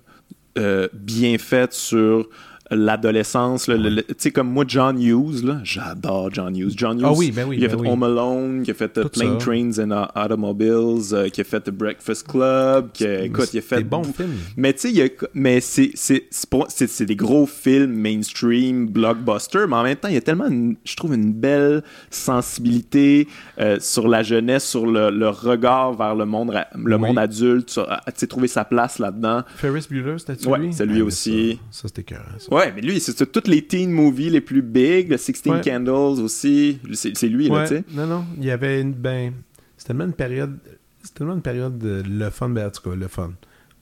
euh, bien faits sur l'adolescence. Tu sais, comme moi, John Hughes, j'adore John Hughes. John Hughes, Ah oui, ben oui, il a ben fait oui. Home Alone, qui a fait euh, Tout Plane ça. Trains and uh, Automobiles, euh, qui a fait The Breakfast Club, qui, a- écoute, il a fait... Des bons films. Mais tu sais, mais c'est des gros films mainstream, blockbuster, mais en même temps, il y a tellement, une- je trouve, une belle sensibilité euh, sur la jeunesse, sur le, le regard vers le monde, le monde adulte, ah, tu sais, trouver sa place là-dedans. Ferris Bueller, c'était-tu Ouais, lui? c'est lui Ah, aussi. Ça, ça, c'était ça. Ouais, mais lui, c'est c'est tous les teen movies les plus big, le 16 Ouais. Candles aussi, c'est c'est lui, là, tu sais. non, non. Il y avait une. Ben, c'était tellement une période. C'était tellement une période de le fun, ben, en tout cas, le fun.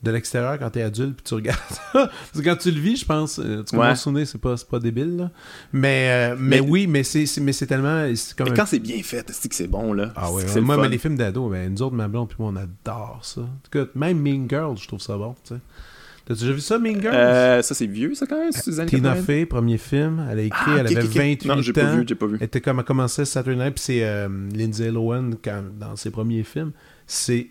De l'extérieur, quand t'es adulte, puis tu regardes ça. Parce que quand tu le vis, je pense, euh, tu Ouais. commences à c'est pas, c'est pas débile, là. Mais, euh, mais, Mais- oui, mais c'est, c'est- c'est tellement. C'est comme Mais un- quand c'est bien fait, c'est que c'est bon, là. Ah ouais, C'est ouais. moi, mais les films d'ado, ben, nous autres, ma blonde, puis moi, on adore ça. En tout cas, même Mean Girls, je trouve ça bon, tu sais. T'as déjà vu ça, Mean Girls? Euh, ça, c'est vieux, ça, quand même, années Tina 80. Fey, premier film, elle a écrit, Ah, elle avait ok, ok. 28 Non, j'ai ans. pas vu, j'ai pas vu. Elle était comme, elle commençait Saturday Night, puis c'est euh, Lindsay Lohan quand- dans ses premiers films. C'est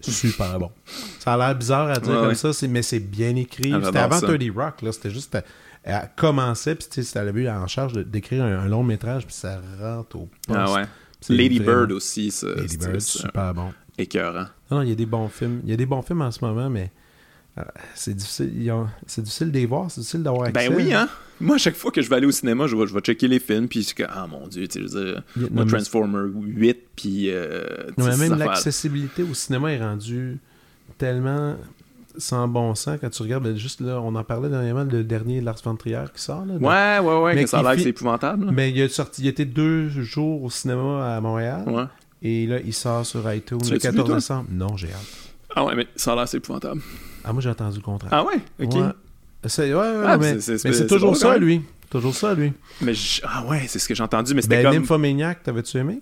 super bon. Ça a l'air bizarre à dire Ouais, comme ouais. ça, mais c'est bien écrit. Ah, C'était avant ça. 30 Rock, là. C'était juste. Elle, commençait, puis tu sais, elle avait en charge d'écrire un, un long métrage, puis ça rentre au poste. Ah ouais. Lady vraiment- Bird aussi, ça. Lady c'est- Bird, super bon. écœurant. Non, non, il y a des bons films. Il y a des bons films en ce moment, mais euh, c'est difficile. ont- C'est difficile de les voir, c'est difficile d'avoir accès. Ben oui, hein. Moi, à chaque fois que je vais aller au cinéma, je vais, je vais checker les films, puis c'est que, ah mon dieu, tu sais, a- moi, Transformer 8, puis. euh, Non, mais ces même l'accessibilité au cinéma est rendue tellement sans bon sens quand tu regardes. ben, juste là, on en parlait dernièrement, le dernier Lars von Trier qui sort. Là, Ouais, ouais, ouais, Mais que ça a l'air que c'est épouvantable. là. Mais il, a sorti, il était deux jours au cinéma à Montréal. Ouais. Et là, il sort sur iTunes Tu le l'as-tu vu, 14 toi? décembre. Non, j'ai hâte. Ah ouais, mais ça a l'air c'est épouvantable. Ah, moi, j'ai entendu le contraire. Ah ouais, ok. Ouais. C'est, ouais, ouais, Ah, mais, c'est- toujours ça, même. lui. Toujours ça, lui. Mais ah ouais, c'est ce que j'ai entendu, mais c'était Ben, comme. Nymphomaniac, t'avais-tu aimé?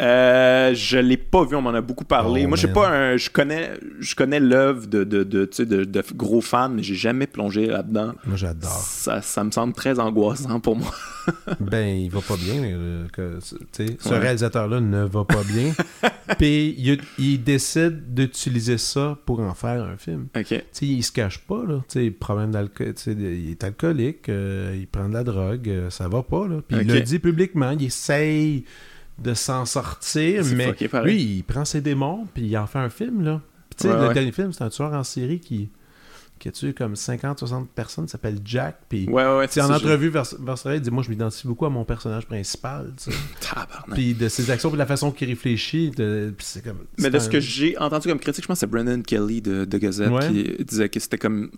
Euh, je l'ai pas vu, on m'en a beaucoup parlé. Oh, Moi, man. pas un, je connais, je connais l'œuvre de, de, de, gros fans, mais j'ai jamais plongé là-dedans. Moi, j'adore. Ça, ça me semble très angoissant pour moi. Ben, il va pas bien. euh, que, ce réalisateur-là ne va pas bien. Puis il, il décide d'utiliser ça pour en faire un film. Ok. Tu sais, il se cache pas, là. Problème d'alcool. Il est alcoolique, euh, il prend de la drogue, euh, ça va pas. Puis il le dit publiquement, il essaye de s'en sortir, mais fucké, lui, il prend ses démons, puis il en fait un film, là. Puis tu sais, Ouais, le ouais. dernier film, c'est un tueur en série qui, qui a tué comme 50-60 personnes, il s'appelle Jack, puis... Ouais, en entrevue, vers, vers il dit Moi, je m'identifie beaucoup à mon personnage principal. Puis de ses actions, puis de la façon qu'il réfléchit. de- c'est comme. Mais de un- ce que j'ai entendu comme critique, je pense que c'est Brendan Kelly de, de Gazette qui disait que c'était comme.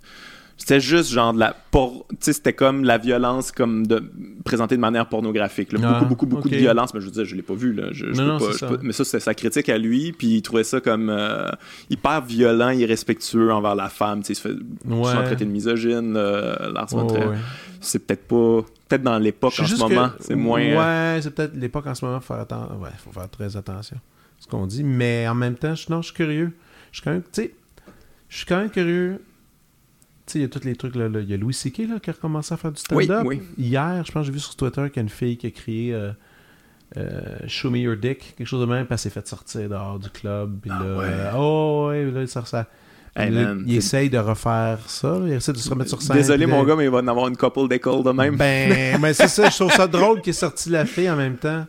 C'était juste genre de la. por- Tu sais, c'était comme la violence comme de présentée de manière pornographique. là. Ah, beaucoup, beaucoup, beaucoup ok. de violence. Mais je veux dire, je l'ai pas vu. Là. Je, je Non, peux non, pas- c'est je ça. peux- mais ça, c'était sa critique à lui. Puis il trouvait ça comme euh, hyper violent, irrespectueux envers la femme. Tu sais, se Ouais. souvent traiter de misogyne, euh, Lars Ouais. C'est peut-être pas. Peut-être dans l'époque en ce moment. que- C'est moins. euh, Ouais, c'est peut-être l'époque en ce moment. Faut faire atten- Ouais, faut faire très attention. ce qu'on dit, mais en même temps, je, non, je suis curieux. Je suis quand même, tu sais, je suis quand même curieux. Tu sais, il y a tous les trucs, là, il y a Louis C.K. là, qui a recommencé à faire du stand-up. Oui, oui. Hier, je pense que j'ai vu sur Twitter qu'il y a une fille qui a crié euh, euh, Show me your dick, quelque chose de même, puis elle s'est fait sortir dehors du club. Puis Ah là, ouais. euh, oh, ouais, là, ça, ça, Hey, là, man, il essaye de refaire ça, il essaie de se remettre sur scène. Désolé, de- mon gars, mais il va en avoir une couple d'école de même. Ben, mais c'est ça, je trouve ça drôle qu'il ait sorti la fille en même temps.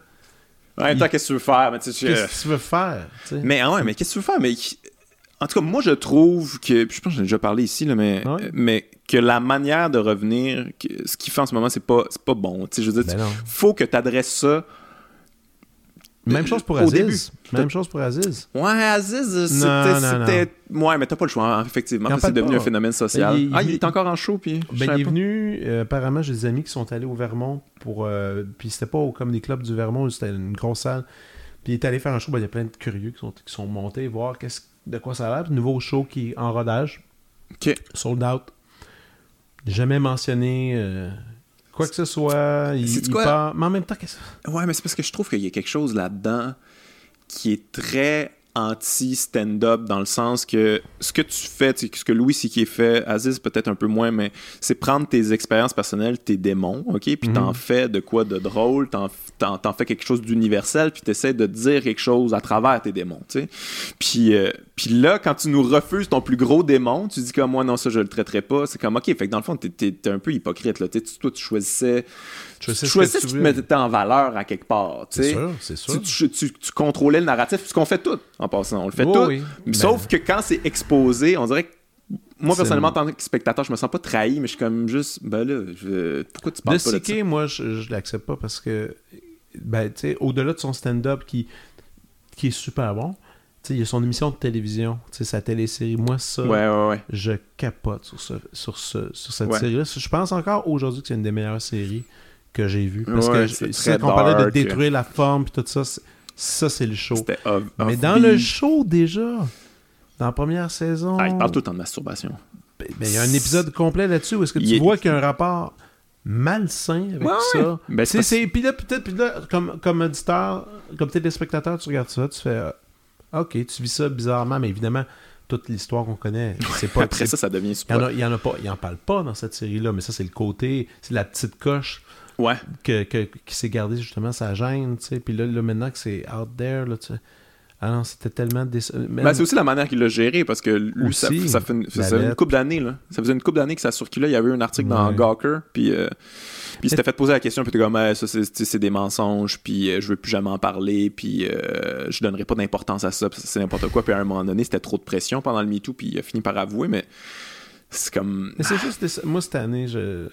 en même temps, qu'est-ce que tu veux faire? Mais, tu sais, je- Qu'est-ce que tu veux faire? tu sais? mais, ouais, mais qu'est-ce que tu veux faire? Mais, en tout cas, moi, je trouve que. puis Je pense que j'en ai déjà parlé ici, là, mais, Ouais? mais que la manière de revenir, que ce qu'il fait en ce moment, c'est pas, pas bon. Tu sais, je veux dire, Ben tu- faut que tu adresses ça. Même chose pour Au Aziz. début. Même chose pour Aziz. Ouais, Aziz, c'était. Ouais, mais t'as pas le choix, hein, effectivement. C'est devenu pas. un phénomène social. Ben, il- ah, il- il est encore en show, puis. Ben, il est pas. venu, euh, apparemment, j'ai des amis qui sont allés au Vermont pour. euh, puis c'était pas au Comedy Club du Vermont, c'était une grosse salle. Puis il est allé faire un show, ben, il y a plein de curieux qui sont, qui sont montés voir qu'est-ce, de quoi ça a l'air. Nouveau show qui est en rodage, Ok. sold out. Jamais mentionné euh, quoi que ce soit. Il, C'est il quoi? part- Mais en même temps, qu'est-ce Ouais, mais c'est parce que je trouve qu'il y a quelque chose là-dedans qui est très anti-stand-up dans le sens que ce que tu fais, ce que Louis C.K. fait, Aziz peut-être un peu moins, mais c'est prendre tes expériences personnelles, tes démons, ok, puis t'en fais de quoi de drôle, t'en, fais quelque chose d'universel, puis t'essaies de dire quelque chose à travers tes démons, tu sais. Puis, euh, puis là, quand tu nous refuses ton plus gros démon, tu dis comme moi, non, ça, je le traiterai pas. C'est comme, ok, fait que dans le fond, t'es, t'es un peu hypocrite, là. Toi, tu choisissais, Tu sais tu ce choisissais tu tu te veux. mettais en valeur à quelque part, tu C'est sûr, c'est sûr. Tu, tu- contrôlais le narratif, ce qu'on fait tout en passant. On le fait Oui, tout. oui. Ben- Sauf que quand c'est exposé, on dirait que moi, personnellement, en tant que spectateur, je me sens pas trahi, mais je suis comme juste, ben là, je- pourquoi tu parles De pas de ça? CK, moi, je, je l'accepte pas parce que, ben, tu sais, au-delà de son stand-up qui, qui est super bon, tu sais, il y a son émission de télévision, tu sais, sa télésérie. Moi, ça, Ouais, ouais, ouais. je capote sur, ce, sur, ce, sur cette série-là. Je pense encore aujourd'hui que c'est une des meilleures séries que j'ai vues. Parce Ouais, que c'est qu'on parlait de détruire la forme puis tout ça, ça, c'est le show. Mais dans le show, déjà, dans la première saison, Ah, il parle tout le temps de masturbation. ben, ben, il y a un épisode complet là-dessus où est-ce que tu Il est- vois qu'il y a un rapport malsain avec Ouais, ça. ouais. Ben, c'est Puis là, peut-être, puis là, comme, comme auditeur, comme téléspectateur, tu regardes ça, tu fais euh, OK, tu vis ça bizarrement, mais évidemment, toute l'histoire qu'on connaît, c'est pas. Après ça, ça devient il y, super. en a, il y en a pas, il en parle pas dans cette série-là, mais ça, c'est le côté, c'est la petite coche Ouais. que, que- qui s'est gardée justement sa gêne, tu sais. Puis là, là, maintenant que c'est out there, là, tu sais. Ah non, c'était tellement. Déce... mais- Ben, c'est aussi la manière qu'il l'a géré parce que lui, ça, Aussi, ça fait une, ça faisait une couple d'années. Là. Ça faisait une couple d'années que ça circulait. Il y avait eu un article dans. Gawker, puis, euh, puis il s'était fait poser la question, puis t'es comme, Eh, ça, c'est, des mensonges, puis euh, je veux plus jamais en parler, puis euh, je donnerai pas d'importance à ça, c'est n'importe quoi. Puis à un moment donné, c'était trop de pression pendant le MeToo, puis il a fini par avouer, mais c'est comme. Mais c'est juste, moi cette année, je...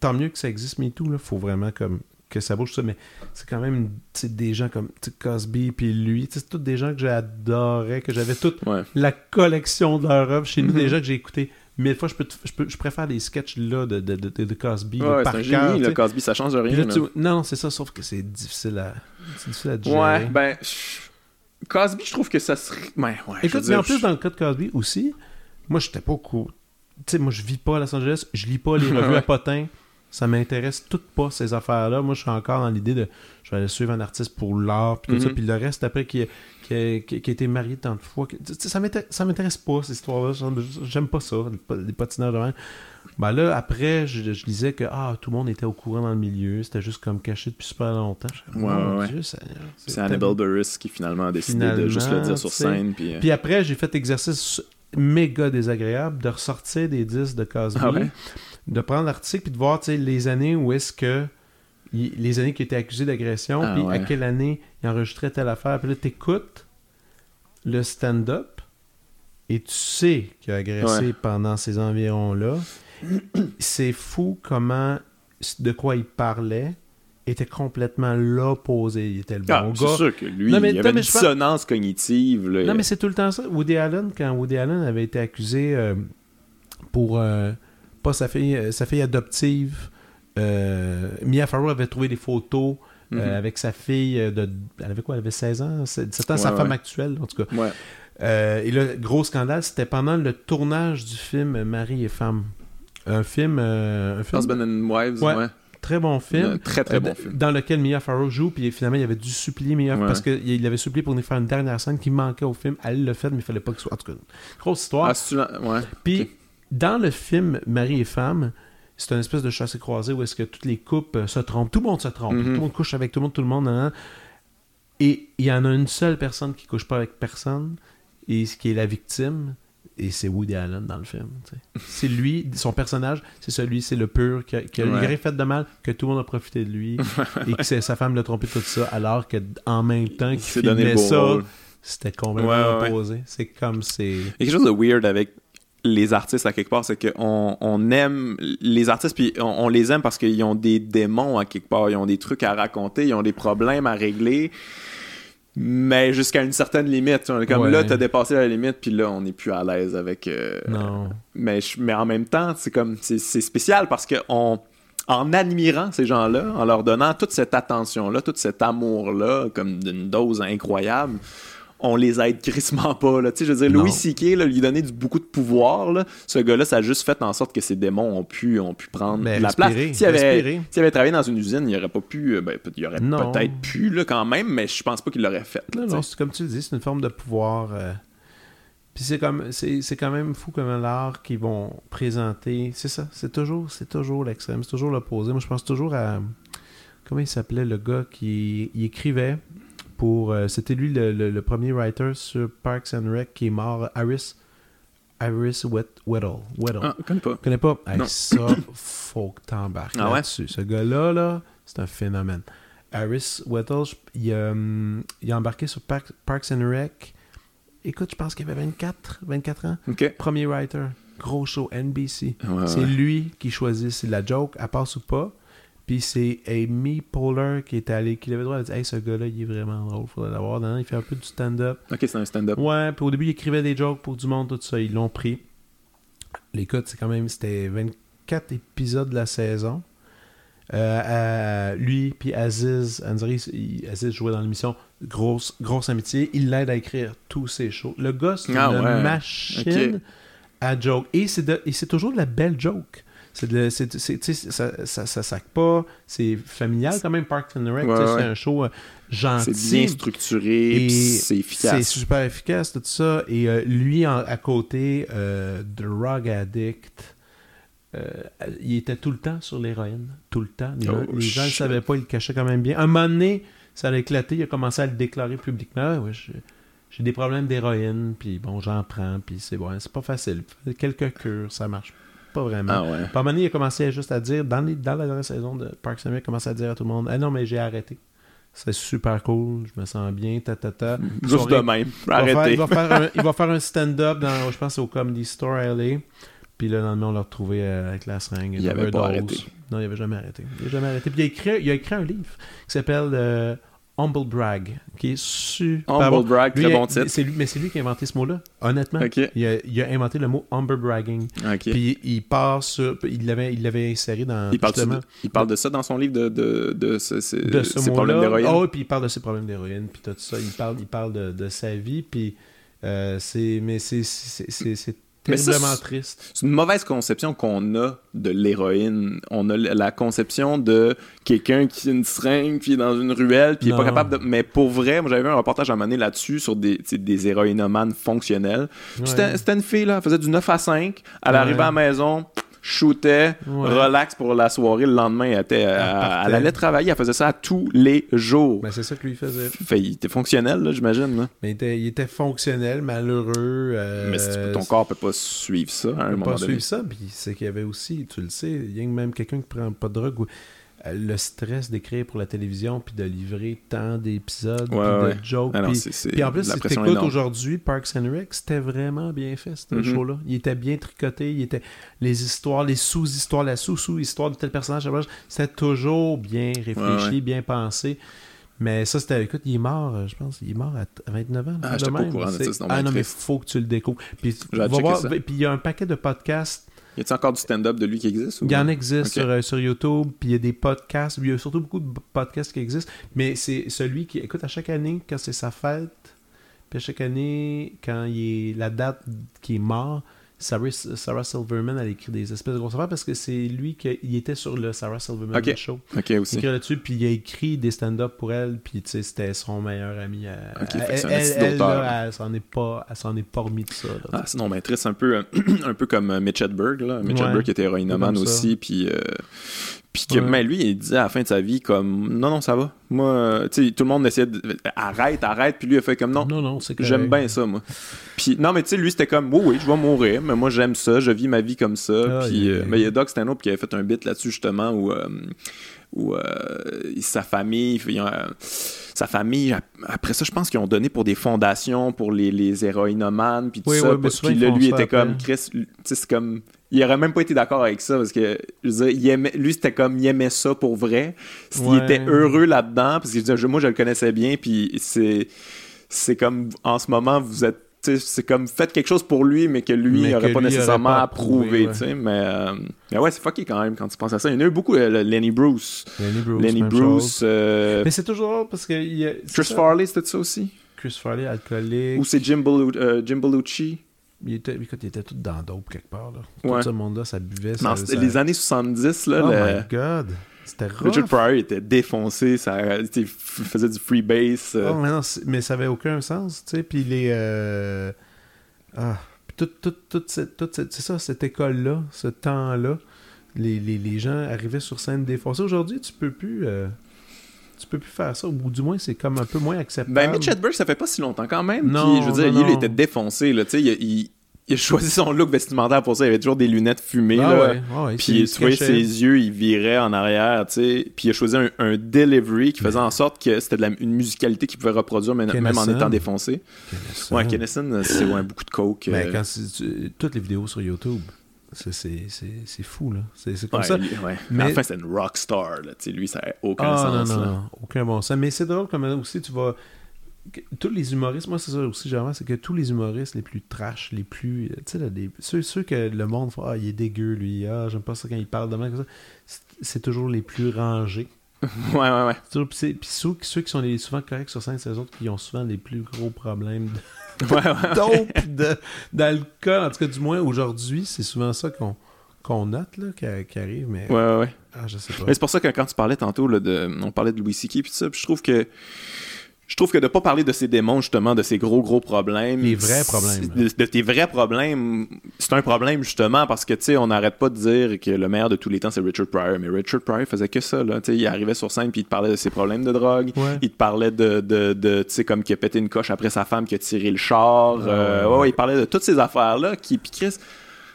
tant mieux que ça existe, MeToo, là, faut vraiment comme que ça bouge tout ça, mais c'est quand même des gens comme Cosby puis lui, c'est tous des gens que j'adorais, que j'avais toute Ouais. la collection de leur œuvre chez nous, Mhm. des gens que j'ai écouté mille fois, je, peux, je, peux- je préfère les sketchs là de, de, de, de Cosby Ouais, par c'est un cœur, génie, tu le sais. Cosby, ça change rien. là, tu- là. Non, c'est ça, sauf que c'est difficile à, difficile à. Ouais, ben. Cosby, je trouve que ça serait. Ouais, ouais. Écoute, mais en plus, dans le cas de Cosby aussi, moi, j'étais pas au courant. Tu sais, moi, je vis pas à Los Angeles, je lis pas les revues à potins. Ça m'intéresse toutes pas, ces affaires-là. Moi, je suis encore dans l'idée de. Je vais aller suivre un artiste pour l'art, puis tout ça. Mhm. Puis le reste, après, qui, a- qui, qui- qui a été marié tant de fois. ça m'intér- ça m'intéresse pas, cette histoire-là. J'aime pas ça, les pa- les patinages de même. Ben là, après, je, je disais que ah, tout le monde était au courant dans le milieu. C'était juste comme caché depuis super longtemps. Ouais, ouais, C'est Hannibal Buress qui finalement a décidé de juste le dire sur scène. Puis, euh, puis après, j'ai fait exercice méga désagréable de ressortir des disques de Cosby, Ah ouais? De prendre l'article puis de voir les années où est-ce que il- les années qui étaient accusé d'agression, Ah puis à quelle année il enregistrait telle affaire. Puis là, t'écoutes le stand-up et tu sais qu'il a agressé Ouais. pendant ces environs-là. C'est fou comment de quoi il parlait était complètement l'opposé. Il était le bon Ah, c'est gars. sûr que lui, Non, mais- il non, avait mais une dissonance cognitive. Là. Non, mais c'est tout le temps ça. Woody Allen, quand Woody Allen avait été accusé euh, pour euh, pas sa fille, euh, sa fille adoptive, euh, Mia Farrow avait trouvé des photos euh, Mhm. avec sa fille de. Elle avait quoi Elle avait 16 ans? 17 ans, Ouais, sa femme actuelle, en tout cas. Ouais. Euh, et le gros scandale, c'était pendant le tournage du film Marie et femme. Un film. euh, un film Husband and Wives, Ouais. ouais. Très bon film. Un très, très Euh, bon film. Dans lequel Mia Farrow joue, puis finalement, il avait dû supplier Mia Ouais. parce qu'il avait supplié pour nous faire une dernière scène qui manquait au film. Elle l'a fait, mais il fallait pas que ce soit. En tout cas, grosse histoire. Ah, ouais. Puis. Dans le film Marie et femme, c'est une espèce de chassé-croisé où est-ce que toutes les couples euh, se trompent. Tout le monde se trompe. Mhm. Tout le monde couche avec tout le monde, tout le monde. hein. Et il y en a une seule personne qui couche pas avec personne, et ce qui est la victime, et c'est Woody Allen dans le film. C'est lui, son personnage, c'est celui, c'est le pur, qui a, qui a Ouais. rien fait de mal, que tout le monde a profité de lui, et que sa femme l'a trompé tout ça, alors que en même temps Il qu'il donné filmait beau ça, c'était complètement Ouais, ouais, ouais. opposé. C'est comme c'est... Il y a quelque chose de weird avec les artistes à quelque part, c'est qu'on on aime les artistes, puis on, on les aime parce qu'ils ont des démons à quelque part, ils ont des trucs à raconter, ils ont des problèmes à régler, mais jusqu'à une certaine limite. Comme Ouais. là, t'as dépassé la limite, puis là, on n'est plus à l'aise avec. euh, Non. mais, je- mais en même temps, c'est comme c'est c'est spécial parce que on, en admirant ces gens-là, en leur donnant toute cette attention-là, tout cet amour-là, comme d'une dose incroyable, on les aide crissement pas. Là. Tu sais, Je veux dire. Louis C.K., là, lui donner du, beaucoup de pouvoir, là, ce gars-là, ça a juste fait en sorte que ses démons ont pu, ont pu prendre Mais la respirer, place. S'il avait, avait travaillé dans une usine, il aurait pas pu, euh, ben, il aurait peut-être pu là, quand même, mais je pense pas qu'il l'aurait fait. là, Non, non, comme tu le dis, c'est une forme de pouvoir. euh, Puis c'est comme c'est, c'est quand même fou comme l'art qu'ils vont présenter. C'est ça, c'est toujours, c'est toujours l'extrême, c'est toujours l'opposé. Moi, je pense toujours à comment il s'appelait le gars qui il écrivait pour. euh, c'était lui le, le- le premier writer sur Parks and Rec qui est mort, Harris. Wet, Weddle. Weddle. Ah, je connais pas. Connais pas? Hey, ça, faut que t'embarques Ah ouais? là-dessus. Ce gars-là, là, c'est un phénomène. Harris Weddle, il, a, il a embarqué sur Park- Parks and Rec. Écoute, je pense qu'il avait 24, 24 ans. Premier writer. Gros show, NBC. Ouais, c'est ouais. lui qui choisit si la joke, elle passe ou pas. Puis c'est Amy Poehler qui était allé, qui avait le droit de dire Hey, ce gars-là, il est vraiment drôle, faudrait l'avoir. Il fait un peu du stand-up. Ok, c'est un stand-up. Ouais, puis au début, il écrivait des jokes pour du monde, tout ça. Ils l'ont pris. L'écoute, c'est quand même, c'était 24 épisodes de la saison. Euh, lui, puis Aziz il- Aziz jouait dans l'émission. Grosse, grosse amitié. Il l'aide à écrire tous ses shows. Le gars, c'est Ah une ouais. machine à joke. Et c'est toujours de la belle joke. C'est c'est, c'est- ça, ça, ça sac pas. C'est familial quand même, Park and Rec. Ouais, ouais. C'est un show euh, gentil. C'est bien structuré, c'est C'est efficace. super efficace, tout ça. Et euh, lui, en- à côté, euh, drug addict, euh, il était tout le temps sur l'héroïne. Tout le temps. Les, Oh, gens- les gens ne savaient pas, il le cachait quand même bien. Un moment donné, ça a éclaté, il a commencé à le déclarer publiquement. Ah Ouais, je- j'ai des problèmes d'héroïne, puis bon, j'en prends, puis c'est bon, c'est pas facile. Quelques cures, ça marche pas vraiment. Ah ouais. Il a commencé juste à dire, dans, les, dans la dernière saison de Parks and Rec, il a commencé à dire à tout le monde Ah non, mais j'ai arrêté. C'est super cool, je me sens bien, ta ta ta. Juste de même. Arrêtez. Il va faire, un, il va faire un stand-up dans, je pense, au Comedy Store à LA. Puis le lendemain, on l'a retrouvé euh, avec la seringue. Il avait pas arrêté. Non, il avait jamais arrêté. Il a jamais arrêté. Puis il a écrit, il a écrit un livre qui s'appelle euh, Humble Brag, qui est super Humble bon. Brag, Lui, très bon titre. c'est lui- mais c'est lui qui a inventé ce mot-là, honnêtement. Ok. Il, a, il a inventé le mot humble bragging. Ok. Puis il part sur. Il l'avait, il l'avait inséré dans. il, parle justement, de, il parle de ça dans son livre de, de, de, ce- ce- de ce ses problèmes d'héroïne? Oui, puis il parle de ses problèmes d'héroïne, puis tout ça. Il parle, il parle de, de sa vie, puis euh, c'est, mais c'est, c'est, c'est, c'est terriblement c'est- triste. C'est une mauvaise conception qu'on a de l'héroïne. On a la conception de quelqu'un qui a une seringue, puis est dans une ruelle, puis il est pas capable de. Mais pour vrai, moi j'avais vu un reportage à donné là-dessus sur des, des héroïnomanes fonctionnels. Ouais. C'était une fille, là, elle faisait du 9 à 5. Elle Ouais. arrivait à la maison, shootait, Ouais. relax pour la soirée. Le lendemain, elle, était, elle, elle allait travailler. Elle faisait ça tous les jours. Ben, c'est ça que lui faisait. Fait, il était fonctionnel, là, j'imagine. là. Mais il était, il était fonctionnel, malheureux. euh, Mais si ton corps peut pas suivre ça à un peut moment pas donné. suivre ça, puis c'est qu'il y avait aussi, tu le sais, il y a même quelqu'un qui prend pas de drogue ou euh, le stress d'écrire pour la télévision puis de livrer tant d'épisodes Ouais, de jokes Ah puis- en plus, si t'écoutes aujourd'hui Parks and Rec, c'était vraiment bien fait, ce Mhm. show-là. Il était bien tricoté, il était... les histoires, les sous-histoires, la sous-sous-histoire de tel personnage, c'était toujours bien réfléchi, Ouais, bien pensé. Mais ça, c'était... Écoute, il est mort, euh, je pense, il est mort à t- à 29 ans. Ah, pas au courant de ça, Ah non, mais faut que tu le découvres. Puis, va voir- puis il y a un paquet de podcasts Y a-t-il encore du stand-up de lui qui existe? ou- il y en existe sur, euh, sur YouTube, puis il y a des podcasts, il y a surtout beaucoup de podcasts qui existent, mais c'est celui qui, écoute, à chaque année, quand c'est sa fête, puis à chaque année, quand il est la date qui est mort, Sarah, Sarah Silverman, elle écrit des espèces de grosses affaires parce que c'est lui qui il était sur le Sarah Silverman show. Ok, Il aussi. écrit là-dessus, puis il a écrit des stand-up pour elle, puis tu sais, c'était son meilleur ami. euh, Ok, fait que elle, elle, elle, là, elle s'en est pas, s'en est pas remis de ça. là. Ah, sinon, ben, triste, un peu, un peu comme euh, Mitch Hedberg, là. Mitch Ouais. Hedberg qui était héroïnomane aussi, puis... euh, puis que, Ouais. mais lui, il disait à la fin de sa vie, comme, non, non, ça va. Moi, euh, tu sais, tout le monde essayait de... Arrête, arrête, puis lui, il a fait comme, non, non, non, c'est que J'aime bien ça, moi. Puis, non, mais tu sais, lui, c'était comme, oui, oui, je vais mourir, mais moi, j'aime ça, je vis ma vie comme ça. Ah, puis, il- euh, mais il y a Doc Stanhope qui avait fait un bit là-dessus, justement, où, euh, où euh, sa famille, ils ont, sa famille, ap- après ça, je pense qu'ils ont donné pour des fondations pour les, les héroïnomanes, puis tout Oui, ça. oui, mais puis là, lui, était comme. Chris, c'est comme. Il aurait même pas été d'accord avec ça parce que je veux dire, il aimait, lui c'était comme il aimait ça pour vrai. Il Ouais. était heureux là-dedans parce que je veux dire, moi je le connaissais bien puis c'est c'est comme en ce moment vous êtes c'est comme faites quelque chose pour lui mais que lui n'aurait pas lui nécessairement pas approuvé, ouais. mais, euh, mais ouais c'est fucké quand même quand tu penses à ça il y en a eu beaucoup euh, le Lenny Bruce Lenny Bruce. Lenny Bruce euh, Mais c'est toujours parce que. y a- Chris ça. Farley c'était ça aussi? Chris Farley, alcoolique. ou c'est Jim, Belu- euh, Jim Il était, écoute, il était tout dans dope quelque part. Là. Ouais. Tout ce monde-là, ça buvait. Ça, ça- les années 70 là Oh le- my god. C'était. Richard Pryor était défoncé ça il faisait du freebase euh, Oh, mais, non, c'est- mais ça avait aucun sens, tu sais. Puis les. euh, Ah. Tout, tout, tout cette- toute cette- c'est ça, cette école-là, ce temps-là, les, les, les gens arrivaient sur scène défoncés. Aujourd'hui, tu peux plus. euh, Tu peux plus faire ça, ou du moins, c'est comme un peu moins acceptable. Ben, Mitch Hedberg, ça fait pas si longtemps quand même. Non, Puis, je veux dire, non, il non. était défoncé, là. Tu sais, il, il- il a choisi son look vestimentaire pour ça. Il avait toujours des lunettes fumées, Ah là. ouais, ah ouais, Puis, tu voyais ses yeux, il virait en arrière, tu sais. Puis, il a choisi un, un delivery qui faisait en sorte que c'était une musicalité qu'il pouvait reproduire, même, même en étant défoncé. Kennison. Ouais, Kennison, c'est ouais, beaucoup de coke. Euh, quand c'est- tu- toutes les vidéos sur YouTube, c'est- c'est c'est- c'est fou, là. C'est c'est comme ouais, ça. lui, ouais. Mais- À la fin, c'était une rock star, là. Lui, ça n'a aucun Ah sens, non, non, là. non, aucun bon sens. Mais c'est drôle comme aussi tu vas. Que- Tous les humoristes, moi c'est ça aussi, j'aimerais, c'est que tous les humoristes les plus trash, les plus. Tu sais, ceux, ceux que le monde fait, ah, il est dégueu, lui, ah, j'aime pas ça quand il parle de même, comme ça. C'est- toujours les plus rangés. Ouais, ouais, ouais. Toujours- Puis ceux, ceux qui sont les, souvent corrects sur scène, c'est les autres qui ont souvent les plus gros problèmes de Ouais, ouais. dope, de- d'alcool. En tout cas, du moins aujourd'hui, c'est souvent ça qu'on qu'on note, là, qui, arrive, mais. Ouais, ouais, ouais. Ah, je sais pas. Mais c'est pour ça que quand tu parlais tantôt, là, de, on parlait de Louis C.K. puis tout ça, puis je trouve que je trouve que de pas parler de ces démons justement, de ces gros gros problèmes, Les vrais problèmes. de, de tes vrais problèmes, c'est un problème justement parce que tu sais, on n'arrête pas de dire que le meilleur de tous les temps c'est Richard Pryor, mais Richard Pryor faisait que ça là, tu sais, il arrivait sur scène puis il te parlait de ses problèmes de drogue, Ouais. il te parlait de, de, de tu sais comme qu'il a pété une coche après sa femme qui a tiré le char, Ah, euh, ouais, ouais, il parlait de toutes ces affaires là qui puis Chris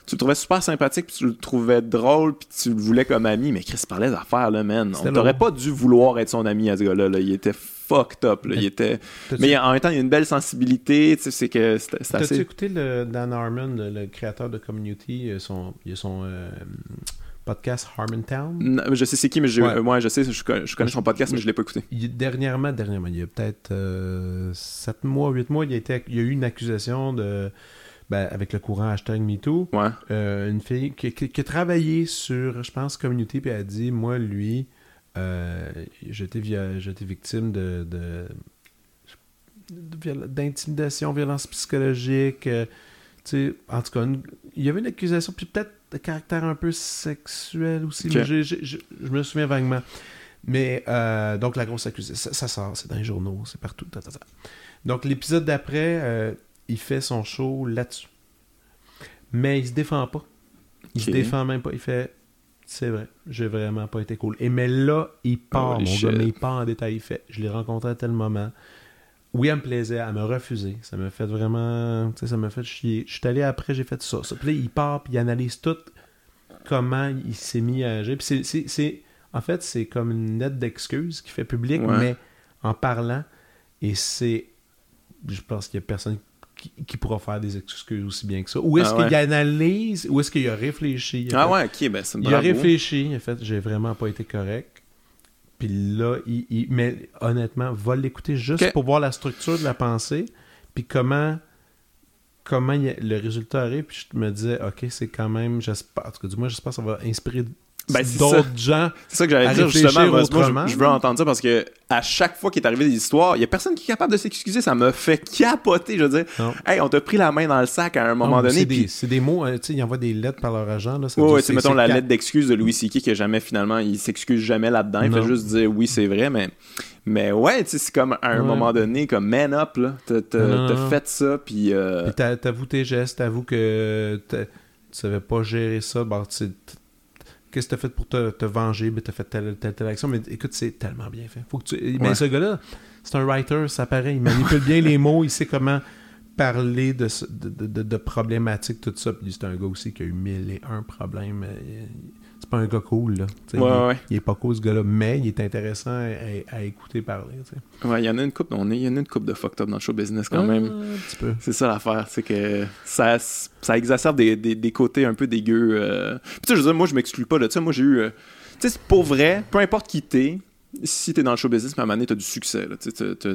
tu le trouvais super sympathique, puis tu le trouvais drôle, puis tu le voulais comme ami, mais Chris parlait d'affaires, là, man. On t'aurait pas dû vouloir être son ami à ce gars-là, là. Il était fucked up, là. Il était... Mais en même temps, il y a une belle sensibilité, tu sais, c'est que c'est c'est T'as-tu assez... écouté le Dan Harmon, le, le créateur de Community, euh, son, il a son euh, podcast Harmontown? Non, je sais c'est qui, mais Ouais. euh, moi, je sais, je connais, je son podcast, mais je l'ai pas écouté. Il- dernièrement, dernièrement, il y a peut-être 7 mois, 8 mois, il y, a été- il y a eu une accusation de ben, avec le courant hashtag MeToo. Ouais. Euh, une fille qui, qui- qui a travaillé sur, je pense, Community, puis elle a dit, moi, lui, euh, j'étais via- j'étais victime de, d'intimidation, violence psychologique. euh, en tout cas, une- il y avait une accusation, puis peut-être de caractère un peu sexuel aussi, mais je me souviens vaguement. Mais euh, donc la grosse accusation, ça, ça sort, c'est dans les journaux, c'est partout. ta, ta, ta. Donc l'épisode d'après, euh, il fait son show là-dessus. Mais il se défend pas. Il se Ok. défend même pas. Il fait c'est vrai, j'ai vraiment pas été cool. Et mais là, il part, Holy mon shit. gars, mais il part en détail. Il fait je l'ai rencontré à tel moment. Oui, elle me plaisait, elle m'a refusé. Ça m'a fait vraiment. Tu sais, ça m'a fait chier. Je suis allé après, j'ai fait ça. ça. Puis là, il part, puis il analyse tout comment il s'est mis à agir. Puis c'est- En fait, c'est comme une lettre d'excuse qu'il fait public, Ouais. mais en parlant. Et c'est. Je pense qu'il y a personne qui, pourra faire des excuses aussi bien que ça. Ou est-ce Ah ouais. qu'il analyse, ou est-ce qu'il a réfléchi. Il a Ah fait- ouais, ok, ben c'est il a réfléchi, a fait j'ai vraiment pas été correct. Puis là, il, il- mais honnêtement, va l'écouter juste pour voir la structure de la pensée, puis comment comment il y a- le résultat arrive. Puis je me disais, ok, c'est quand même, j'espère, en tout cas, du moins, j'espère que ça va inspirer Ben, d'autres gens. C'est ça que j'allais dire justement. Moi, moi, je, je veux entendre ça parce que à chaque fois qu'il est arrivé des histoires, il y a personne qui est capable de s'excuser. Ça me fait capoter. Je veux dire, Non. hey, on t'a pris la main dans le sac à un moment Non, donné. C'est des, des mots, tu sais, ils envoient des lettres par leur agent. Là, ça Ouais, ouais, mettons la lettre d'excuse de Louis C.K. qui jamais finalement, il s'excuse jamais là-dedans. Il fait juste dire oui, c'est vrai, mais, mais ouais, tu sais, c'est comme à un Ouais. moment donné, comme man up, là. T'as fait ça, puis. euh, Puis t'a- t'avoues tes gestes, t'avoues que tu savais pas gérer ça. Bon, Qu'est-ce que t'as fait pour te, te venger? Ben, t'as fait telle, telle, telle action. Mais écoute, c'est tellement bien fait. Faut que tu... Mais Ouais. ce gars-là, c'est un writer, ça paraît. Il manipule bien les mots, il sait comment parler de, ce- de, de- de- de problématiques, tout ça. Puis c'est un gars aussi qui a eu mille et un problèmes. Euh, C'est pas un gars cool, là. Ouais, il, ouais. il est pas cool, ce gars-là, mais il est intéressant à, écouter parler. tu sais. Ouais, il y en a une coupe, on est, il y en a une coupe de fucked up dans le show business quand Ah, même. Un petit peu. C'est ça l'affaire, c'est que ça, ça exacerbe des, des, des côtés un peu dégueux. euh. Puis tu sais, je veux dire, moi je m'exclus pas de ça. Moi j'ai eu. euh, Tu sais, c'est pour vrai, peu importe qui t'es, si t'es dans le show business, à un moment donné, t'as du succès.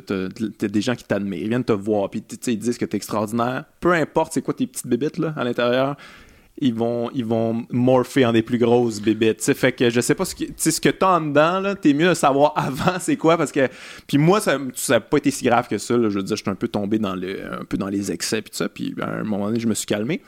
t'as- des gens qui t'admirent, ils viennent te voir, puis ils disent que t'es extraordinaire. Peu importe c'est quoi tes petites bébites là, à l'intérieur. Ils vont, ils vont morpher en des plus grosses bébites. tu sais. Fait que je sais pas ce que, ce que t'as en dedans, là, t'es mieux de savoir avant c'est quoi parce que. Puis moi, ça n'a pas été si grave que ça. là. Je veux dire, j'étais un peu tombé dans, le, un peu dans les excès puis ça. Puis à un moment donné, je me suis calmé.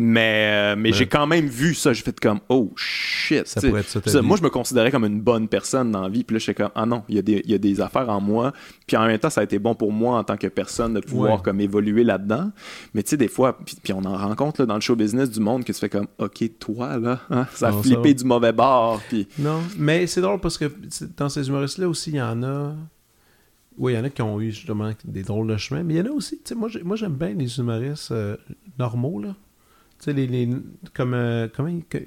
Mais, euh, mais Ouais. j'ai quand même vu ça. J'ai fait comme, oh shit. Ça pourrait être ça, moi, je me considérais comme une bonne personne dans la vie. Puis là, j'étais comme, ah non, il y, a des- il y a des affaires en moi. Puis en même temps, ça a été bon pour moi en tant que personne de pouvoir Ouais. comme évoluer là-dedans. Mais tu sais, des fois, puis, puis on en rencontre là, dans le show business du monde que tu fais comme, ok, toi, là, hein, ça a Non, flippé du mauvais bord. Puis Non, mais c'est drôle parce que dans ces humoristes-là aussi, il y en a. Oui, il y en a qui ont eu justement des drôles de chemin, mais il y en a aussi. tu sais, moi, j'aime bien les humoristes euh, normaux, là. Tu sais, les, les- comme. euh, comment, que-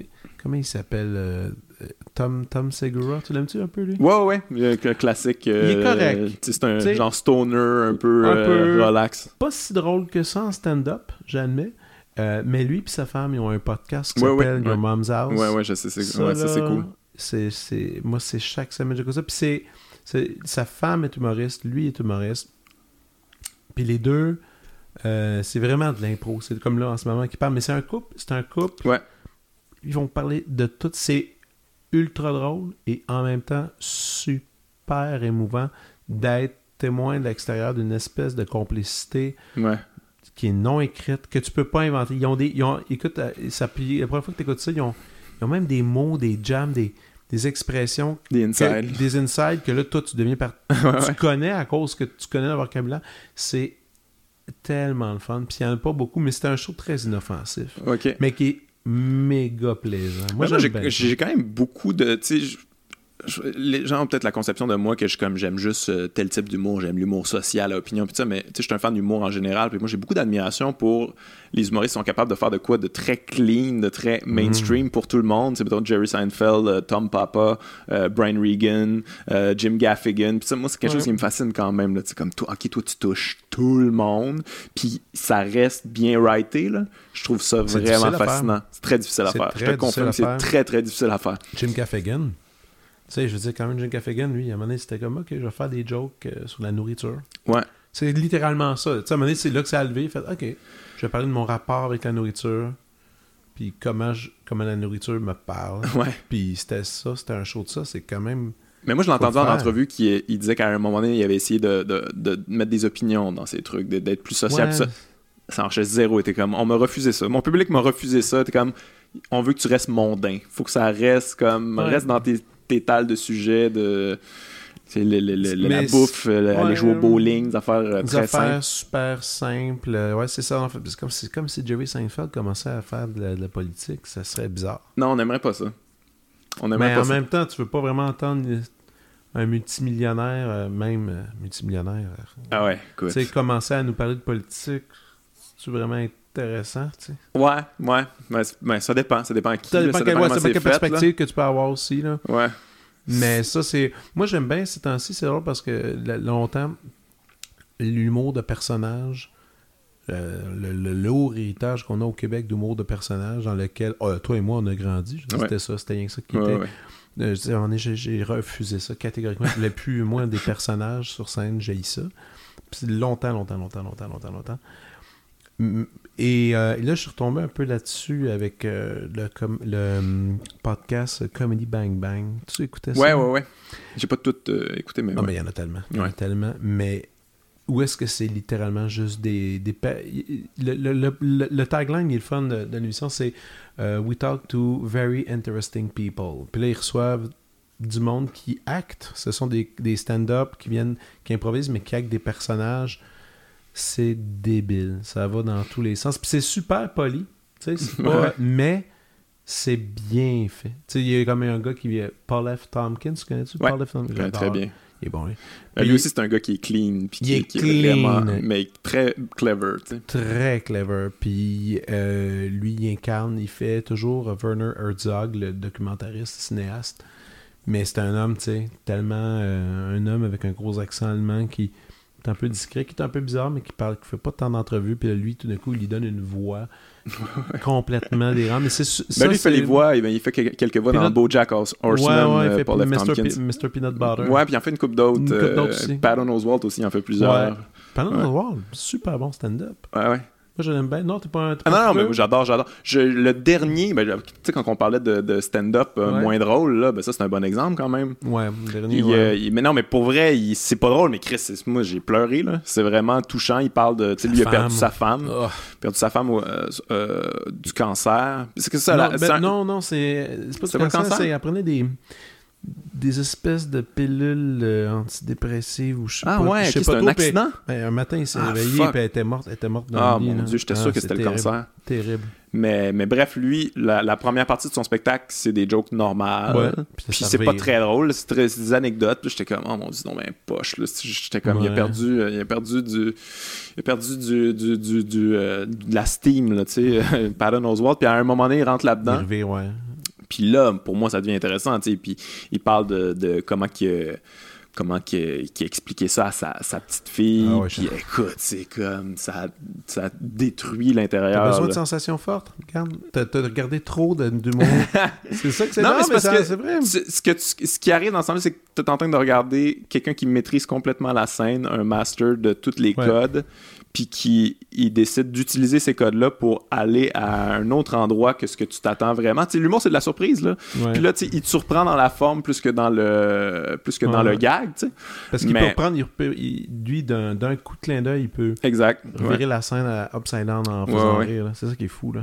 comment il s'appelle euh, euh, Tom, Tom Segura, tu l'aimes-tu un peu, lui? Ouais, ouais, ouais, le classique. euh, Il est correct. tu sais, C'est un T'sais, genre stoner un peu, un euh, peu- relax. Pas si drôle que ça en stand-up, j'admets. Euh, mais lui et sa femme, ils ont un podcast qui Ouais, ouais, s'appelle Your. Mom's House. Ouais, ouais, je sais, c'est Ça, c'est cool. moi, c'est chaque semaine, j'écoute ça. Puis c'est, c'est- sa femme est humoriste, lui est humoriste. Puis les deux, euh, c'est vraiment de l'impro. C'est comme là en ce moment qu'ils parlent. Mais c'est un couple. C'est un couple. Ouais. Ils vont parler de tout. C'est ultra drôle et en même temps super émouvant d'être témoin de l'extérieur d'une espèce de complicité Ouais. qui est non écrite, que tu peux pas inventer. Ils ont des. Ils ont, écoute, euh, ça, la première fois que tu écoutes ça, ils ont, ils ont même des mots, des jams, des, des expressions, Des que- inside. des insides que là, toi, tu deviens par. Ouais, Tu ouais. connais à cause que tu connais le vocabulaire. C'est tellement le fun. Puis il n'y en a pas beaucoup, mais c'est un show très inoffensif. Ok. Mais qui est méga plaisant. Moi, bien j'ai quand même beaucoup de. Tu sais, je- les gens ont peut-être la conception de moi que je comme j'aime juste euh, tel type d'humour, j'aime l'humour social, à opinion, puis ça, mais tu sais, je suis un fan d'humour en général, puis moi j'ai beaucoup d'admiration pour les humoristes qui sont capables de faire de quoi de très clean, de très Mhm. mainstream pour tout le monde. C'est peut-être Jerry Seinfeld, euh, Tom Papa, euh, Brian Regan, euh, Jim Gaffigan. Puis ça, moi, c'est quelque Ouais. chose qui me fascine quand même. Sais, comme toi, ok, toi tu touches tout le monde, puis ça reste bien writé. Là. Je trouve ça C'est vraiment fascinant. C'est très difficile à C'est faire. Je te confirme, c'est très très difficile à faire. Jim Gaffigan? Tu sais, je veux dire, quand même, Jim Gaffigan, lui, à un moment donné, c'était comme, OK, je vais faire des jokes euh, sur la nourriture. Ouais. C'est littéralement ça. Tu sais, à un moment donné, c'est là que ça a levé. Il fait, OK, je vais parler de mon rapport avec la nourriture, puis comment, je, comment la nourriture me parle. Ouais. Puis c'était ça, c'était un show de ça. C'est quand même... Mais moi, je entendu en entrevue qu'il il disait qu'à un moment donné, il avait essayé de, de- de mettre des opinions dans ces trucs, d'être plus social. Ouais. Ça, ça marchait zéro. était comme, on m'a refusé ça. Mon public m'a refusé ça. T'es comme, on veut que tu restes mondain. Faut que ça reste comme, Ouais. reste dans tes, de sujets de. le- le- le- la bouffe, euh, aller jouer au bowling, des affaires euh, Des très affaires simples. super simples. Euh, Ouais, c'est ça. En fait. C'est comme, comme si Jerry Seinfeld commençait à faire de la, de la politique. Ça serait bizarre. Non, on n'aimerait pas ça. On n'aimerait Mais pas en ça. même temps, tu veux pas vraiment entendre un multimillionnaire, euh, même euh, multimillionnaire, euh, Ah ouais, écoute. tu sais, commencer à nous parler de politique. C'est vraiment intéressant, tu sais. Ouais, ouais. Ben, c'est- ben, ça dépend. Ça dépend à qui. Ça là, dépend ça quelle, dépend ouais, ça dépend là. perspective que tu peux avoir aussi, là. Ouais. Mais ça, c'est. Moi, j'aime bien ces temps-ci, c'est drôle parce que longtemps, l'humour de personnage, euh, le, le lourd héritage qu'on a au Québec d'humour de personnage dans lequel euh, toi et moi, on a grandi. Ouais. C'était ça, c'était rien que ça qui Ouais, était. ouais. Euh, j'ai, refusé ça catégoriquement. Je voulais plus, moi, des personnages sur scène, j'ai ça. Puis c'est longtemps, longtemps, longtemps, longtemps, longtemps, longtemps. Et, euh, et là, je suis retombé un peu là-dessus avec euh, le, com- le hum, podcast Comedy Bang Bang. Tu écoutais ça? Ouais, ouais, ouais. J'ai pas tout euh, écouté, mais. Ouais. mais il y en a tellement. Il y en a Ouais. tellement. Mais où est-ce que c'est littéralement juste des. des pa- le, le, le, tagline, il est le fun de, de l'émission, c'est We talk to very interesting people. Puis là, ils reçoivent du monde qui acte. Ce sont des, des stand-up qui viennent, qui improvisent, mais qui actent des personnages. C'est débile. Ça va dans tous les sens. Puis c'est super poli. Pas-. Mais c'est bien fait. Il y a comme un gars qui vient. Paul F. Tompkins, tu connais-tu Ouais. Paul F. Tompkins? Très bien. Il est bon, lui. Ben, lui aussi, c'est un gars qui est clean. Puis Il qui, est qui clean. vraiment. Mais très clever. Très clever. Puis euh, lui, il incarne, il fait toujours Werner Herzog, le documentariste, cinéaste. Mais c'est un homme, tu sais, tellement euh, un homme avec un gros accent allemand qui est un peu discret, qui est un peu bizarre, mais qui parle, qui fait pas tant d'entrevues. Puis lui, tout d'un coup, il lui donne une voix complètement délirante. Mais c'est Ben, lui, il fait les voix. et ben, il fait que- quelques voix dans Bojack Horse- Ouais, Horseman, ouais, il euh, fait. Mr. Peanut Butter. Ouais, puis il en fait une coupe d'autres. Euh. Patton Oswalt aussi, il en fait plusieurs. Ouais. Pendant Ouais. Oswald, super bon stand-up. Ouais, ouais. Moi, je l'aime bien. Non, t'es pas un. t'es Ah non, non, mais j'adore, j'adore. Je- le dernier, ben, tu sais, quand on parlait de, de stand-up euh, Ouais. moins drôle, là, ben, ça, c'est un bon exemple quand même. Ouais, le dernier. Il, ouais. euh, il- mais non, mais pour vrai, il- c'est pas drôle, mais Chris, c'est- moi, j'ai pleuré, là. C'est vraiment touchant. Il parle de, tu sais, lui, il a perdu sa femme. Oh. Perdu sa femme euh, du cancer. C'est que ça, non, là, ben, c'est un- non, non, c'est c'est pas C'est du cancer, cancer? c'est elle prenait des des espèces de pilules euh, antidépressives ou je sais Ah pas. ouais, ok, pas c'est un accident? ben, un matin, il s'est Ah, réveillé puis elle était morte, elle était morte dans Ah le lit. mon là. dieu, j'étais Ah, sûr que c'était le cancer. Terrible. Mais, mais bref, lui, la, la première partie de son spectacle, c'est des jokes normales. Ouais, puis c'est pas très drôle, c'est des anecdotes. Puis j'étais comme, oh mon dieu, non, mais poche. là. J'étais comme, il a Ouais. perdu, euh, il a perdu du, il a perdu du, du, du, du, euh, de la steam, là, tu sais, Patton Oswalt. Puis à un moment donné, il rentre Il là-dedans. ouais. Puis là, pour moi, ça devient intéressant. Puis il parle de, de comment qu'il comment expliqué ça à sa, sa petite fille. Ah ouais, puis écoute, c'est comme, ça, ça détruit T'as l'intérieur. besoin de sensations fortes. Regarde, t'as t'as regardé trop de- d'humour? c'est ça que c'est. Non, Non, mais c'est mais que- c'est vrai. Ce, que tu- ce qui arrive dans ce c'est que tu es en train de regarder quelqu'un qui maîtrise complètement la scène, un master de tous les Ouais. codes, puis qui il décide d'utiliser ces codes-là pour aller à un autre endroit que ce que tu t'attends vraiment. Tu sais, l'humour, c'est de la surprise, là. Puis là, tu sais, il te surprend dans la forme plus que dans le, plus que dans Ouais. le gag, tu sais. Parce qu'il mais- peut prendre, il peut- il- lui, d'un coup de clin d'œil, il peut Exact. Ouais. la scène à upside down en faisant rire. C'est ça qui est fou, là.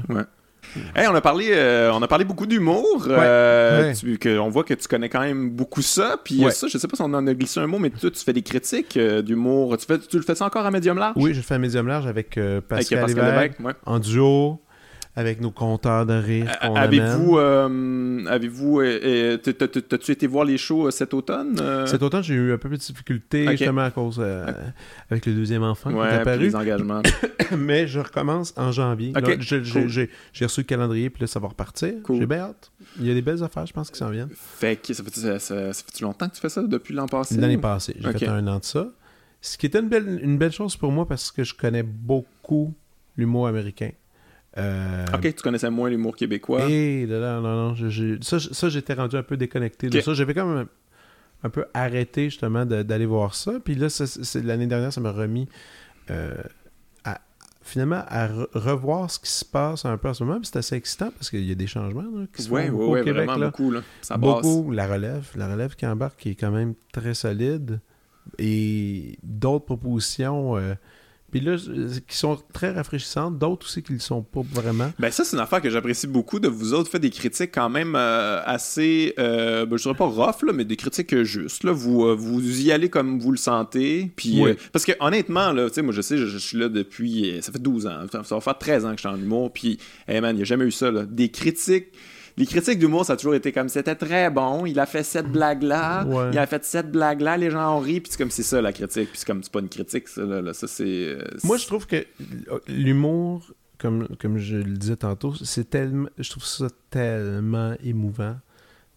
Hey, on a parlé, euh, on a parlé beaucoup d'humour. euh, Ouais. tu- que- on voit que tu connais quand même beaucoup ça. Puis Ouais. ça, je sais pas si on en a glissé un mot, mais toi, tu fais des critiques euh, d'humour. Tu, fais, tu le fais ça encore à Medium Large? Oui, je fais un médium large avec Avec Pascal, Pascal Lévesque, Lévesque, ouais. en duo, avec nos compteurs de rire qu'on Avez-vous, euh, avez-vous, euh, euh, t'as- t'as- t'as- t'as-tu été voir les shows cet automne? euh? Cet automne, j'ai eu un peu de difficulté, Ok. justement, à cause avec le deuxième enfant qui est apparu. les engagements. Mais je recommence en janvier. J'ai- cool. reçu le calendrier, puis là, ça va repartir. Cool. J'ai bien hâte. Il y a des belles affaires, je pense, qui s'en viennent. fait que ça fait, ça, ça- ça fait longtemps que tu fais ça depuis l'an passé? L'année passée, j'ai fait un an de ça. Ce qui était une belle, une belle chose pour moi parce que je connais beaucoup l'humour américain. Euh, Ok, tu connaissais moins l'humour québécois. Et là, non, non, je- ça, ça, j'étais rendu un peu déconnecté de ça. J'avais quand même un, un peu arrêté justement d'aller voir ça. Puis là, l'année dernière, ça m'a remis euh, à, finalement à re- revoir ce qui se passe un peu en ce moment. Puis c'est assez excitant parce qu'il y a des changements là, qui se Ouais, ouais, beaucoup ouais, au Québec. vraiment là. beaucoup. Là. Ça passe. Beaucoup, la relève, la relève qui embarque, qui est quand même très solide. Et d'autres propositions, euh, puis là, euh, qui sont très rafraîchissantes, d'autres aussi qui ne le sont pas vraiment. Ben ça, c'est une affaire que j'apprécie beaucoup de vous autres. Faites des critiques quand même euh, assez, euh, ben, je dirais pas rough, là, mais des critiques justes. Là. Vous, euh, vous y allez comme vous le sentez. Puis, Oui. parce que honnêtement, là, tu sais, moi je sais, je, je suis là depuis, ça fait 12 ans. Ça va faire 13 ans que je suis en humour. Puis, hey man, il n'y a jamais eu ça. Là. Des critiques... Les critiques d'humour, ça a toujours été comme c'était très bon, il a fait cette blague-là, Ouais. il a fait cette blague-là, les gens ont ri, puis c'est comme c'est ça la critique, puis c'est comme c'est pas une critique, ça, là, là. ça c'est. euh, Moi, je trouve que l'humour, comme, comme je le disais tantôt, c'est tellement, je trouve ça tellement émouvant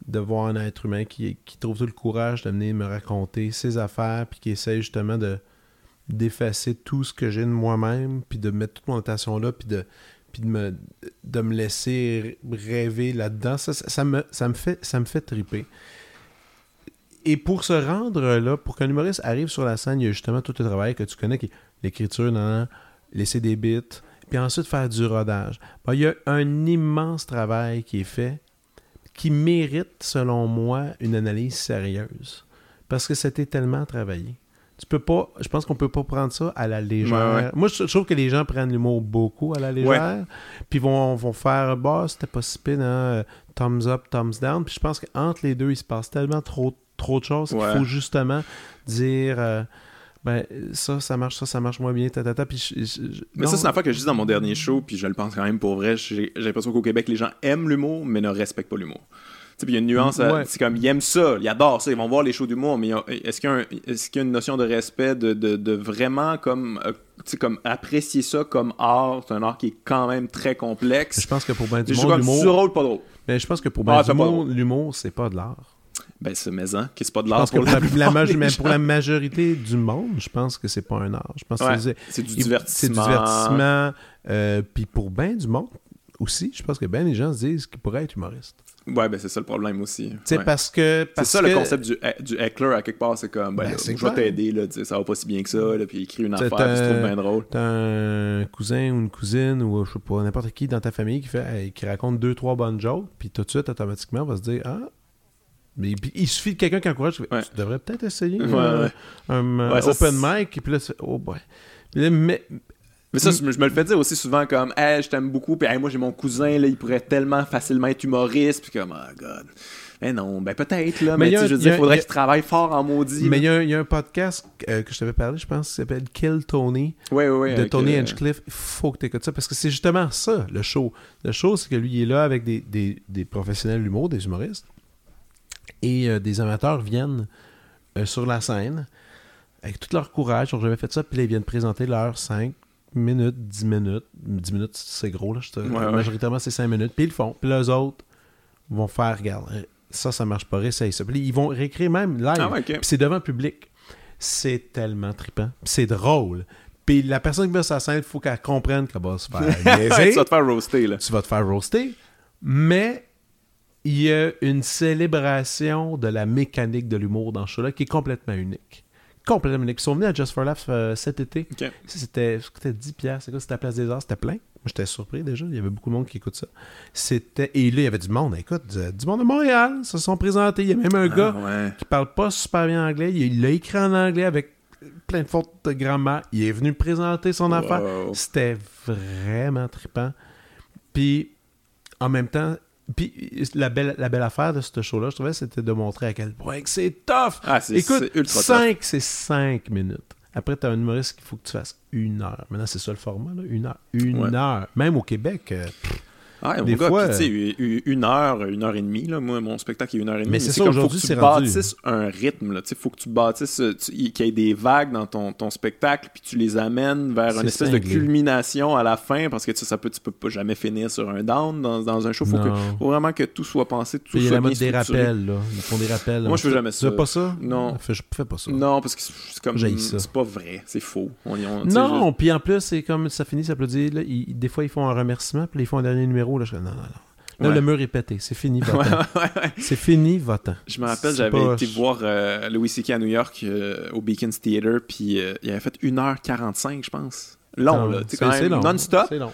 de voir un être humain qui, qui trouve tout le courage de venir me raconter ses affaires, puis qui essaie justement de d'effacer tout ce que j'ai de moi-même, puis de mettre toute mon attention là, puis de puis de me, laisser rêver là-dedans. Ça, me, fait, ça me fait triper. Et pour se rendre là, pour qu'un humoriste arrive sur la scène, il y a justement tout le travail que tu connais, l'écriture, laisser des bits, puis ensuite faire du rodage. Ben, il y a un immense travail qui est fait qui mérite, selon moi, une analyse sérieuse. Parce que c'était tellement travaillé. Tu peux pas, je pense qu'on peut pas prendre ça à la légère. Ouais, ouais. Moi, je, je trouve que les gens prennent l'humour beaucoup à la légère, puis vont, vont faire, bah, c'était pas si pire, hein, thumbs up, thumbs down. Puis je pense qu'entre les deux, il se passe tellement trop, trop de choses qu'il faut justement dire, euh, ben, ça, ça marche, ça, ça marche moins bien, ta, ta, ta. Puis je- je- je- Mais non. ça, c'est une affaire que je dis dans mon dernier show, puis je le pense quand même pour vrai. J'ai l'impression qu'au Québec, les gens aiment l'humour, mais ne respectent pas l'humour. Il y a une nuance, Ouais. c'est comme, ils aiment ça, ils adorent ça, ils vont voir les shows d'humour, mais est-ce qu'il y, a y une notion de respect, de, de, de vraiment comme, euh, comme apprécier ça comme art? C'est un art qui est quand même très complexe. Je pense que pour ben du monde, l'humour, drôle, pas drôle. mais je pense que pour Ah, ben monde, l'humour, c'est pas de l'art. Ben, c'est maison, que c'est pas de l'art pour la, la, mais pour la majorité du monde, je pense que c'est pas un art. Je pense que Ouais, c'est c'est du il- C'est divertissement. du divertissement. euh, Puis pour bien du monde aussi, je pense que bien les gens se disent qu'ils pourraient être humoristes. Ouais, ben c'est ça le problème aussi. Ouais. parce que. C'est ça que- le concept du, du heckler à quelque part, c'est comme, ben, Ben, là, c'est je vais t'aider, ça va pas si bien que ça, là, puis écrit une affaire, puis tu trouves bien drôle. T'as un cousin ou une cousine ou je sais pas, n'importe qui dans ta famille qui fait qui raconte deux, trois bonnes jokes, puis tout de suite, automatiquement, on va se dire Ah, mais puis il suffit de quelqu'un qui encourage, Ouais. tu devrais peut-être essayer Ouais, euh, ouais. un open c'est- mic, puis là, c'est- oh boy. Puis là, mais, Mais ça, je me je me le fais dire aussi souvent comme, hey, je t'aime beaucoup, puis hey, moi j'ai mon cousin, là, il pourrait tellement facilement être humoriste, puis comme, oh god. Mais non, ben peut-être, là, Mais mais, a je veux dire, faudrait il a- qu'il travaille fort en maudit. mais il y, a un- il y a un podcast euh, que je t'avais parlé, je pense, qui s'appelle Kill Tony. Ouais, ouais, ouais. de Tony euh, Hinchcliffe, il faut que tu écoutes ça parce que c'est justement ça, le show. Le show, c'est que lui, il est là avec des, des, des professionnels de l'humour, des humoristes, et euh, des amateurs viennent euh, sur la scène avec tout leur courage, ils n'ont jamais fait ça, puis là, ils viennent présenter leurs 5 minutes, 10 minutes. 10 minutes, c'est gros, là. je te- Ouais, ouais. Majoritairement, c'est 5 minutes, puis ils le font. Puis eux autres vont faire, regarde, ça, ça marche pas, essaye ça. Puis ils vont réécrire même live. Ah. Puis c'est devant le public. C'est tellement trippant. Puis c'est drôle. Puis la personne qui sur la scène, il faut qu'elle comprenne qu'elle va se faire tu vas te faire roaster, là. tu vas te faire roaster. Mais il y a une célébration de la mécanique de l'humour dans ce show-là qui est complètement unique. Complètement unique. Ils sont venus à Just for Laughs euh, cet été. Ok. Ça, C'était c'était 10 piastres. C'est quoi? C'était la place des arts. C'était plein. Moi, j'étais surpris déjà. Il y avait beaucoup de monde qui écoute ça. C'était... Et là, il y avait du monde. Écoute, du, du monde de Montréal. Ils se sont présentés. Il y a même un gars Ah, ouais. qui parle pas super bien anglais. Il l'a écrit en anglais avec plein de fautes de grammaire. Il est venu présenter son affaire. C'était vraiment trippant. Puis, en même temps, puis la belle, la belle affaire de ce show-là, je trouvais, c'était de montrer à quel point c'est tough. Ah, Écoute, c'est ultra tough. 5, c'est 5 minutes. Après, t'as un humoriste qu'il faut que tu fasses une heure. Maintenant, c'est ça le format, là, une heure. Une Ouais. heure. Même au Québec, euh, Ah, Des gars, fois, tu u- u- une heure, une heure et demie, là, moi, mon spectacle est une heure et demie. Mais c'est ça, aujourd'hui, faut c'est que tu rendu. bâtisses un rythme, là, tu sais, faut que tu bâtisses, euh, tu- qu'il y ait des vagues dans ton, ton spectacle, puis tu les amènes vers une espèce de culmination à la fin, parce que tu ça peut, tu peux pas jamais finir sur un down dans, dans un show. Faut, que, faut vraiment que tout soit pensé, tout soit bien mode des structuré. rappels, là. Ils font des rappels. Moi, je fais Tu- jamais Tu ça. fais pas ça? Non. Fais, je fais pas ça. Non, parce que c'est comme, c'est pas vrai, c'est faux. On, on- tu sais, Non, puis en plus, c'est comme ça finit, ça peut dire, des fois, ils font un remerciement, puis ils font un dernier numéro. Là, je non, non, non. Là, Ouais. le mur est pété. C'est fini, va-t'en. Ouais, c'est fini, va-t'en. Je me rappelle, j'avais pas- été voir euh, Louis C.K. à New York euh, au Beacons Theater, puis euh, il avait fait 1h45, je pense. Long, là. Tu sais, C'est- quand c'est même long. non-stop. C'est long.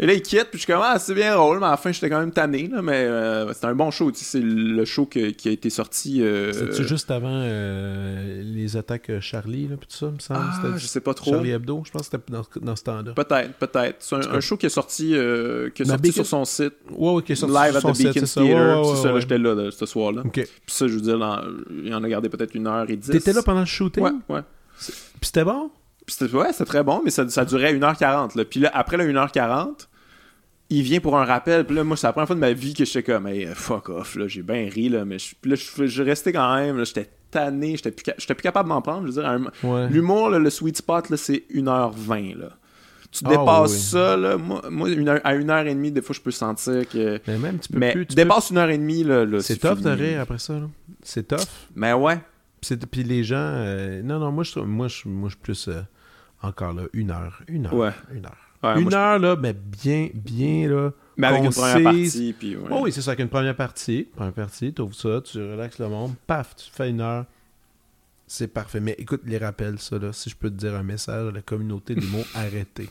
Et là, il quitte, puis je suis comme, ah, c'est bien drôle, mais à la fin, j'étais quand même tanné, là, mais euh, c'était un bon show. tu sais, C'est le show que- qui a été sorti. euh, C'est-tu juste avant euh, les attaques euh, Charlie, là, puis tout ça, me semble? Ah, C'était je sais pas trop. Charlie Hebdo, je pense que c'était dans, dans ce temps-là. Peut-être, peut-être. C'est un, un show qui est sorti, euh, qui est sorti Beacon- sur son site. Ouais, ouais, qui est sorti live sur at son the site, Beacon. Theater. C'est ça, là, j'étais là, là, ce soir-là. OK. Puis ça, je veux dire, dans- il en a gardé peut-être une heure et dix. T'étais là pendant le shooting? Ouais, ouais. Puis c'était bon? Puis c'était ouais, c'était très bon, mais ça, ça durait 1h40. Là. Puis là, après la 1h40, il vient pour un rappel. Puis là, moi, c'est la première fois de ma vie que j'étais comme, hey, fuck off, là, j'ai bien ri, là. Mais je, puis là, je, je restais quand même, là, j'étais tanné, j'étais plus, plus capable d'en prendre. Je veux dire, Ouais. l'humour, là, le sweet spot, là, c'est 1h20, là. Tu Ah, dépasses oui, ça, là. Moi, moi une heure- à 1h30, des fois, je peux sentir que. Mais même, tu peux Mais plus. tu peux- dépasse 1h30, là. là C'est tough de rire après ça, là. C'est tough. Mais ouais. Puis les gens... euh, non, non, moi, je, moi, je, moi, je suis plus... euh, encore là, une heure. Une heure. Ouais. Une heure. Ouais, une je- heure, là, mais bien, bien, là. Mais avec une première partie, puis ouais. Oh oui, c'est ça, avec une première partie. Première partie, tu ouvres ça, tu relaxes le monde, paf, tu fais une heure. C'est parfait. Mais écoute, les rappels, ça, là, si je peux te dire un message à la communauté des mots, arrêtez.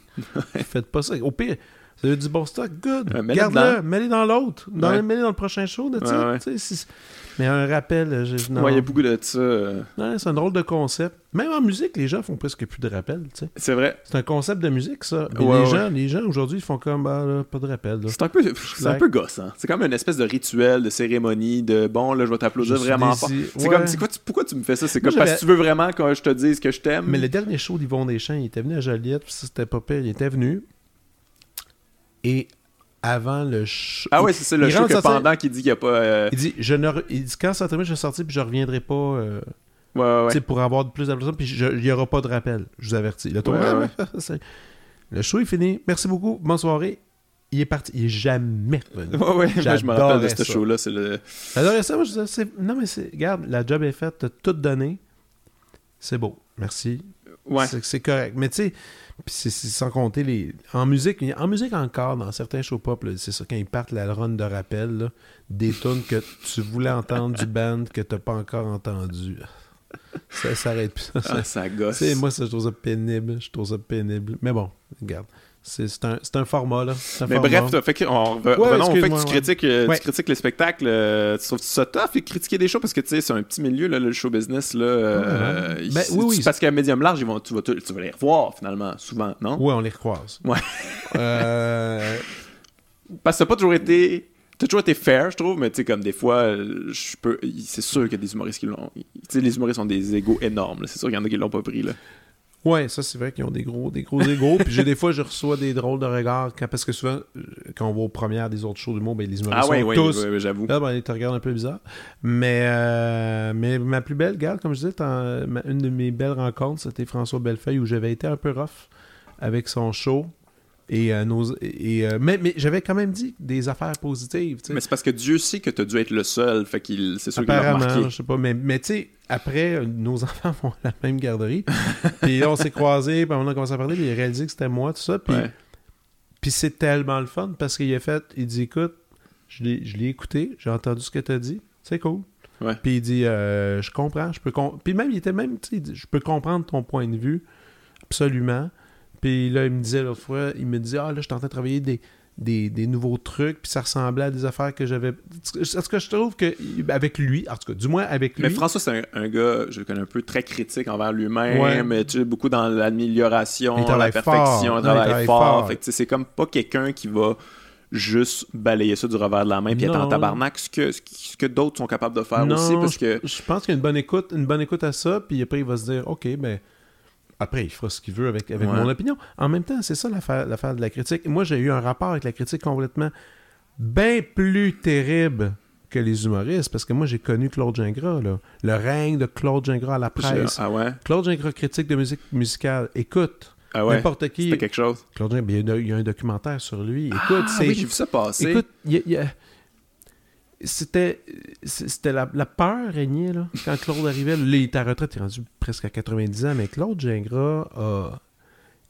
Faites pas ça. Au pire, ça du bon stock, good. Garde-le, mets-le dans l'autre. Dans, Ouais. Mets-le dans le prochain show. de Ouais, si- Mais un rappel, je- non. Moi, il y a beaucoup de ça. euh, c'est un drôle de concept. Même en musique, les gens font presque plus de sais. C'est vrai. C'est un concept de musique, ça. Mais les, gens, les gens aujourd'hui, ils font comme bah, là, pas de rappel. C'est un peu, c'est un peu gossant. C'est comme une espèce de rituel, de cérémonie, de bon, là, je vais t'applaudir Je vraiment fort. C'est comme, c'est quoi, tu- pourquoi tu me fais ça? C'est comme parce que tu veux vraiment que je te dise que je t'aime. Mais le dernier show d'Yvon Deschamps, il était venu à Joliette, c'était pas pire. Il était venu. Et avant le show. Ah ouais, c'est ça, le show que pendant qui dit qu'il n'y a pas. euh, Il dit, je ne re- il dit quand ça termine, je vais sortir, puis je reviendrai pas. euh, Ouais, ouais, tu ouais. sais, pour avoir plus d'applaudissements, puis il n'y aura pas de rappel. Je vous avertis. Le, show est fini. Merci beaucoup. Bonne soirée. Il est parti. Il est jamais revenu. Ouais, ouais, moi, je me rappelle de ce show-là. C'est le. J'adorais ça. Moi, je disais, non, mais c'est. Regarde, la job est faite. T'as tout donné. C'est beau. Merci. Ouais. C'est- correct. Mais tu sais, c'est sans compter les. En musique, en musique encore, dans certains show pop, c'est ça, quand ils partent la run de rappel, là, des tunes que tu voulais entendre du band que t'as pas encore entendu. Ça s'arrête plus. Ah, ça gosse. Tu sais, moi, ça, je trouve ça pénible. Je trouve ça pénible. Mais bon, regarde. C'est un, un format, là. Un Mais format. bref, fait que, on, Ouais, revenons fait que tu critiques, euh, tu critiques les spectacles. euh, tu trouves ça tough et critiquer des shows? Parce que tu sais, c'est un petit milieu, là, le show business. Là, euh, Ben, oui, oui. Parce qu'à médium large, ils vont, tu, vas, tu vas les revoir finalement, souvent, non? Ouais, on les recroise. Ouais. Euh, Parce que ça n'a pas toujours été. T'as toujours été fair, je trouve, mais tu sais, comme des fois, je peux. C'est sûr qu'il y a des humoristes qui l'ont. Tu sais, les humoristes ont des égos énormes. C'est sûr qu'il y en a qui l'ont pas pris, là. Ouais, ça c'est vrai qu'ils ont des gros, des gros égos. Puis j'ai des fois je reçois des drôles de regards quand- parce que souvent euh, quand on va aux premières des autres shows du monde, ben, les humoristes Ah ouais, sont ouais, tous. ouais, ouais, j'avoue. Là, ben, ils te regardent un peu bizarre. Mais, euh, mais ma plus belle, garde, comme je disais, une de mes belles rencontres, c'était François Bellefeuille où j'avais été un peu rough avec son show. Et, euh, nos, et, euh, mais mais j'avais quand même dit des affaires positives. tu. Mais c'est parce que Dieu sait que t'as dû être le seul, fait qu'il c'est sûr qu'il Apparemment, remarqué. je sais pas, mais, mais tu sais, après, euh, nos enfants vont à la même garderie. puis là, on s'est croisés, puis on a commencé à parler, puis il a réalisé que c'était moi, tout ça. Puis, Ouais. puis c'est tellement le fun parce qu'il a fait, il dit, écoute, je l'ai je l'ai écouté, j'ai entendu ce que tu as dit, c'est cool. Puis il dit, euh, je comprends, je peux com- Puis même, il était même, tu sais, je peux comprendre ton point de vue, absolument. Puis là, il me disait l'autre fois, il me disait, ah là, je suis en train de travailler des, des, des nouveaux trucs, puis ça ressemblait à des affaires que j'avais. Est-ce que je trouve que, avec lui, en tout cas, du moins avec lui. Mais François, c'est un, un gars, je le connais un peu, très critique envers lui-même, Ouais. mais tu sais, beaucoup dans l'amélioration, la perfection, fort. il travaille fort. fort. Fait que tu sais, c'est comme pas quelqu'un qui va juste balayer ça du revers de la main puis être en tabarnak, ce que, ce que d'autres sont capables de faire Non, aussi, parce que... Je pense qu'il y a une bonne écoute, une bonne écoute à ça, puis après il va se dire, ok, ben après il fera ce qu'il veut avec, avec Ouais. mon opinion. En même temps, c'est ça l'affaire, l'affaire de la critique. Moi, j'ai eu un rapport avec la critique complètement bien plus terrible que les humoristes, parce que moi j'ai connu Claude Gingras, là. le règne de Claude Gingras à la presse. Ah ouais? Claude Gingras critique de musique musicale. Écoute, Ah ouais? n'importe qui. C'était quelque chose. Claude Gingras, il y, a, il y a un documentaire sur lui. Écoute, ah, c'est oui, j'ai vu ça passer. Écoute, il y a- il y a- c'était c'était la, la peur régnait là quand Claude arrivait. Là, il était à retraite, il est rendu presque à 90 ans, mais Claude Gingras a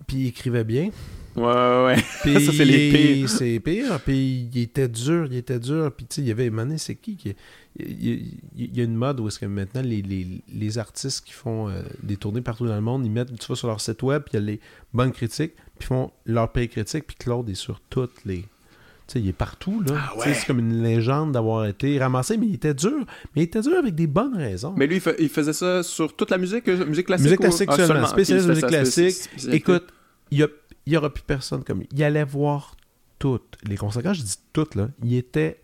puis il écrivait bien. Ouais, ouais, ouais. Puis Ça, c'est les pires. C'est pire. Puis il était dur, il était dur. Puis tu sais, il y avait, Mané, c'est qui qui... Il y, a- une mode où est-ce que maintenant les, les, les artistes qui font euh, des tournées partout dans le monde, ils mettent, tu vas sur leur site web, puis il y a les bonnes critiques, puis ils font leur pire critique, puis Claude est sur toutes les... Il est partout, là. Ah ouais. C'est comme une légende d'avoir été ramassé, mais il était dur. Mais il était dur avec des bonnes raisons. Mais lui, il, fa- il faisait ça sur toute la musique, euh, musique classique? Musique ou- classique Ah, seulement. Spécialiste il musique classique. spécialité. Écoute, il n'y aura plus personne comme lui. Il allait voir toutes les concerts. Quand je dis toutes, là, il était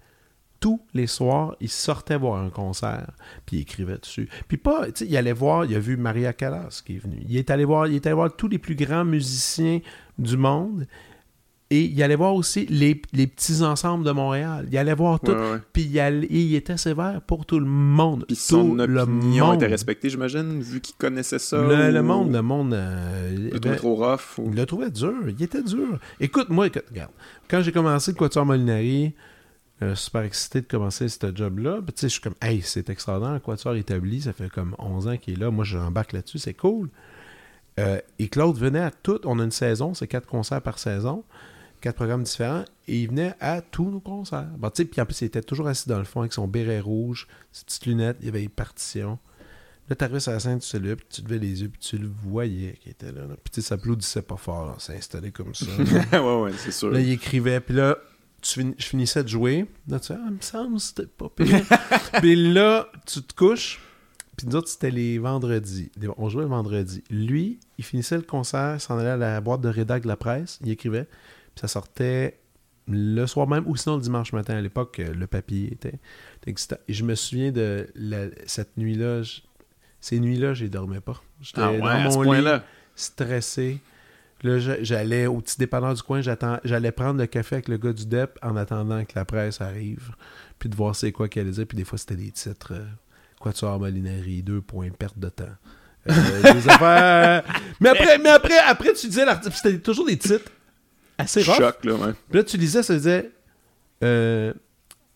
tous les soirs, il sortait voir un concert, puis il écrivait dessus. Puis pas, tu sais, il allait voir, il a vu Maria Callas qui est venue. Il est allé voir, il est allé voir tous les plus grands musiciens du monde. Et il allait voir aussi les, les petits ensembles de Montréal. Il allait voir tout. Puis il, il était sévère pour tout le monde. Puis son tout le opinion monde. était respectée, j'imagine, vu qu'il connaissait ça. Le, le monde, le monde. euh, Il le ben, trouvait trop rough. ou- il le trouvait dur. Il était dur. Écoute, moi, écoute, regarde. Quand j'ai commencé le Quatuor Molinari, euh, super excité de commencer ce job-là. Puis, tu sais, je suis comme, hey, c'est extraordinaire. Le Quatuor établi, ça fait comme 11 ans qu'il est là. Moi, j'embarque là-dessus, c'est cool. Euh, et Claude venait à tout. On a une saison, c'est quatre concerts par saison, quatre programmes différents. Et il venait à tous nos concerts. Bon, tu sais, puis en plus, il était toujours assis dans le fond avec son béret rouge, ses petites lunettes, il y avait les partitions. Là, t'arrivais sur la scène, tu saluais, puis tu levais les yeux, puis tu le voyais qui était là. là. Puis tu sais, ça applaudissait pas fort, là. C'est installé comme ça. ouais, ouais, c'est sûr. Là, il écrivait, puis là, tu fin- je finissais de jouer. Là, tu sais, ah, il me semble que c'était pas pire. puis là, tu te couches. Puis nous autres, c'était les vendredis. On jouait le vendredi. Lui, il finissait le concert, il s'en allait à la boîte de rédac de la presse, il écrivait. Puis ça sortait le soir même, ou sinon le dimanche matin. À l'époque, euh, le papier était, existant. Et je me souviens de la- cette nuit-là. ces nuits-là, je dormais pas. J'étais Ah ouais, dans mon lit point-là. stressé. Là, j'a- j'allais au petit dépanneur du coin, j'allais prendre le café avec le gars du DEP en attendant que la presse arrive, puis de voir c'est quoi qu'elle disait, puis des fois c'était des titres euh, Quatuor Molinari, deux points, perte de temps. Euh, des affaires... Mais après, mais après, après tu disais l'article, c'était toujours des titres assez rough. Choc, là, ouais. Puis là, tu lisais, ça disait euh,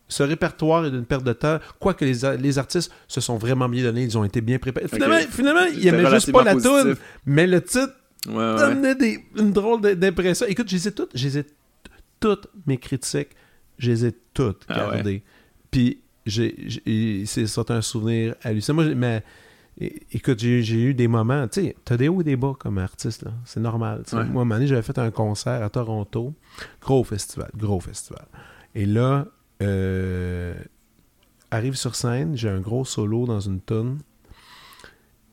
ce répertoire est d'une perte de temps. Quoique les, les artistes se sont vraiment bien donnés, ils ont été bien préparés. Finalement, finalement ils C'était aimaient juste pas la positif. mais le titre Ouais, ouais. donnait des, une drôle d'impression. Écoute, je les ai toutes, je les ai t- toutes mes critiques, je les ai toutes Ah ouais. gardées. Puis j'ai, j'ai- c'est un souvenir à lui. Moi, j'ai- mais é- écoute, j'ai, eu des moments, tu sais, t'as des hauts et des bas comme artiste, là. C'est normal. Ouais. Moi, à un moment donné, j'avais fait un concert à Toronto, gros festival, gros festival. Et là, euh, arrive sur scène, j'ai un gros solo dans une tune.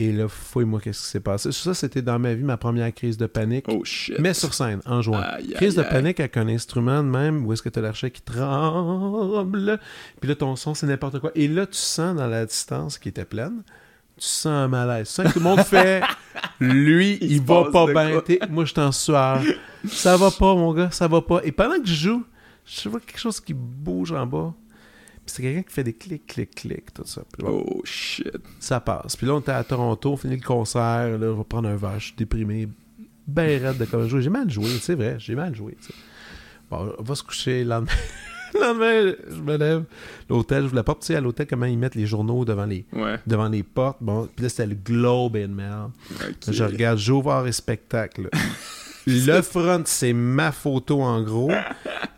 Et là, fouille-moi qu'est-ce qui s'est passé. Ça, c'était dans ma vie, ma première crise de panique. Oh shit. Mais sur scène, en jouant. Aïe, aïe, Crise de aïe. panique avec un instrument de même où est-ce que tu as l'archet qui tremble. Puis là, ton son, c'est n'importe quoi. Et là, tu sens dans la distance qui était pleine, tu sens un malaise. Tu sens que tout le monde fait lui, il, va pas bien. Moi, je suis en sueur. Ça va pas, mon gars, ça va pas. Et pendant que je joue, je vois quelque chose qui bouge en bas. Puis c'est quelqu'un qui fait des clics, clics, clics, tout ça. Puis bon, Oh shit. ça passe. Puis là, on était à Toronto, on finit le concert, là, on va prendre un verre, je suis déprimé, ben raide de comment jouer. J'ai mal joué, c'est vrai, j'ai mal joué. Bon, on va se coucher le lendemain. le lendemain, je me lève. L'hôtel, je voulais pas, tu sais, à l'hôtel, comment ils mettent les journaux devant les, Ouais. devant les portes. Bon, puis là, c'était le Globe and Mail. Je regarde Jouvard et spectacle. Le front, c'est ma photo en gros.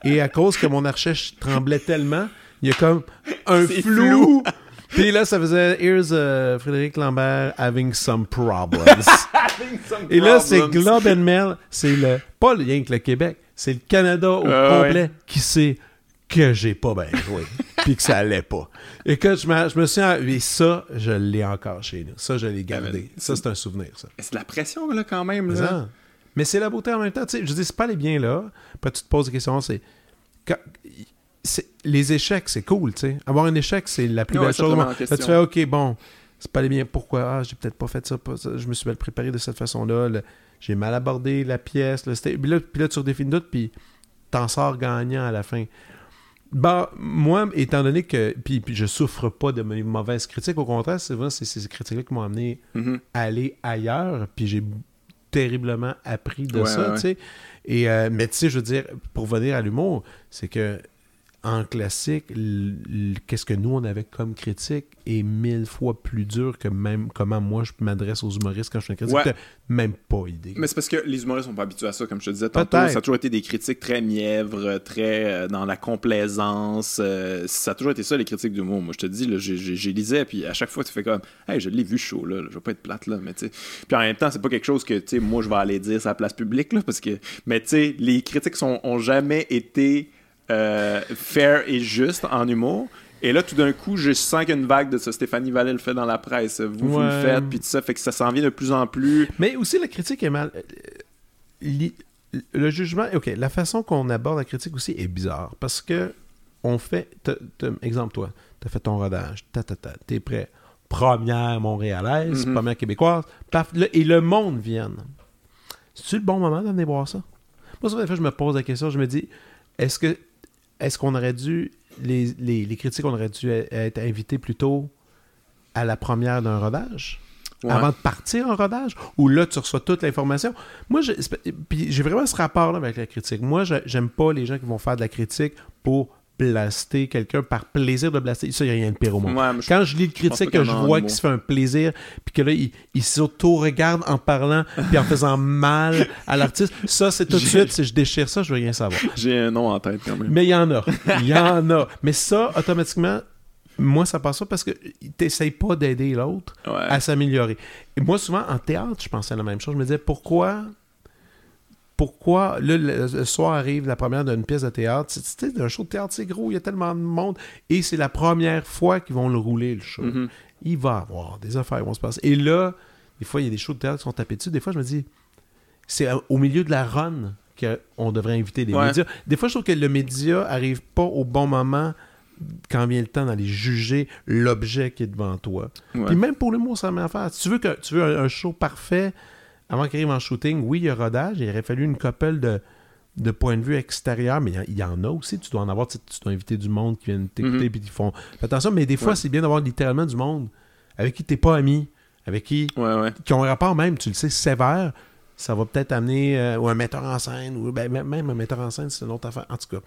Et à cause que mon archet tremblait tellement, il y a comme un flou. Puis là, ça faisait Here's uh, Frédéric Lambert having some problems. Et là, c'est. Globe and Mail. C'est le, pas le lien avec le Québec, c'est le Canada au Ah ouais. complet qui sait que j'ai pas bien joué. puis que ça allait pas. Et que je me, je me suis. Et ça, je l'ai encore chez nous. Ça, je l'ai gardé. mais Ça, c'est un souvenir, ça. C'est de la pression, là, quand même. Mais, Là. Mais c'est la beauté en même temps. Tu sais, je dis, c'est pas les biens là. Puis tu te poses des questions. C'est. quand- Les échecs, c'est cool, tu sais. Avoir un échec, c'est la plus Ouais, belle chose. Là, tu fais, OK, bon, c'est pas les biens. Pourquoi? Ah, j'ai peut-être pas fait ça, pas ça. Je me suis mal préparé de cette façon-là. Le- J'ai mal abordé la pièce. Puis là, puis là, tu redéfinis tout, puis t'en sors gagnant à la fin. Bah, moi, étant donné que. Puis, puis je souffre pas de mes mauvaises critiques, au contraire, c'est vrai, c'est ces critiques-là qui m'ont amené à aller ailleurs, puis j'ai terriblement appris de Ouais, ça, ouais. tu sais. Et, euh, mais tu sais, je veux dire, pour venir à l'humour, c'est que en classique, qu'est-ce que nous, on avait comme critique est mille fois plus dur que même comment moi, je m'adresse aux humoristes quand je suis un critique. Ouais. Même pas idée. Mais c'est parce que les humoristes sont pas habitués à ça, comme je te disais tantôt. Ça a toujours été des critiques très mièvres, très euh, dans la complaisance. euh, ça a toujours été ça, les critiques d'humour. Moi, je te dis, j'ai- lisais, puis à chaque fois, tu fais comme, hey, je l'ai vu chaud, là, je vais pas être plate, là, mais tu. Puis en même temps, c'est pas quelque chose que, tu sais, moi, je vais aller dire sur la place publique, là, parce que, mais tu sais, les critiques sont, ont jamais été euh, fair et justes en humour. Et là, tout d'un coup, je sens qu'il y a une vague de ça. Stéphanie Vallée le fait dans la presse. Vous, vous le faites, puis tout ça. Fait que ça s'en vient de plus en plus. Mais aussi, la critique est mal. euh, Le jugement, ok, la façon qu'on aborde la critique aussi est bizarre parce que on fait. t'as- t'as- exemple, toi, tu as fait ton rodage, ta, ta, ta, t'es prêt. Première montréalaise, Mhm. première québécoise, paf, là, et le monde vienne. C'est-tu le bon moment d'aller voir ça? Moi, ça fait je me pose la question, je me dis, est-ce que est-ce qu'on aurait dû, les, les, les critiques, on aurait dû être invités plutôt à la première d'un rodage? Ouais. avant de partir en rodage, où là, tu reçois toute l'information? Moi, j'ai vraiment ce rapport-là avec la critique. Moi, j'aime pas les gens qui vont faire de la critique pour blaster quelqu'un par plaisir de blaster. Ça, il n'y a rien de pire au monde. Ouais, mais je- Quand je lis le critique, que je vois qu'il se fait un plaisir, puis que là, il, il s'auto-regarde en parlant, puis en faisant mal à l'artiste, ça, c'est tout de suite, si je déchire ça, je veux rien savoir. J'ai un nom en tête quand même. Mais il y en a. Il y en a. Mais ça, automatiquement, moi, ça passe pas parce que t'essayes pas d'aider l'autre Ouais. à s'améliorer. Moi, souvent, en théâtre, je pensais à la même chose. Je me disais, pourquoi... Pourquoi, là, le, soir arrive la première d'une pièce de théâtre. Sais, un show de théâtre, c'est gros, il y a tellement de monde. Et c'est la première fois qu'ils vont le rouler, le show. Mhm. Il va y avoir des affaires qui vont se passer. Et là, des fois, il y a des shows de théâtre qui sont tapés dessus. Des fois, je me dis, c'est à- au milieu de la run qu'on devrait inviter Ouais. médias. Des fois, je trouve que le média arrive pas au bon moment quand vient le temps d'aller juger l'objet qui est devant toi. Ouais. Puis même pour l'humour, ça m'a affaire. Si tu veux, que, tu veux un, un show parfait avant qu'il arrive en shooting, oui, il y a rodage. Il aurait fallu une couple de, de points de vue extérieurs, mais il y en- il y, en a aussi. Tu dois en avoir. Tu, tu dois inviter du monde qui viennent t'écouter Mhm. puis qui font. Attention, mais des fois, Ouais. c'est bien d'avoir littéralement du monde avec qui t'es pas ami, avec qui Ouais, ouais. qui ont un rapport même, tu le sais, sévère, ça va peut-être amener, euh, ou un metteur en scène, ou ben, même un metteur en scène, c'est une autre affaire. En tout cas,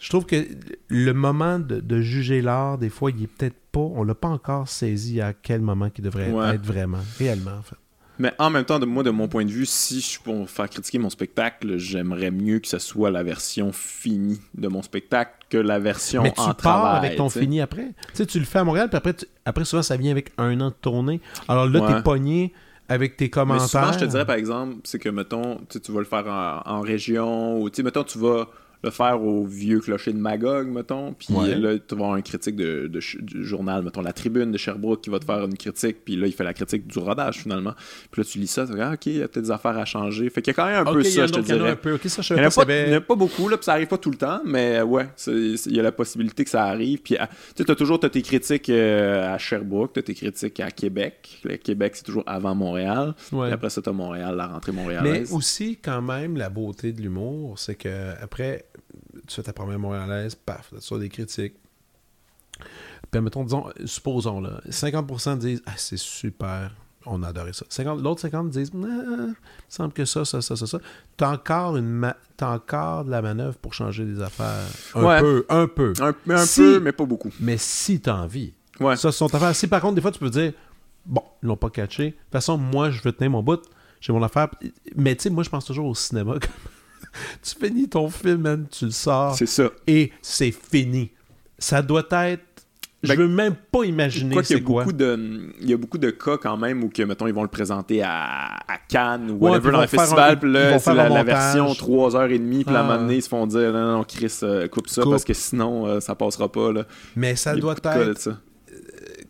je trouve que le moment de, de juger l'art, des fois, il est peut-être pas, on l'a pas encore saisi à quel moment qu'il devrait être vraiment, réellement, en fait. Mais en même temps, de moi, de mon point de vue, si je suis pour faire critiquer mon spectacle, j'aimerais mieux que ce soit la version finie de mon spectacle que la version Mais tu en pars travail. avec ton fini après. Tu sais, tu le fais à Montréal, puis après, tu- après souvent, ça vient avec un an de tournée. Alors là, Ouais. t'es pogné avec tes Mais commentaires. souvent, je te dirais, par exemple, c'est que, mettons, tu vas le faire en, en région, ou, tu sais, mettons, tu vas le faire au vieux clocher de Magog, mettons, puis Ouais. là, tu vas avoir un critique de, de ch- du journal, mettons, La Tribune de Sherbrooke, qui va te faire une critique, puis là, il fait la critique du rodage, finalement. Puis là, tu lis ça, tu dis, ah, OK, il y a peut-être des affaires à changer. Fait qu'il y a quand même un peu ça, je te dirais. un peu. Ok, ça, je Il n'y en, a pas en a beaucoup, là, puis ça arrive pas tout le temps, mais ouais, c'est- c'est- il y a la possibilité que ça arrive. Puis, ah, tu sais, as toujours tes critiques euh, à Sherbrooke, tu as tes critiques à Québec. Le Québec, c'est toujours avant Montréal. Ouais. Puis après ça, tu as Montréal, la rentrée Mais montréalaise. aussi, quand même, la beauté de l'humour, c'est que après, tu fais ta première montréalaise, paf, tu as des critiques. Puis, mettons, disons, supposons, là, 50% disent Ah, c'est super, on a adoré ça. 50 L'autre 50 disent il me semble que ça, ça, ça, ça, ça. T'as encore, une ma- t'as encore de la manœuvre pour changer des affaires. Un Ouais. peu, un peu. Un, mais un Si- peu, mais pas beaucoup. Mais si t'as envie. Ouais. Ça, c'est ton affaire. Si par contre, des fois, tu peux dire, bon, ils l'ont pas catché. De toute façon, moi, je veux tenir mon bout. J'ai mon affaire. Mais tu sais, moi, je pense toujours au cinéma. tu finis ton film, man, tu le sors. C'est ça. Et c'est fini. Ça doit être. Je Ben, veux même pas imaginer Quoi qu'il y c'est a quoi. beaucoup de il y a beaucoup de cas quand même où que mettons ils vont le présenter à, à Cannes ou Ouais, whatever dans le festival puis là c'est la, la version 3h30 puis là, à un Ah. moment donné ils se font dire non non Chris euh, coupe ça Coupe. parce que sinon euh, ça passera pas là. Mais ça doit cas être. ça.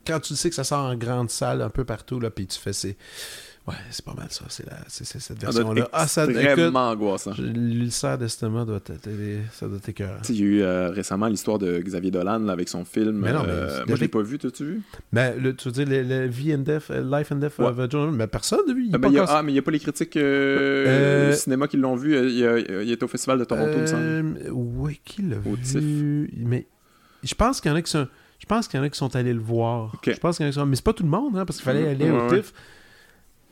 Quand tu sais que ça sort en grande salle un peu partout, là, puis tu fais ces. Ouais, c'est pas mal ça. C'est la... c'est- c'est cette version-là. Ah, ça écoute, extrêmement angoissant. je- L'ulcère d'estomac doit être. Ça doit être Il y a eu euh, récemment l'histoire de Xavier Dolan là, avec son film. Mais non, mais euh, moi, je l'ai pas vu, t'as-tu vu? Le, tu veux dire, le, le Vie and Death, euh, Life and Death Ouais. of John Mais personne n'a vu. Ah, pas il y a- encore- ah, mais il n'y a pas les critiques euh, cinéma qui l'ont vu. Il, y a- il est au Festival de Toronto, il me semble. Oui, qui l'a Au vu? Mais je pense qu'il y en a qui sont... Je pense qu'il y en a qui sont allés le voir. Ok. Je pense qu'il y en a qui sont... Mais c'est pas tout le monde, hein, parce qu'il fallait Mhm. aller au Ouais, ouais.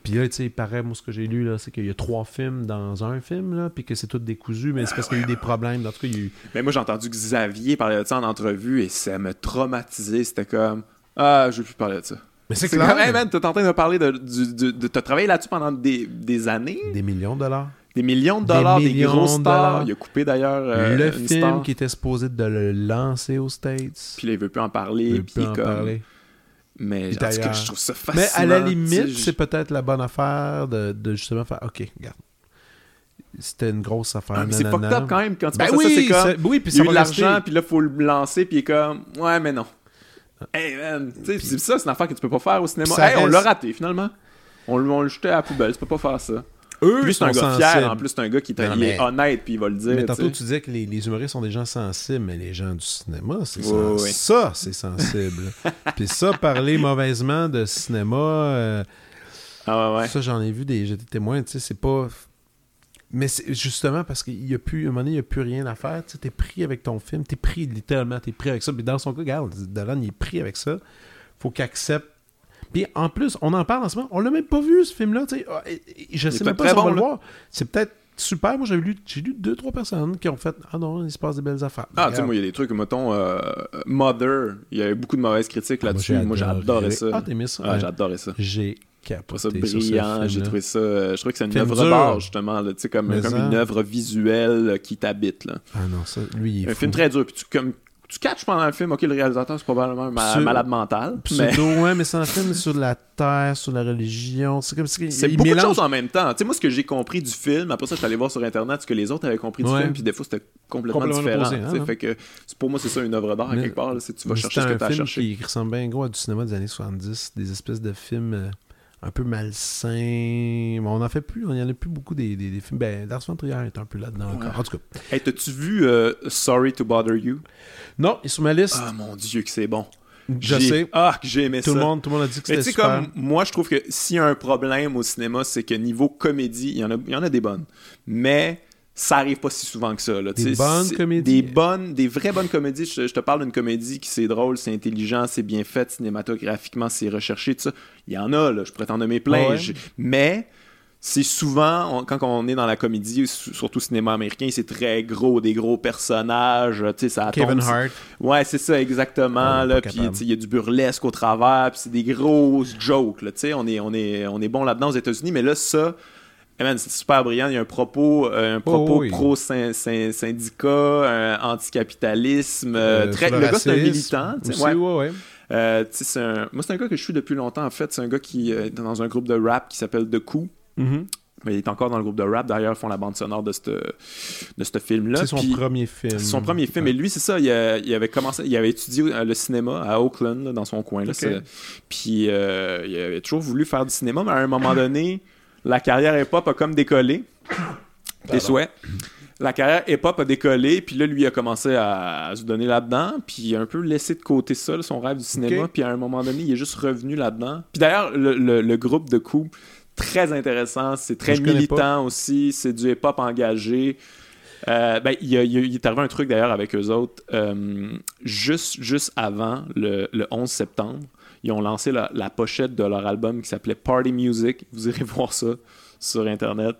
Puis là, tu sais, il paraît, moi, ce que j'ai lu, là, c'est qu'il y a trois films dans un film, là, puis que c'est tout décousu, mais c'est parce qu'il y a eu des problèmes. En tout cas, il y a eu... Mais moi, j'ai entendu Xavier parler de ça en entrevue et ça m'a traumatisé. C'était comme Ah, je veux plus parler de ça. Mais c'est C'est clair! comme, hey man, t'es en train de parler de. du- de t'as travaillé là-dessus pendant des, des années, Des millions de dollars. des millions de Des dollars, des, millions gros de stars. dollars. Il a coupé d'ailleurs euh, le film star. qui était supposé de le lancer aux States. Puis là, il veut plus en il parler. veut Puis plus il en comme. parler. Mais Puis en tout cas, d'ailleurs- je trouve ça Mais fascinant. à la limite, je- c'est peut-être la bonne affaire de, de justement faire OK, regarde. C'était une grosse affaire. Ah, mais c'est fucked up quand même quand tu Ben penses à ça. C'est oui, comme. oui, puis Il y a eu de l'argent, puis là, faut le lancer, puis il est comme, ouais, mais non. Hey, man, tu sais, c'est ça, c'est une affaire que tu peux pas faire au cinéma. Hey, on l'a raté, finalement. On, on le jetait à la poubelle, tu peux pas faire ça. Eux, Plus c'est un sont gars fier, en plus, c'est un gars qui est, Non, mais- est honnête, puis il va le dire. Mais tu tantôt, tu disais que les, les humoristes sont des gens sensibles, mais les gens du cinéma, c'est Oui, sen- oui. ça, c'est sensible. Puis ça, parler mauvaisement de cinéma, euh, Ah ouais, ouais. ça, j'en ai vu des, j'étais témoin, tu sais, c'est pas... Mais c'est justement parce qu'il y a plus, à un moment donné, il n'y a plus rien à faire, tu sais, t'es pris avec ton film, t'es pris, littéralement, t'es pris avec ça. Puis dans son cas, regarde, Dolan, il est pris avec ça. Faut qu'il accepte. Puis en plus, on en parle en ce moment, on l'a même pas vu, ce film-là. Ah, Je sais même pas si on va le voir. C'est peut-être super. Moi, j'ai lu, j'ai lu deux, trois personnes qui ont fait « Ah non, il se passe des belles affaires. » Ah, tu sais, moi, il y a des trucs, mettons, euh, Mother, il y a eu beaucoup de mauvaises critiques Ah, moi, là-dessus. Moi, adoré ça. Ah, t'aimais ça? Ah, j'adorais ça. J'ai ça capoté ce brillant, j'ai trouvé ça. euh, je trouvais que c'est une œuvre d'art, justement, là, tu sais, comme, comme ça. une œuvre visuelle euh, qui t'habite. Ah non, ça, lui, il est Un fou. film très dur, puis tu, comme, tu catches pendant le film, ok, le réalisateur c'est probablement un ma- malade mental. Mais Pseudo, ouais, mais c'est un film sur la terre, sur la religion. C'est comme si c'est beaucoup de choses en même temps. Tu sais, moi, ce que j'ai compris du film, après ça, je suis allé voir sur Internet ce que les autres avaient compris du Ouais. film, puis des fois, c'était complètement, Complètement différent. opposé, hein, fait que pour moi, c'est ça une œuvre d'art, à quelque part. là, tu vas chercher ce que tu as un film cherché. qui ressemble bien gros à du cinéma des années 70, des espèces de films euh, un peu malsains. Bon, on en fait plus, il y en a plus beaucoup des, des, des films. Ben, Lars von Trier est un peu là-dedans encore. En tout cas. Hey, t'as-tu vu euh, Sorry to Bother You? Non, il est sur ma liste. Ah, mon Dieu, que c'est bon. je J'ai- sais. Ah, que j'ai aimé Tout ça. le, monde, tout le monde a dit que c'était super. comme moi, je trouve que s'il y a un problème au cinéma, c'est que niveau comédie, il y en a, il y en a des bonnes. Mais ça arrive pas si souvent que ça. Là. Des bonnes comédies? Des bonnes, des vraies bonnes comédies. Je, je te parle d'une comédie qui c'est drôle, c'est intelligent, c'est bien fait, cinématographiquement, c'est recherché, tout ça. Il y en a, là, je pourrais t'en nommer plein. Ouais. Je- Mais c'est souvent, on- quand on est dans la comédie, su- surtout cinéma américain, c'est très gros, des gros personnages, ça Kevin tombe- Hart. Ouais, c'est ça, exactement. Ouais, pas puis il y a du burlesque au travers, puis c'est des grosses jokes. Là, on est, on est, on est bon là-dedans aux États-Unis, mais là, ça, eh man, c'est super brillant. Il y a un propos, euh, un propos Oh, oui. pro-syndicat, un anticapitalisme. euh, Euh, très, le gars, c'est un militant. aussi, ouais. Euh, un- moi, c'est un gars que je suis depuis longtemps, en fait. C'est un gars qui euh, est dans un groupe de rap qui s'appelle The Coup. Mhm. Mais il est encore dans le groupe de rap. D'ailleurs, ils font la bande sonore de ce de film-là. C'est son Puis- premier film. c'est son premier film. Et lui, c'est ça, il, a- il avait commencé, il avait étudié euh, le cinéma à Oakland, là, dans son coin. Là, Puis euh, il avait toujours voulu faire du cinéma, mais à un moment donné, la carrière hip-hop a comme décollé. Tes souhaits. La carrière hip-hop a décollé, puis là, lui a commencé à, à se donner là-dedans, puis il a un peu laissé de côté ça, son rêve du cinéma, puis à un moment donné, il est juste revenu là-dedans. Puis d'ailleurs, le, le- le groupe de coups, très intéressant, c'est très Je militant aussi, c'est du hip-hop engagé. Euh, ben, il, il est arrivé un truc d'ailleurs avec eux autres. euh, juste, juste avant le, le 11 septembre, ils ont lancé la, la pochette de leur album qui s'appelait Party Music. Vous irez voir ça sur Internet.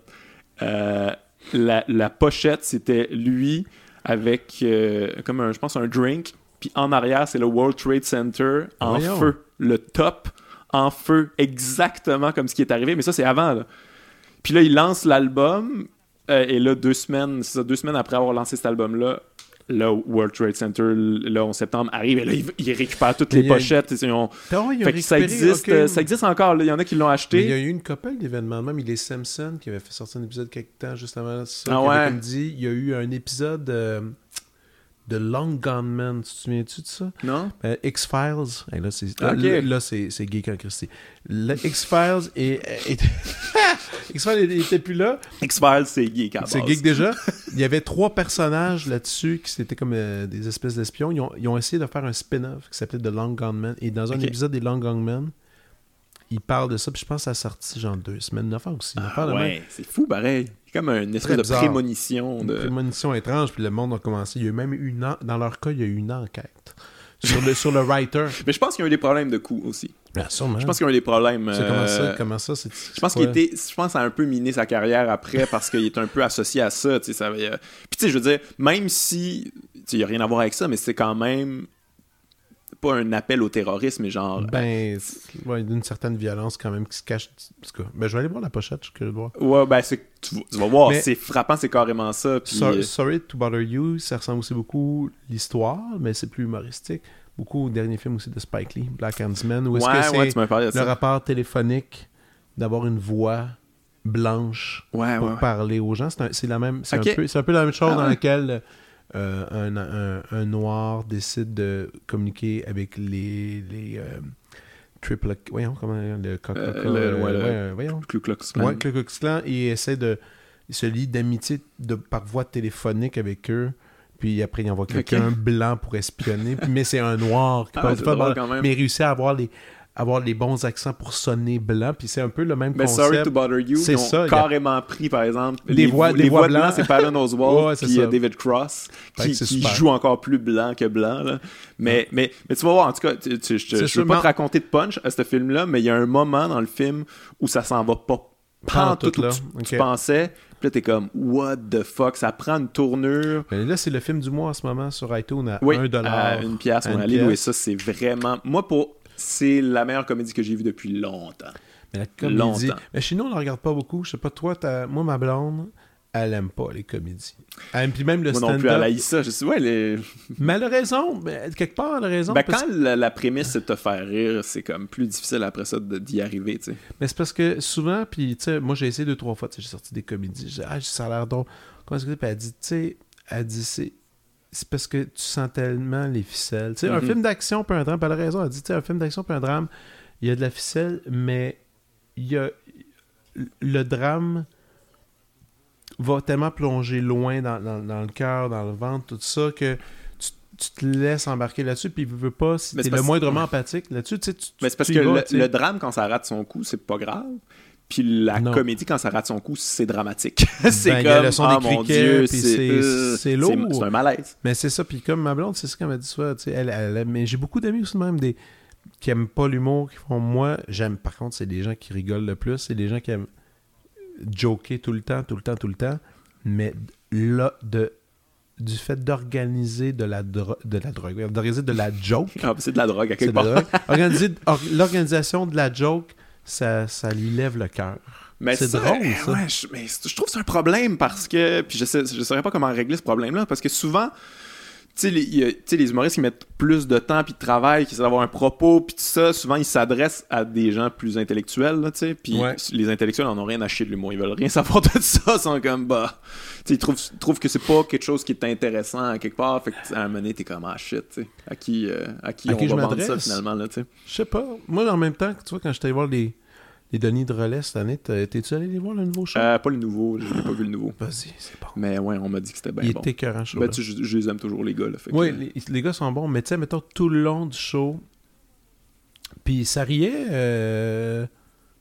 Euh, la, la pochette, c'était lui avec, euh, comme un, je pense, un drink. Puis en arrière, c'est le World Trade Center en Voyons. feu. Le top en feu, exactement comme ce qui est arrivé. Mais ça, c'est avant. là. Puis là, il lance l'album. euh, et là, deux semaines, ça, deux semaines après avoir lancé cet album-là, là, World Trade Center, le 11 septembre, arrive. Et là, il, il récupère toutes les a- pochettes. ils ont- Fait que ça existe, ça existe encore. là. Il y en a qui l'ont Mais acheté. il y a eu une couple d'événements. Même il est Simpson qui avait fait sortir un épisode quelque temps juste avant ça. Ah ouais. comme dit, il y a eu un épisode euh, de Long Gone Man. Tu te souviens-tu de ça? Non? Euh, X-Files. Hey, là, c'est Ok. là, c'est c'est geek en Christie. Le X-Files est... est- X-Files était plus là. X-Files, c'est geek la C'est geek déjà. Il y avait trois personnages là-dessus qui étaient comme euh, des espèces d'espions. Ils ont, ils ont essayé de faire un spin-off qui s'appelait The Long Gone Man. Et dans un épisode des Long Gone Man, ils parlent de ça. Puis je pense que ça a sorti genre deux semaines, neuf ans aussi. En Ah ouais, c'est fou, pareil. Comme une espèce de bizarre. prémonition. Une prémonition étrange. Puis le monde a commencé. Il y a eu même une en- dans leur cas, il y a eu une enquête sur le sur le writer. Mais je pense qu'il y a eu des problèmes de coût aussi. Bien, sûrement. Je pense qu'il y a eu des problèmes. C'est comment ça, euh, comment ça, c'est. Je pense qu'il était, je pense ça a un peu miné sa carrière après parce qu'il est un peu associé à ça. Avait- Puis tu sais, je veux dire, même si il y a rien à voir avec ça, mais c'est quand même pas un appel au terrorisme, mais genre. Ben, c'est- ouais, d'une certaine violence quand même qui se cache. Cas, ben, je vais aller voir la pochette, je suis curieux de voir. Ouais, ben c'est, tu, vas- tu vas voir, Mais- c'est frappant, c'est carrément ça. Puis, So- euh, Sorry to Bother You, ça ressemble aussi beaucoup l'histoire, mais c'est plus humoristique. Beaucoup au dernier film aussi de Spike Lee, Black Handsman, où est-ce ouais, que c'est ouais, le ça. rapport téléphonique d'avoir une voix blanche Ouais, pour ouais, ouais. parler aux gens. C'est la même, c'est Ok. un un peu la même chose Ah dans laquelle euh, un, un- un noir décide de communiquer avec les, les euh, triple, voyons comment le Ku Klan, et essaie de il se lie d'amitié de, par voie téléphonique avec eux. Puis après, il envoie quelqu'un blanc pour espionner. Mais c'est un noir qui Ah, parle drôle mal, quand même. mais il réussit à avoir les, avoir les bons accents pour sonner blanc. Puis c'est un peu le même Mais concept. Sorry to Bother You, C'est ils ont ça, a- carrément pris, par exemple, Des les, voix- les voix, voix blancs, c'est Patton Ouais, c'est puis ça. euh, David Cross, qui, joue encore plus blanc que blanc. là. Mais, mais, mais tu vas voir, en tout cas, tu- tu- je, je veux pas te raconter de punch à ce film-là, mais il y a un moment dans le film où ça s'en va pas Pantoute, tout où là. tu, tu pensais. Puis là, t'es comme, what the fuck, ça prend une tournure. Mais là, c'est le film du mois en ce moment sur iTunes à Oui, 1$. dollar. à une pièce, À on allait louer ça, c'est vraiment... Moi, pour... C'est la meilleure comédie que j'ai vue depuis longtemps. Mais la comédie. longtemps. Mais chez nous, on ne la regarde pas beaucoup. Je sais pas, toi, moi, ma blonde, elle aime pas les comédies. Elle, puis même le Moi non plus, elle stand-up. haït ça. Je sais, ouais, les... Mais elle a raison. mais quelque part, elle a raison. ben, parce- quand la, la prémisse c'est de te faire rire, c'est comme plus difficile après ça de- d'y arriver, tu sais. Mais c'est parce que souvent, puis tu sais, moi j'ai essayé deux, trois fois, j'ai sorti des comédies, j'ai dit, ah, ça a l'air drôle. Comment est-ce que c'est? Puis elle dit, tu sais, elle dit, c'est. C'est parce que tu sens tellement les ficelles. Tu sais, un film d'action peut un drame, elle a raison. Elle dit, tu sais, un film d'action peut un drame, il y a de la ficelle, mais il y a. Le drame va tellement plonger loin dans, dans- dans le cœur, dans le ventre, tout ça, que tu, tu te laisses embarquer là-dessus, puis veux, veux pas, si t'es le moindrement empathique là-dessus, tu sais, tu, Mais c'est parce tu que vas, tu le drame, quand ça rate son coup, c'est pas grave. Puis la Non. comédie, quand ça rate son coup, c'est dramatique. c'est Ben, il comme, le son des mon Dieu, c'est c'est- euh, c'est lourd. C'est un malaise. Mais c'est ça, puis comme ma blonde, c'est ça qu'elle m'a dit souvent, elle, elle mais j'ai beaucoup d'amis aussi même, des, qui aiment pas l'humour, qui font moi, j'aime, par contre, c'est des gens qui rigolent le plus, c'est des gens qui aiment joker tout le temps, tout le temps, tout le temps, mais là, de, du fait d'organiser de la, dro- de la drogue, d'organiser de la joke, Ah, c'est de la drogue à c'est quelque part. drogue. Or- l'organisation de la joke, ça, ça lui lève le cœur. Mais C'est drôle, ça. ouais, je, mais je trouve que c'est un problème parce que. Puis je sais, je saurais pas comment régler ce problème-là parce que souvent. Tu sais, les, les humoristes qui mettent plus de temps puis de travail, qui essaient d'avoir un propos puis tout ça, souvent ils s'adressent à des gens plus intellectuels, là, tu sais. Puis Ouais. les intellectuels en ont rien à chier de l'humour, ils veulent rien savoir de ça, ils sont comme bah. Tu ils trouvent, trouvent que c'est pas quelque chose qui est intéressant à quelque part, fait que à un moment donné t'es comme ah shit, tu sais. À qui, euh, à qui À on qui va vendre ça finalement, là, tu sais? Je sais pas. Moi, en même temps, tu vois, quand j'étais voir les, les Denis de relais cette année, t'es-tu allé les voir le nouveau show? Euh, pas le nouveau, j'ai pas vu le nouveau. Vas-y, c'est bon. Mais ouais, on m'a dit que c'était bien Il était écœurant, show. Ben, tu, je, je les aime toujours, les gars. Là, que- Oui, les, les gars sont bons, mais tu sais, mettons, tout le long du show, puis ça riait, euh,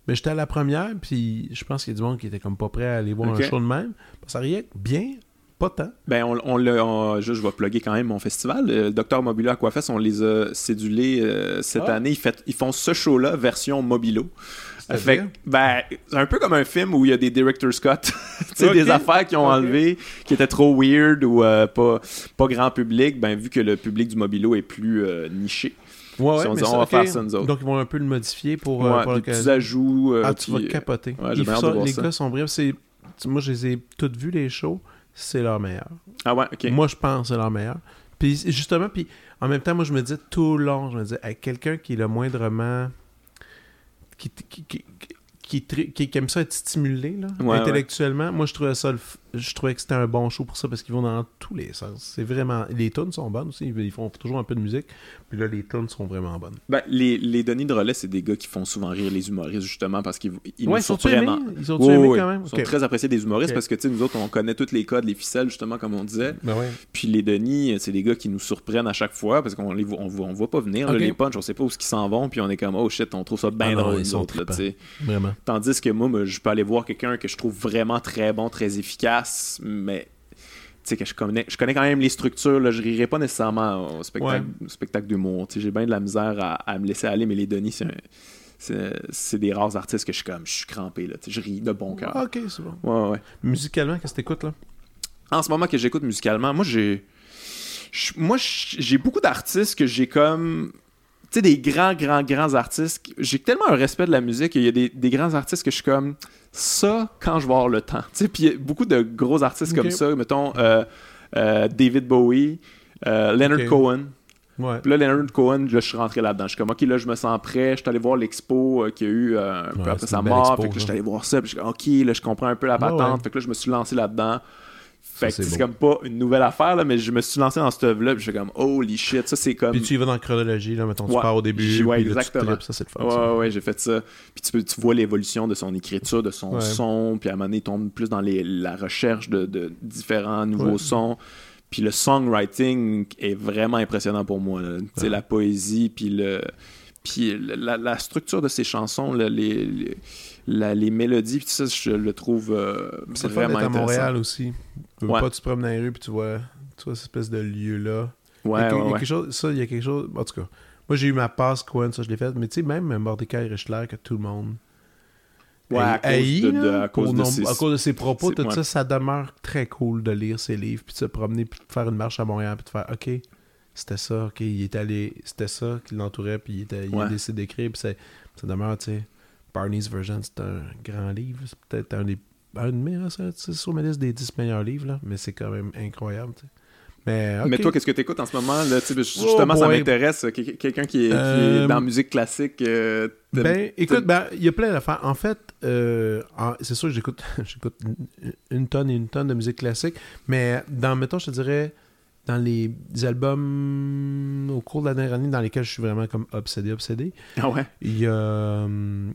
mais j'étais à la première, puis je pense qu'il y a du monde qui était comme pas prêt à aller voir un show de même. Ça riait bien, pas tant. Ben, on, on je, je vais plugger quand même mon festival. Le Docteur Mobilo Aquafest, on les a cédulés euh, cette Ah. année. Ils, fait- ils font ce show-là, version Mobilo. Fait ben, c'est un peu comme un film où il y a des director's cut. tu sais, Ok. des affaires qui ont Ok. enlevé, qui étaient trop weird ou euh, pas, pas grand public. Ben, vu que le public du Mobilo est plus euh, niché. Ouais, Si on dit, ça, va faire ça, nous autres. Donc, ils vont un peu le modifier pour, euh, Ouais, pour des petits l'occasion. ajouts. euh, Ah, tu puis, vas capoter. ouais, Ils ça- les ça. gars sont brefs. Moi, je les ai toutes vus, les shows. C'est leur meilleur. Ah ouais, ok. Moi, je pense que c'est leur meilleur. Puis justement, puis en même temps, moi, je me dis tout le long, je me dis, hey, quelqu'un qui est le moindrement. Qui, qui, qui, qui, tri- qui- qui aime ça être stimulé là, Ouais, intellectuellement, moi, je trouvais ça. le Je trouvais que c'était un bon show pour ça parce qu'ils vont dans tous les sens. C'est vraiment. Les tunes sont bonnes aussi. Ils font toujours un peu de musique. Puis là, les tunes sont vraiment bonnes. Ben, les, les Denis de relais, c'est des gars qui font souvent rire les humoristes, justement, parce qu'ils ils ouais, sont aimés. en- Ils sont aimés oui, quand même. Ils sont très appréciés des humoristes parce que, tu sais, nous autres, on connaît tous les codes, les ficelles, justement, comme on disait. Ben ouais. Puis les Denis, c'est des gars qui nous surprennent à chaque fois parce qu'on les voit, on, voit- on voit pas venir, là, les punchs, on sait pas où ils s'en vont, puis on est comme, oh shit, on trouve ça bien Ah drôle, sont autres, là. Vraiment. Tandis que moi, moi, je peux aller voir quelqu'un que je trouve vraiment très bon, très efficace, mais. Tu sais, que je connais, je connais quand même les structures, là, je rirai pas nécessairement au spectacle, au spectacle d'humour. J'ai bien de la misère à, à me laisser aller, mais les Denis, c'est des rares artistes que je suis comme, je suis crampé, là, je ris de bon cœur. Ok, c'est bon. Ouais, ouais. Musicalement, qu'est-ce que t'écoutes là? En ce moment que j'écoute musicalement, moi j'ai. Moi j'ai beaucoup d'artistes que j'ai comme. Tu sais, des grands, grands, grands artistes. J'ai tellement un respect de la musique. Il y a des, des grands artistes que je suis comme. Ça, quand je vais avoir le temps. Tu sais, puis il y a beaucoup de gros artistes comme ça. Mettons euh, euh, David Bowie, euh, Leonard. Cohen. Ouais. Puis là, Leonard Cohen, là, je suis rentré là-dedans. Je suis comme, OK, là, je me sens prêt. Je suis allé voir l'expo qu'il y a eu un peu Ouais, après sa mort. expo, fait que là, je suis allé voir ça. Puis je suis comme, OK, là, je comprends un peu la patente. ouais. Fait que là, je me suis lancé là-dedans. Fait Ça, que c'est comme pas une nouvelle affaire, là, mais je me suis lancé dans cette œuvre-là. Puis je fais comme, holy shit, ça, c'est comme. Puis tu y vas dans la chronologie, là, mettons, tu Ouais. pars au début, ouais, puis là, tu exactement. tripes, ça c'est le fun. ça. Ouais, ouais, j'ai fait ça. Puis tu, peux, tu vois l'évolution de son écriture, de son Ouais. son. Puis à un moment donné, il tombe plus dans les, la recherche de, de différents nouveaux sons. Puis le songwriting est vraiment impressionnant pour moi. Tu sais, la poésie, puis le. Puis le- la, la structure de ses chansons, là, les, les, la- les mélodies, puis ça, je le trouve euh, C'est vraiment à. Montréal aussi. Ouais. pas, tu te promènes dans les rues, puis tu vois, tu vois cette espèce de lieu-là. il y Ouais, a, que- ouais, il y a ouais. quelque chose, ça, il y a quelque chose. En tout cas, moi j'ai eu ma passe Cohen, ça je l'ai fait. Mais tu sais, même Mordecai Richler, que tout le monde. Ouais, à cause de- à cause ses- à cause de ses propos, tout ça, ça demeure très cool de lire ses livres, puis de se promener, puis de faire une marche à Montréal, puis de faire OK, c'était ça, OK, il est allé, c'était ça qui l'entourait, puis il, était, il a décidé d'écrire, puis ça demeure, tu sais, Barney's Version, c'est un grand livre, c'est peut-être un des un de mes, hein, ça, c'est sur ma liste des 10 meilleurs livres, là, mais c'est quand même incroyable. Mais. Mais toi, qu'est-ce que tu écoutes en ce moment? Là, Tu sais, justement, Oh ça m'intéresse. Quel- Quelqu'un qui, est- qui est Euh, dans la musique classique. euh, Ben, écoute, ben, il y a plein d'affaires. En fait, euh, en- c'est sûr que j'écoute, une tonne et une tonne de musique classique, mais dans, mettons, je te dirais, dans les albums au cours de la dernière année dans lesquels je suis vraiment comme obsédé, obsédé, Ah ouais? il y a. hum,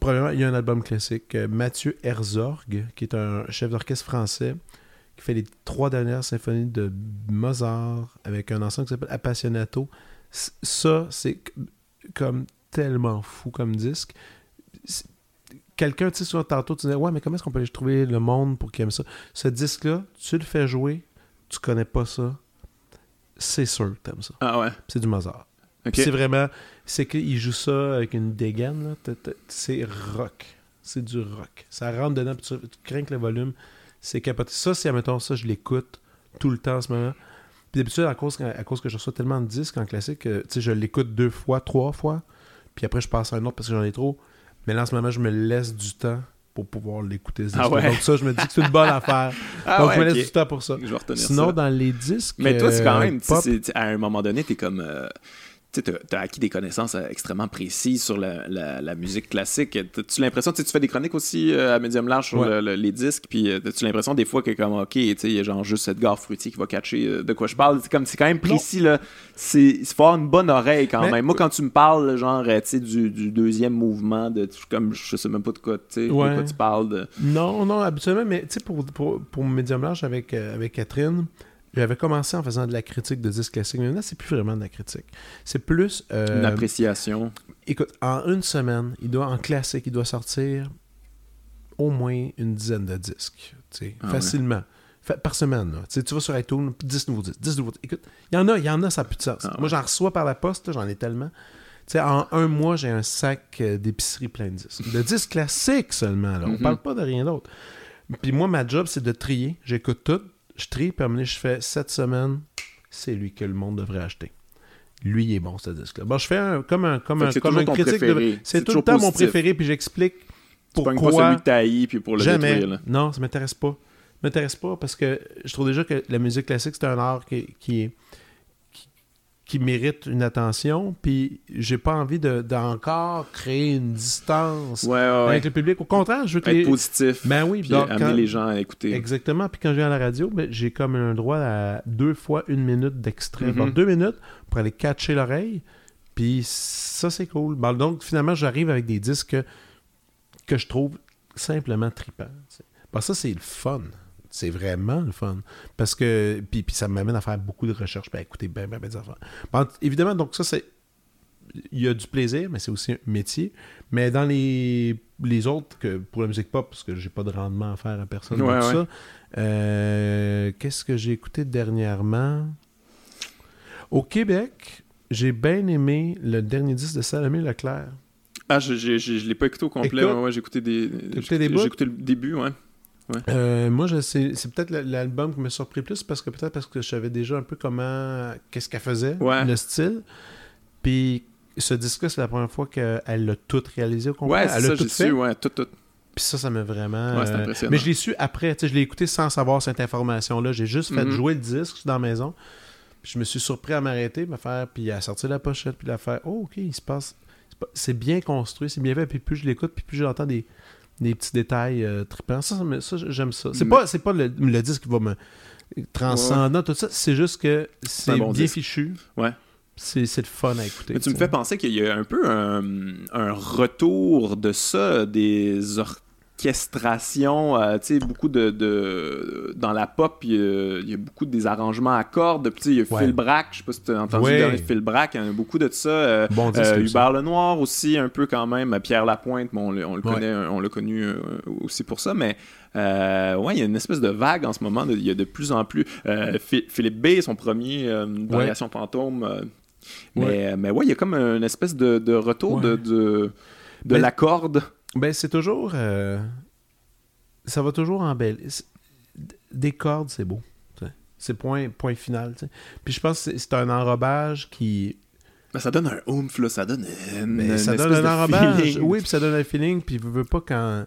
Premièrement, il y a un album classique, euh, Mathieu Herzog, qui est un chef d'orchestre français, qui fait les trois dernières symphonies de Mozart avec un ensemble qui s'appelle Appassionato. Ça, c'est comme tellement fou comme disque. Quelqu'un, tu sais, souvent tantôt, tu disais, ouais, mais comment est-ce qu'on peut aller trouver le monde pour qu'il aime ça? Ce disque-là, tu le fais jouer, tu connais pas ça, c'est sûr que t'aimes ça. Ah ouais. C'est du Mozart. C'est vraiment. C'est qu'il joue ça avec une dégaine. C'est rock. C'est du rock. Ça rentre dedans, puis tu, tu crains que le volume. C'est capoté. Ça, si, admettons, ça, je l'écoute tout le temps en ce moment. Puis d'habitude, à cause, à cause que je reçois tellement de disques en classique, tu sais, je l'écoute deux fois, trois fois. Puis après, je passe à un autre parce que j'en ai trop. Mais là, en ce moment, je me laisse du temps pour pouvoir l'écouter. Ah ouais? Donc ça, je me dis que c'est une bonne affaire. Ah Donc ouais, je me laisse du temps pour ça. Je vais Sinon, ça. dans les disques. Mais toi, c'est quand euh, même, pop, c'est- à un moment donné, t'es comme. euh, tu t'as acquis des connaissances euh, extrêmement précises sur la, la- la musique classique. T'as-tu l'impression, tu fais des chroniques aussi euh, à médium large sur Ouais. le- le- les disques, puis euh, t'as-tu l'impression des fois que, comme, ok, il y a genre juste cette gare fruitier qui va catcher euh, de quoi je parle? C'est comme, c'est quand même précis, là. C'est, il faut avoir une bonne oreille quand Mais- même. Moi, quand tu me parles, genre, tu sais, du, du deuxième mouvement, de, comme, je sais même pas de quoi, tu sais, de Ouais. quoi tu parles. De... Non, non, habituellement, mais tu sais, pour, pour, pour Medium Large avec, euh, avec Catherine, j'avais commencé en faisant de la critique de disques classiques, mais maintenant, c'est plus vraiment de la critique. C'est plus. euh, Une appréciation. écoute, en une semaine, il doit, en classique, il doit sortir au moins une dizaine de disques, Ah facilement. Fa- par semaine, là. Tu vas sur iTunes, 10 nouveaux disques, 10 nouveaux disques. Écoute, il y en a, il y en a, ça n'a plus de sens. Ah Moi, j'en reçois par la poste, j'en ai tellement. Tu sais, en un mois, j'ai un sac euh, d'épicerie plein de disques. De disques classiques seulement, là. On Mhm. parle pas de rien d'autre. Puis moi, ma job, c'est de trier. J'écoute tout, je trie, puis je fais cette semaine, c'est lui que le monde devrait acheter. Lui, il est bon, ce disque-là. Bon, je fais un, comme un, comme un, c'est comme un critique. de-. C'est tout le temps mon préféré, puis j'explique Tu pognes pas pourquoi. celui que puis pour le Jamais. détruire, là. Non, ça m'intéresse pas. Ça m'intéresse pas parce que je trouve déjà que la musique classique, c'est un art qui, qui, est- qui mérite une attention. Puis j'ai pas envie de- d'encore créer une distance Ouais, ouais, ouais. avec le public. Au contraire, je veux que Être les... positif. Ben oui, puis donc, amener quand- les gens à écouter. Exactement. Puis quand je viens à la radio, ben, j'ai comme un droit à deux fois une minute d'extrait. Mhm. Donc deux minutes pour aller catcher l'oreille. Puis ça, c'est cool. Bon, donc finalement, j'arrive avec des disques que, que je trouve simplement tripants. Bon, ça, c'est le fun. C'est vraiment le fun. Parce que. Puis, puis ça m'amène à faire beaucoup de recherches, puis à écouter bien, bien, bien des affaires. Bon, évidemment, donc ça, c'est. Il y a du plaisir, mais c'est aussi un métier. Mais dans les, les autres, que pour la musique pop, parce que j'ai pas de rendement à faire à personne Ouais, de tout ouais. ça, euh, qu'est-ce que j'ai écouté dernièrement? Au Québec, j'ai bien aimé le dernier disque de Salomé Leclerc. Ah, je, je l'ai pas écouté au complet. Écoute. ouais, ouais, j'ai écouté des. J'ai écouté le début, ouais. Euh, moi, c'est peut-être l'album qui m'a surpris plus parce que peut-être parce que je savais déjà un peu comment, qu'est-ce qu'elle faisait, Ouais. le style. Puis ce disque-là, c'est la première fois qu'elle l'a tout réalisé au complet. Ouais, elle tout fait. su, ouais, tout, tout. Puis ça, ça m'a vraiment. Ouais, euh, impressionnant. Mais je l'ai su après. tu sais, Je l'ai écouté sans savoir cette information-là. J'ai juste fait Mhm. jouer le disque dans la maison. Puis je me suis surpris à m'arrêter, me faire, puis à sortir la pochette, puis à faire Oh, ok, il se passe. c'est pas- C'est bien construit, c'est bien fait. Puis plus je l'écoute, puis plus j'entends des, des petits détails euh, trippants. Ça, ça ça, j'aime ça. C'est Mais- pas, pas le, le disque qui va me transcender tout ça. C'est juste que c'est bon bien disque. fichu. Ouais. C'est le fun à écouter. Mais tu me fais penser qu'il y a un peu un, un retour de ça, des orchestrations, euh, tu sais, beaucoup de, de- Dans la pop, il y, a, il y a beaucoup des arrangements à cordes. Puis, tu sais, il y a Ouais. Phil Brack, je sais pas si tu as entendu Ouais. le dernier Phil Brack, il y en a beaucoup de ça. euh, Bon euh. Hubert Lenoir aussi, un peu quand même. Pierre Lapointe, bon, on le, on le Ouais. connaît, on l'a connu euh, aussi pour ça, mais euh, ouais, il y a une espèce de vague en ce moment. Il y a de plus en plus. euh, Phi- Philippe B, son premier euh, variation fantôme. euh, mais, mais ouais, il y a comme une espèce de, de retour Ouais. de, de, de la corde. Ben, c'est toujours. euh, Ça va toujours en belle. c'est- Des cordes, c'est beau. C'est point, point final. tu sais. Puis je pense que c'est- un enrobage qui. Ben, ça donne un oomph, là, ça donne une, une ça donne un enrobage. feeling. Oui, puis ça donne un feeling. Puis je veux pas quand.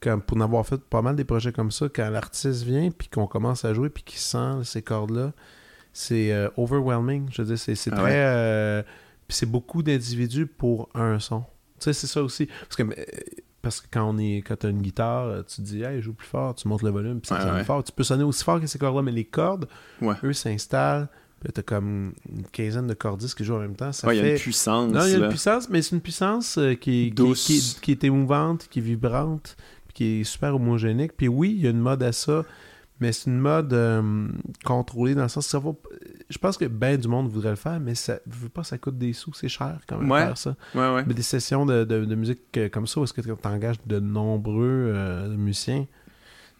quand, pour en avoir fait pas mal des projets comme ça, quand l'artiste vient, puis qu'on commence à jouer, puis qu'il sent ces cordes-là, c'est euh, overwhelming. Je veux dire, c'est c'est Ah très. ouais? euh, puis c'est beaucoup d'individus pour un son. Tu sais, c'est ça aussi. Parce que, parce que quand on est quand t'as une guitare, tu te dis, hey, joue plus fort, tu montes le volume, puis ça Ouais, sonne ouais. fort. Tu peux sonner aussi fort que ces cordes-là, mais les cordes, Ouais. eux s'installent. Puis t'as comme une quinzaine de cordistes qui jouent en même temps. Ça Ouais, il y a fait... une puissance. Non, il y a une là. puissance, mais c'est une puissance euh, qui, est- Douce. qui, est- qui est émouvante, qui est vibrante, puis qui est super homogénique. Puis oui, il y a une mode à ça, mais c'est une mode euh, contrôlée dans le sens que ça va. Je pense que ben du monde voudrait le faire, mais ça je veux pas, ça coûte des sous, c'est cher quand même Ouais. faire ça. Ouais, ouais. Mais des sessions de, de- de musique euh, comme ça, où est-ce que tu engages de nombreux euh, musiciens,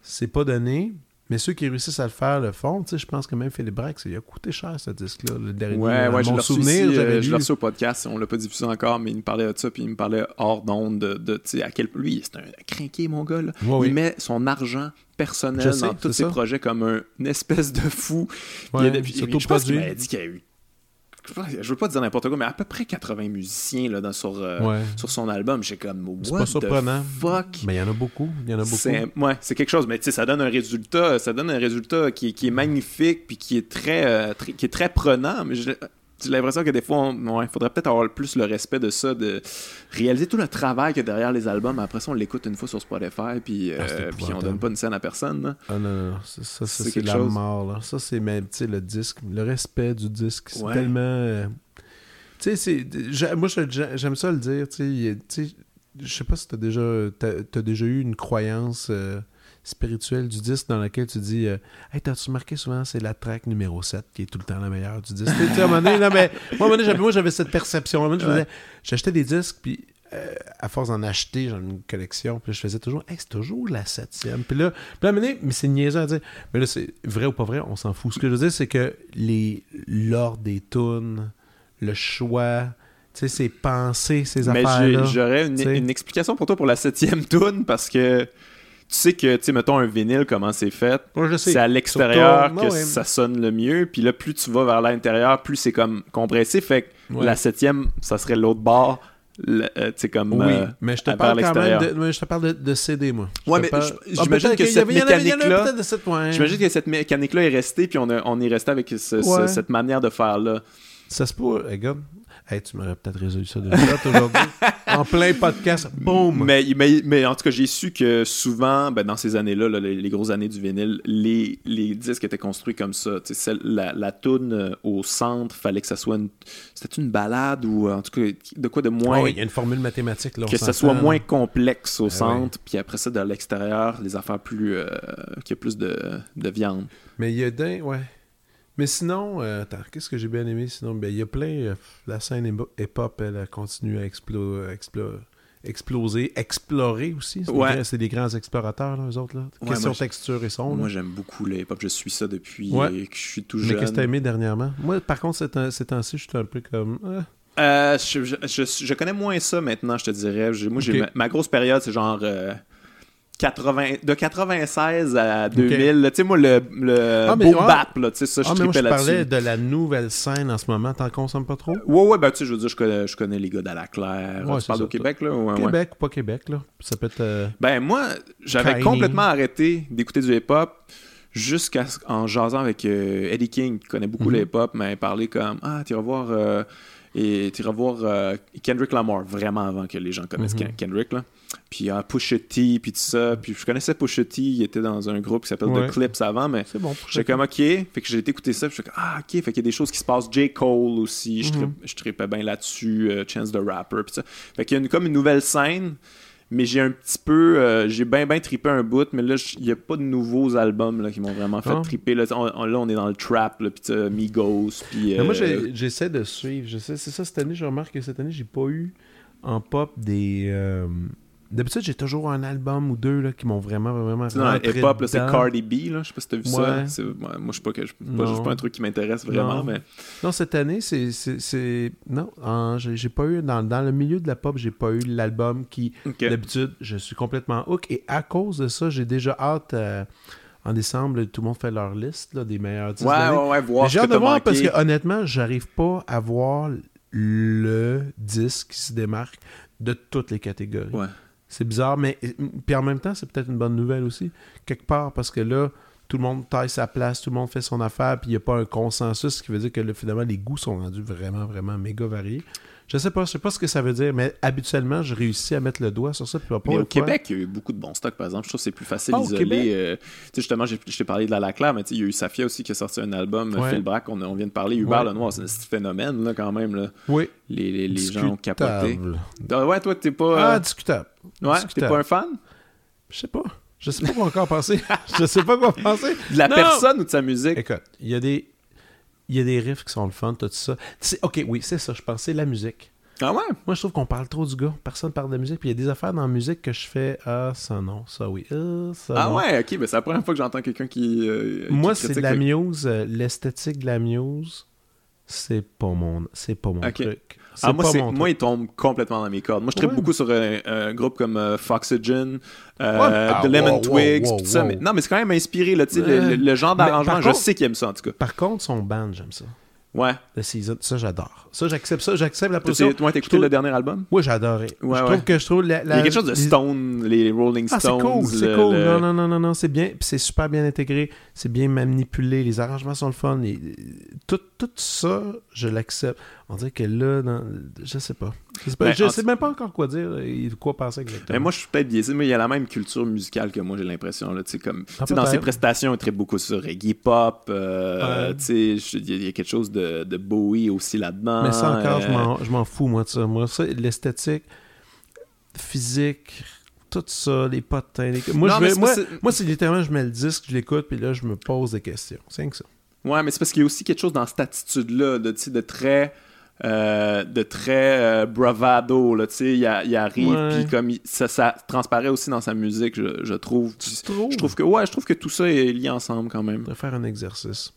c'est pas donné. Mais ceux qui réussissent à le faire le font. Tu sais, je pense que même Philippe Brax, il a coûté cher ce disque-là, le dernier. Ouais, À ouais, je mon reçu souvenir, ici, euh, je l'ai reçu au podcast, on l'a pas diffusé encore, mais il me parlait de ça, puis il me parlait hors d'onde de, de tu sais, à quel lui, c'est un crinqué, mon gars, là. Ouais, oui. Il met son argent personnel Je sais, dans tous ses ça. projets comme un, une espèce de fou. Ouais, il y a- puis- surtout je pense qu'il dit qu'il y a eu, je veux pas dire n'importe quoi, mais à peu près 80 musiciens là, dans, sur, euh, Ouais. sur son album. J'ai comme, C'est what pas the surprenant. fuck? Mais il y en a beaucoup. Il y en a beaucoup. C'est ouais, c'est quelque chose, mais tu sais, ça donne un résultat, ça donne un résultat qui, est- qui est magnifique puis qui est très, euh, très- qui est très prenant. Mais j'ai l'impression que des fois, il faudrait peut-être avoir plus le respect de ça, de réaliser tout le travail qu'il y a derrière les albums. Après ça, on l'écoute une fois sur Spotify puis, Ah, euh, puis on donne pas une scène à personne. là. Ah non, non. Ça, ça, C'est la chose. mort. Là. Ça, c'est même, tu sais, le disque. Le respect du disque. C'est Ouais. tellement. euh, Tu sais, Moi, j'aime ça le dire. Tu sais, je sais pas si t'as déjà, t'as, t'as déjà eu une croyance euh, spirituelle du disque dans laquelle tu dis euh, Hey, t'as-tu remarqué souvent, c'est la track numéro 7 qui est tout le temps la meilleure du disque? Tu sais, à un moment donné, là, mais, moi, à un moment donné, j'avais, moi, j'avais cette perception. Je Ouais. J'achetais des disques, puis euh, à force d'en acheter, j'en ai une collection, puis je faisais toujours Hey, c'est toujours la septième. Puis là, puis là, donné, mais c'est niaiseux à dire. Mais là, c'est vrai ou pas vrai, on s'en fout. Ce que je veux dire, c'est que les l'ordre des tunes, le choix, tu sais, c'est penser ces Mais j'ai- affaires-là. j'aurais une, une explication pour toi pour la septième tune parce que sais que, tu sais, mettons un vinyle, comment c'est fait. Moi, je sais. C'est à l'extérieur que ouais, ça sonne le mieux. Puis là, plus tu vas vers l'intérieur, plus c'est comme compressé. Fait que Ouais. la septième, ça serait l'autre bord. euh, tu sais, comme. Oui, euh, mais je te parle quand même l'extérieur. de, mais je te parle de, de CD, moi. Je Ouais, mais parle- Ah, j'imagine que cette cette ouais. J'imagine que cette mécanique-là est restée, puis on, a- on est resté avec ce- ce- Ouais. cette manière de faire-là. Ça se peut, regarde. Hey, tu m'aurais peut-être résolu ça de shot aujourd'hui. en plein podcast, boum! Mais, mais, mais en tout cas, j'ai su que souvent, ben, dans ces années-là, là, les, les grosses années du vinyle, les, les disques étaient construits comme ça. Celle- la, la toune euh, au centre, fallait que ça soit une. C'était une balade ou euh, en tout cas de quoi de moins. Oui, il y a une formule mathématique. Là, que ça soit moins complexe au Ah centre, puis après ça, de l'extérieur, les affaires plus. euh, qu'il y a plus de, de viande. Mais il y a d'un, ouais. Mais sinon, euh, attends, qu'est-ce que j'ai bien aimé sinon? Ben, il y a plein. euh, la scène hip- hip-hop, elle a continué à explo- explo- exploser, explorer aussi. C'est, Ouais. des, grands- c'est des grands explorateurs, là, eux autres. Là. Ouais, Question moi, texture et son. Moi, j'aime beaucoup le hip-hop. Je suis ça depuis Ouais. que je suis tout Mais qu'est-ce que t'as aimé dernièrement? Moi, par contre, ces temps- ces temps-ci, je suis un peu comme. ah. Euh, je, je- je- je connais moins ça maintenant, je te dirais. Moi, j'ai Ok. ma, ma grosse période, c'est genre euh, 80, de 96 à 2000. là, Tu sais, moi, le, le Ah, boom bap, là, tu sais, ça, Ah, je parlais de la nouvelle scène en ce moment. T'en consommes pas trop? Ouais, ouais, ben, tu sais, je veux dire, je connais, je connais les gars d'Alaclaire. Ouais, tu parles au Québec, là? Ouais, ouais. Québec ou pas Québec, là? Ça peut être. euh, Ben, moi, j'avais complètement arrêté d'écouter du hip-hop jusqu'à en jasant avec euh, Eddie King, qui connaît beaucoup Mhm. le hip-hop, mais parlé comme Ah, tu vas voir. euh, et tu vas voir Kendrick Lamar, vraiment avant que les gens connaissent Mhm. Ken- Kendrick. Là. Puis Pusha T, puis tout ça. Puis je connaissais Pusha T, il était dans un groupe qui s'appelle Ouais. The Clips avant, mais C'est bon. J'étais comme, OK. Fait que j'ai été écouter ça. Puis j'étais comme, ah, OK. Fait qu'il y a des choses qui se passent. J. Cole aussi. Je trippe- Je tripais bien là-dessus. euh, Chance the Rapper. Puis ça. Fait qu'il y a une, comme une nouvelle scène. Mais j'ai un petit peu. euh, j'ai bien, bien trippé un bout. Mais là, il n'y a pas de nouveaux albums là, qui m'ont vraiment fait Ah. tripper. Là on, on- là, on est dans le trap. Là, puis Migos. Puis. Moi, euh, j'essaie de suivre. Je C'est ça, cette année, je remarque que cette année, j'ai pas eu en pop des. D'habitude, j'ai toujours un album ou deux là, qui m'ont vraiment, vraiment. dans hip-hop, c'est. Cardi B. Là. Je sais pas si t'as vu ça. Ouais. Moi, je suis pas, que- pas, pas un truc qui m'intéresse vraiment. Non. Mais Non, cette année, c'est. Non, en- j'ai pas eu. Dans, dans le milieu de la pop, j'ai pas eu l'album qui. D'habitude, je suis complètement hook. Et à cause de ça, j'ai déjà hâte. euh, en décembre, tout le monde fait leur liste là, des meilleurs disques. Ouais, ouais, ouais. Voir J'ai hâte de voir manqué. parce que honnêtement, j'arrive pas à voir le disque qui se démarque de toutes les catégories. Ouais. C'est bizarre, mais puis en même temps, c'est peut-être une bonne nouvelle aussi, quelque part, parce que là, tout le monde taille sa place, tout le monde fait son affaire, puis il n'y a pas un consensus, ce qui veut dire que là, finalement, les goûts sont rendus vraiment, vraiment méga variés. Je sais pas, je sais pas ce que ça veut dire, mais habituellement, je réussis à mettre le doigt sur ça. Puis pas mais au Québec, il y a eu beaucoup de bons stocks, par exemple. Je trouve que c'est plus facile ah, d'isoler. Euh, justement, je t'ai parlé de la Laclaire, mais il y a eu Safia aussi qui a sorti un album, Phil Brack, on, on, vient de parler. Hubert Lenoir, c'est un phénomène, là, quand même. Là. Oui. Les, les, les gens ont capoté. Ah, ouais, toi, t'es pas. Ah, discutable. Ouais, t'es pas un fan? Je sais pas. Je sais pas quoi encore penser. je sais pas quoi penser. De la personne ou de sa musique? Écoute, il y a des. Il y a des riffs qui sont le fun, tout ça. Ok, oui, c'est ça, je pensais la musique. Ah ouais? Moi, je trouve qu'on parle trop du gars. Personne parle de musique. Puis il y a des affaires dans la musique que je fais Ah, ça non, ça oui. Ah, ça ah ouais, ok. Mais c'est la première fois que j'entends quelqu'un qui. Euh, Moi, c'est de la muse. Euh, l'esthétique de la muse, c'est pas mon, c'est pas mon truc. Ah, moi, moi, il tombe complètement dans mes cordes. Moi, je tripe beaucoup sur un, groupe comme euh, Foxygen, The Lemon Twigs, tout ça. Mais, non, mais c'est quand même inspiré, là, le, le, genre d'arrangement. Je sais qu'il aime ça, en tout cas. Par contre, son band, j'aime ça. Ouais. The Season. Ça, j'adore. Ça, j'accepte ça. J'accepte la position. Toi, t'as écouté le dernier album? Oui, j'ai adoré. Ouais, je trouve que je trouve... La, Il y a quelque chose de Stone, les Rolling Stones. Ah, c'est cool, c'est cool. Non, non, non, non, non, c'est bien. Puis c'est super bien intégré. C'est bien manipulé. Les arrangements sont le fun. Tout, tout ça, je l'accepte. On dirait que là, dans... je sais pas. Je sais, pas. Ben, sais même pas encore quoi dire et quoi penser exactement. Mais moi, je suis peut-être biaisé, mais il y a la même culture musicale que moi, j'ai l'impression. Là, comme, ah, dans ses prestations, il traite beaucoup sur reggae pop. Euh, il y, a quelque chose de, de Bowie aussi là-dedans. Mais ça encore, euh, je m'en fous, moi, de ça. Moi, ça, l'esthétique, physique, tout ça, les potins. Les... Moi, moi, moi c'est littéralement, je mets le disque, je l'écoute, puis là, je me pose des questions. C'est que ça. Ouais, mais c'est parce qu'il y a aussi quelque chose dans cette attitude-là, de, de très euh, de très euh, bravado. Là, il, il arrive, puis comme ça, ça, transparaît aussi dans sa musique, je, je trouve. Je trouve que ouais, je trouve que tout ça est lié ensemble quand même. De faire un exercice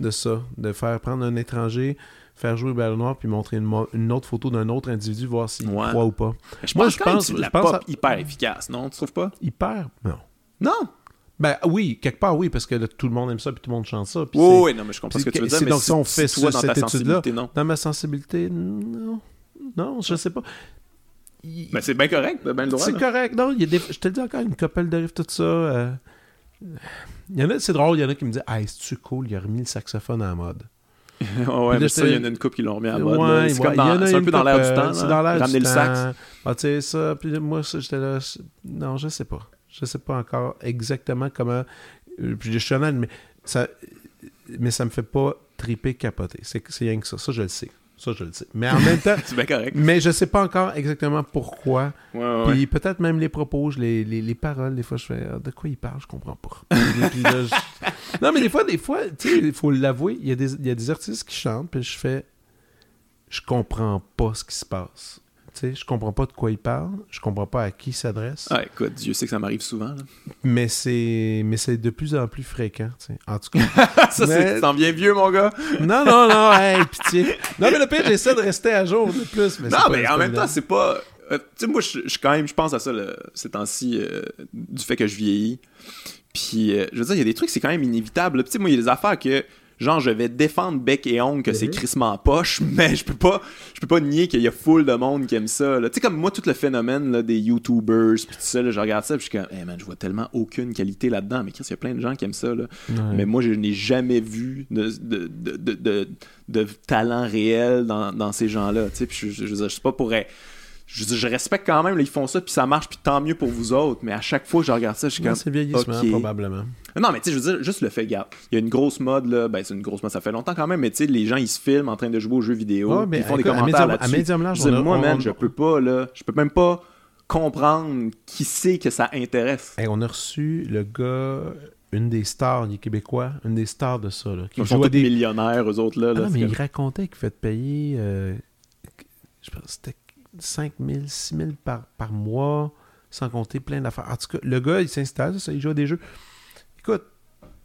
de ça, de faire prendre un étranger, faire jouer Belle Noir, puis montrer une, autre photo d'un autre individu, voir s'il croit ou pas. Je Moi, je pense, que la pop hyper efficace, non Tu trouves pas? Hyper, non. Non. Ben oui, quelque part oui, parce que tout le monde aime ça, puis tout le monde chante ça. Puis oui, oui, non, mais je comprends ce que tu veux dire. Mais donc si on fait ça, cette étude-là, dans ma sensibilité, non, non, je sais pas. Mais ben, c'est bien correct, ben le droit. C'est correct. Non, il y a des... je te le dis encore, une couple de riffs, tout ça. Euh... Il y en a, c'est drôle, il y en a qui me disent, ah, c'est-tu cool, il a remis le saxophone en mode. ouais, mais ça, il y en a une couple qui l'ont remis en mode. Ouais, c'est un peu dans l'air du temps. C'est dans l'air du temps. le sax. Ah, tu sais, ça. Puis moi, j'étais là. Non, je sais pas. Je sais pas encore exactement comment. Euh, puis je suis honnête, mais ça, mais ça me fait pas triper, capoter. C'est rien que ça. Ça, je le sais. Ça, je le sais. Mais en même temps. bien correct. Mais je sais pas encore exactement pourquoi. Ouais, Puis peut-être même les propos, les, les, les, paroles, des fois, je fais ah, de quoi il parle, je comprends pas. Non, mais des fois, des fois, tu sais, il faut l'avouer, il y, a des, y a des artistes qui chantent, puis je fais je comprends pas ce qui se passe sais, je comprends pas de quoi il parle, je comprends pas à qui il s'adresse. Ah, écoute, Dieu sait que ça m'arrive souvent. Mais c'est mais c'est de plus en plus fréquent, sais. En tout cas. ça, c'est t'en viens vieux, mon gars. non, non, non, hey, pitié. Non, mais le pire, j'essaie de rester à jour de plus. Mais non, mais en même temps, c'est pas. Euh, tu sais, moi, je quand même, je pense à ça ces temps-ci, euh, du fait que je vieillis. Puis, euh, je veux dire, il y a des trucs, c'est quand même inévitable. Tu sais, moi, il y a des affaires que genre je vais défendre bec et ongle que c'est mhm. crissement poche mais je peux pas je peux pas nier qu'il y a full de monde qui aime ça tu sais comme moi tout le phénomène là, des youtubers puis tout ça là, je regarde ça puis je suis comme hey man je vois tellement aucune qualité là-dedans mais il y a plein de gens qui aiment ça là. mais moi je n'ai jamais vu de, de, de, de, de talent réel dans, dans ces gens là tu sais puis je, je, je, je, sais pas pour je, je, respecte quand même, là, ils font ça, puis ça marche, puis tant mieux pour vous autres, mais à chaque fois que je regarde ça, je suis comme. C'est vieillissement, probablement. Non, mais tu sais, je veux dire, juste le fait, regarde, il y a une grosse mode, là, ben c'est une grosse mode, ça fait longtemps quand même, mais tu sais, les gens, ils se filment en train de jouer aux jeux vidéo, ils font des commentaires là-dessus. Moi, man, je peux pas, là, je peux même pas comprendre qui c'est que ça intéresse. on a reçu le gars une des stars, des Québécois, une des stars de ça. Là, qui Ils sont tous des millionnaires, eux autres. Là, ah, mais il racontait qu'il fait payer, euh, je pense c'était 5 000, 6 000 par, par mois, sans compter plein d'affaires. En tout cas, le gars, il s'installe, ça, il joue à des jeux. Écoute,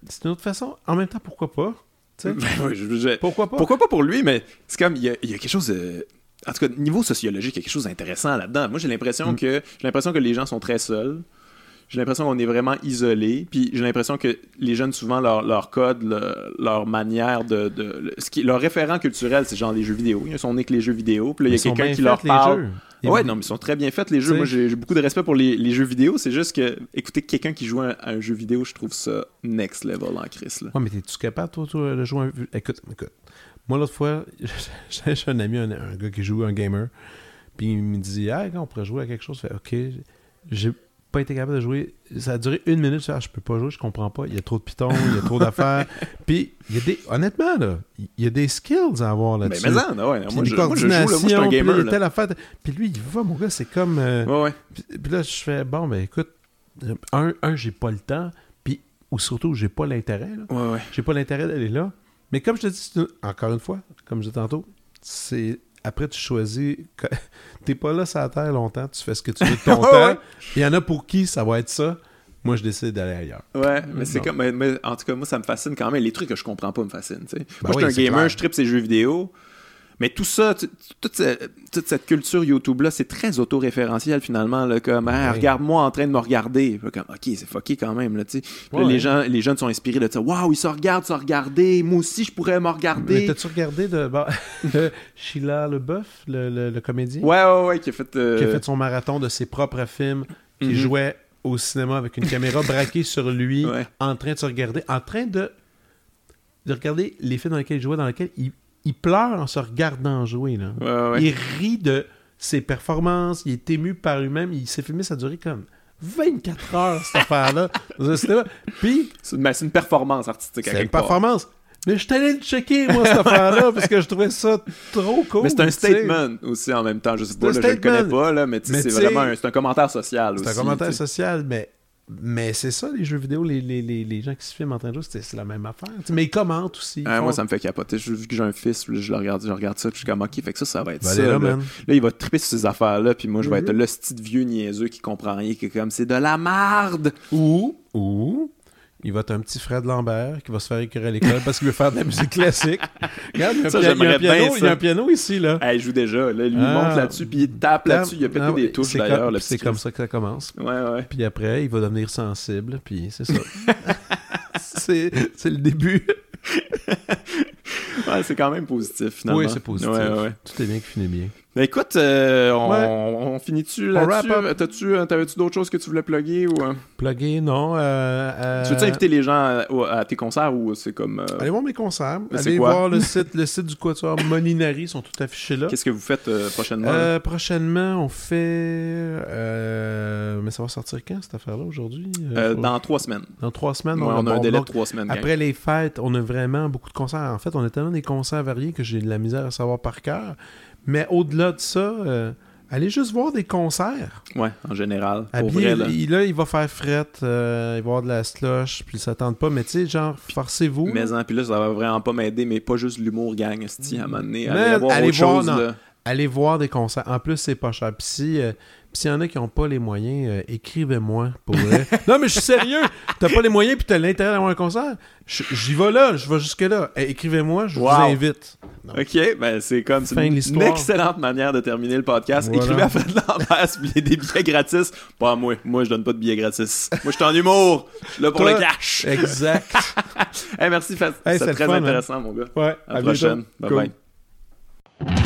c'est une autre façon. En même temps, pourquoi pas? pourquoi pas? Pourquoi pas pour lui, mais c'est comme, il y, a, quelque chose de... En tout cas, niveau sociologique, il y a quelque chose d'intéressant là-dedans. Moi, j'ai l'impression mm. que j'ai l'impression que les gens sont très seuls. J'ai l'impression qu'on est vraiment isolé. Puis j'ai l'impression que les jeunes, souvent, leur, leur code, leur manière de. de ce qui, leur référent culturel, c'est genre les jeux vidéo. Ils sont nés que les jeux vidéo. Puis là, il y a quelqu'un qui leur parle. Ouais, non, mais ils sont très bien faits, les jeux. T'sais- Moi, j'ai beaucoup de respect pour les, les jeux vidéo. C'est juste que écouter quelqu'un qui joue à un, jeu vidéo, je trouve ça next level en Chris. Là. Ouais, mais t'es-tu capable, toi, toi, de jouer un... Écoute, écoute. Moi, l'autre fois, j'ai un ami, un, un gars qui joue, un gamer, puis il me dit « Ah, on pourrait jouer à quelque chose. » Je fais « Ok. » J'ai pas été capable de jouer. Ça a duré une minute. Je Ah, je peux pas jouer, je comprends pas. Il y a trop de pitons, il y a trop d'affaires. Puis, il y a des... Honnêtement, là, il y a des skills à avoir Mais, là-dessus. mais ça, ouais. Puis Moi, je, moi, je joue, là. Moi, je suis un coordination, puis gamer. là, Là. telle affaire. Puis lui, il va, mon gars, c'est comme... euh, Ouais, ouais. puis, puis là, je fais, bon, ben écoute, un, un j'ai pas le temps, puis, ou surtout, j'ai pas l'intérêt. Ouais, ouais. J'ai pas l'intérêt d'aller là. Mais comme je te dis, une- encore une fois, comme je disais tantôt, c'est après tu choisis. T'es pas là sur la terre longtemps, tu fais ce que tu veux de ton temps. Il y en a pour qui ça va être ça? Moi, je décide d'aller ailleurs. Ouais, mais c'est comme. Mais, mais en tout cas, moi, ça me fascine quand même. Les trucs que je comprends pas me fascinent. moi, Ben oui, je suis un gamer, clair. je tripe ces jeux vidéo. Mais tout ça, toute, ce- toute cette culture YouTube-là, c'est très autoréférentiel finalement. Là, comme, Ah, regarde-moi en train de me regarder. Comme, ok, c'est fucké quand même. Là, les, ouais. gens, les jeunes sont inspirés de ça. Waouh, ils se regardent, se regarder. Moi aussi, je pourrais me Mais regarder. t'as-tu regardé de bon, Sheila LeBeouf, le, le, le comédien, Ouais, ouais, ouais, qui a fait. euh, qui a fait son marathon de ses propres films, qui Mhm. jouait au cinéma avec une caméra braquée sur lui, Ouais. en train de se regarder, en train de, de regarder les films dans lesquels il jouait, dans lesquels il, il pleure en se regardant jouer. Là. Ouais, ouais, ouais. Il rit de ses performances, il est ému par lui-même, il s'est filmé, ça a duré comme 24 heures, cette affaire-là. Puis, C'est une, ben, c'est une performance artistique c'est une part. performance. Mais je suis allé le checker, moi, cette affaire-là, parce que je trouvais ça trop cool. Mais c'est un statement aussi en même temps. Je sais pas, là, je le connais pas, là, mais, c'est vraiment un, un commentaire social aussi. C'est un commentaire social, mais, mais c'est ça, les jeux vidéo, les, les, les, les gens qui se filment en train de jouer, c'est la même affaire. Mais ils commentent aussi. ils Ouais, font- moi, ça me fait capoter. Je- Vu que j'ai un fils, je le regarde, je regarde ça, puis je suis comme, ok, fait que ça, ça va être Ben, ça. là, là. il va triper sur ces affaires-là, puis moi, je vais Mhm. être le petit vieux niaiseux qui comprend rien, qui est comme, c'est de la marde. Ou, ou, il va être un petit Fred Lambert qui va se faire écœurer à l'école parce qu'il veut faire de la musique classique. Regarde, il y a un, Ça, il bien piano, ça. il y a un piano ici, là. Elle joue déjà, là, lui, il Ah. monte là-dessus, puis il tape là-dessus, il a pété Ah, des touches d'ailleurs, C'est comme ça que ça commence. Ouais, ouais. Puis après, il va devenir sensible, puis c'est ça. c'est c'est le début. Ouais, c'est quand même positif, finalement. Oui, c'est positif. Ouais, ouais. Tout est bien qui finit bien. Ben écoute, euh, on, Ouais. on finit-tu On là-dessus? euh, T'avais-tu d'autres choses que tu voulais plugger ou... euh? Plugger, non. euh, Tu veux-tu inviter les gens à, tes concerts ou c'est comme... Allez voir mes concerts. Mais Allez voir le site, le site du Quatuor Moninari, ils sont tout affichés là. Qu'est-ce que vous faites prochainement? prochainement, on fait. mais ça va sortir quand cette affaire-là aujourd'hui? Dans trois semaines. dans trois semaines. Ouais, on a un bon, délai de trois semaines. Après les fêtes, on a vraiment beaucoup de concerts. En fait, on a tellement des concerts variés que j'ai de la misère à savoir par cœur. Mais au-delà de ça, euh, allez juste voir des concerts. Ouais, en général. Pour vrai, là. il, là, il va faire fret, euh, il va avoir de la slush, puis ça tente pas. Mais tu sais, genre, forcez-vous. Mais en puis là, ça va vraiment pas m'aider, mais pas juste l'humour gang, à un moment donné. Mais Allez voir allez autre voir, chose, non. Allez voir des concerts. En plus, c'est pas cher. Puis si, euh, s'il y en a qui n'ont pas les moyens, euh, écrivez-moi pour vrai. non, mais je suis sérieux. T'as pas les moyens puis t'as l'intérêt d'avoir un concert? J'y vais là, je vais jusque là. Eh, écrivez-moi, je Wow. vous invite. Non. Ok, ben c'est comme c'est une, excellente manière de terminer le podcast. Voilà. Écrivez à Fred Lambert voulez des billets gratis. Pas moi, moi je donne pas de billets gratis. Moi je suis en humour, je suis là pour Toi- le cash. Exact. Hey, merci, Fred. Hey, c'est très fun, intéressant, mon gars. ouais, À la prochaine. Bye Cool. bye.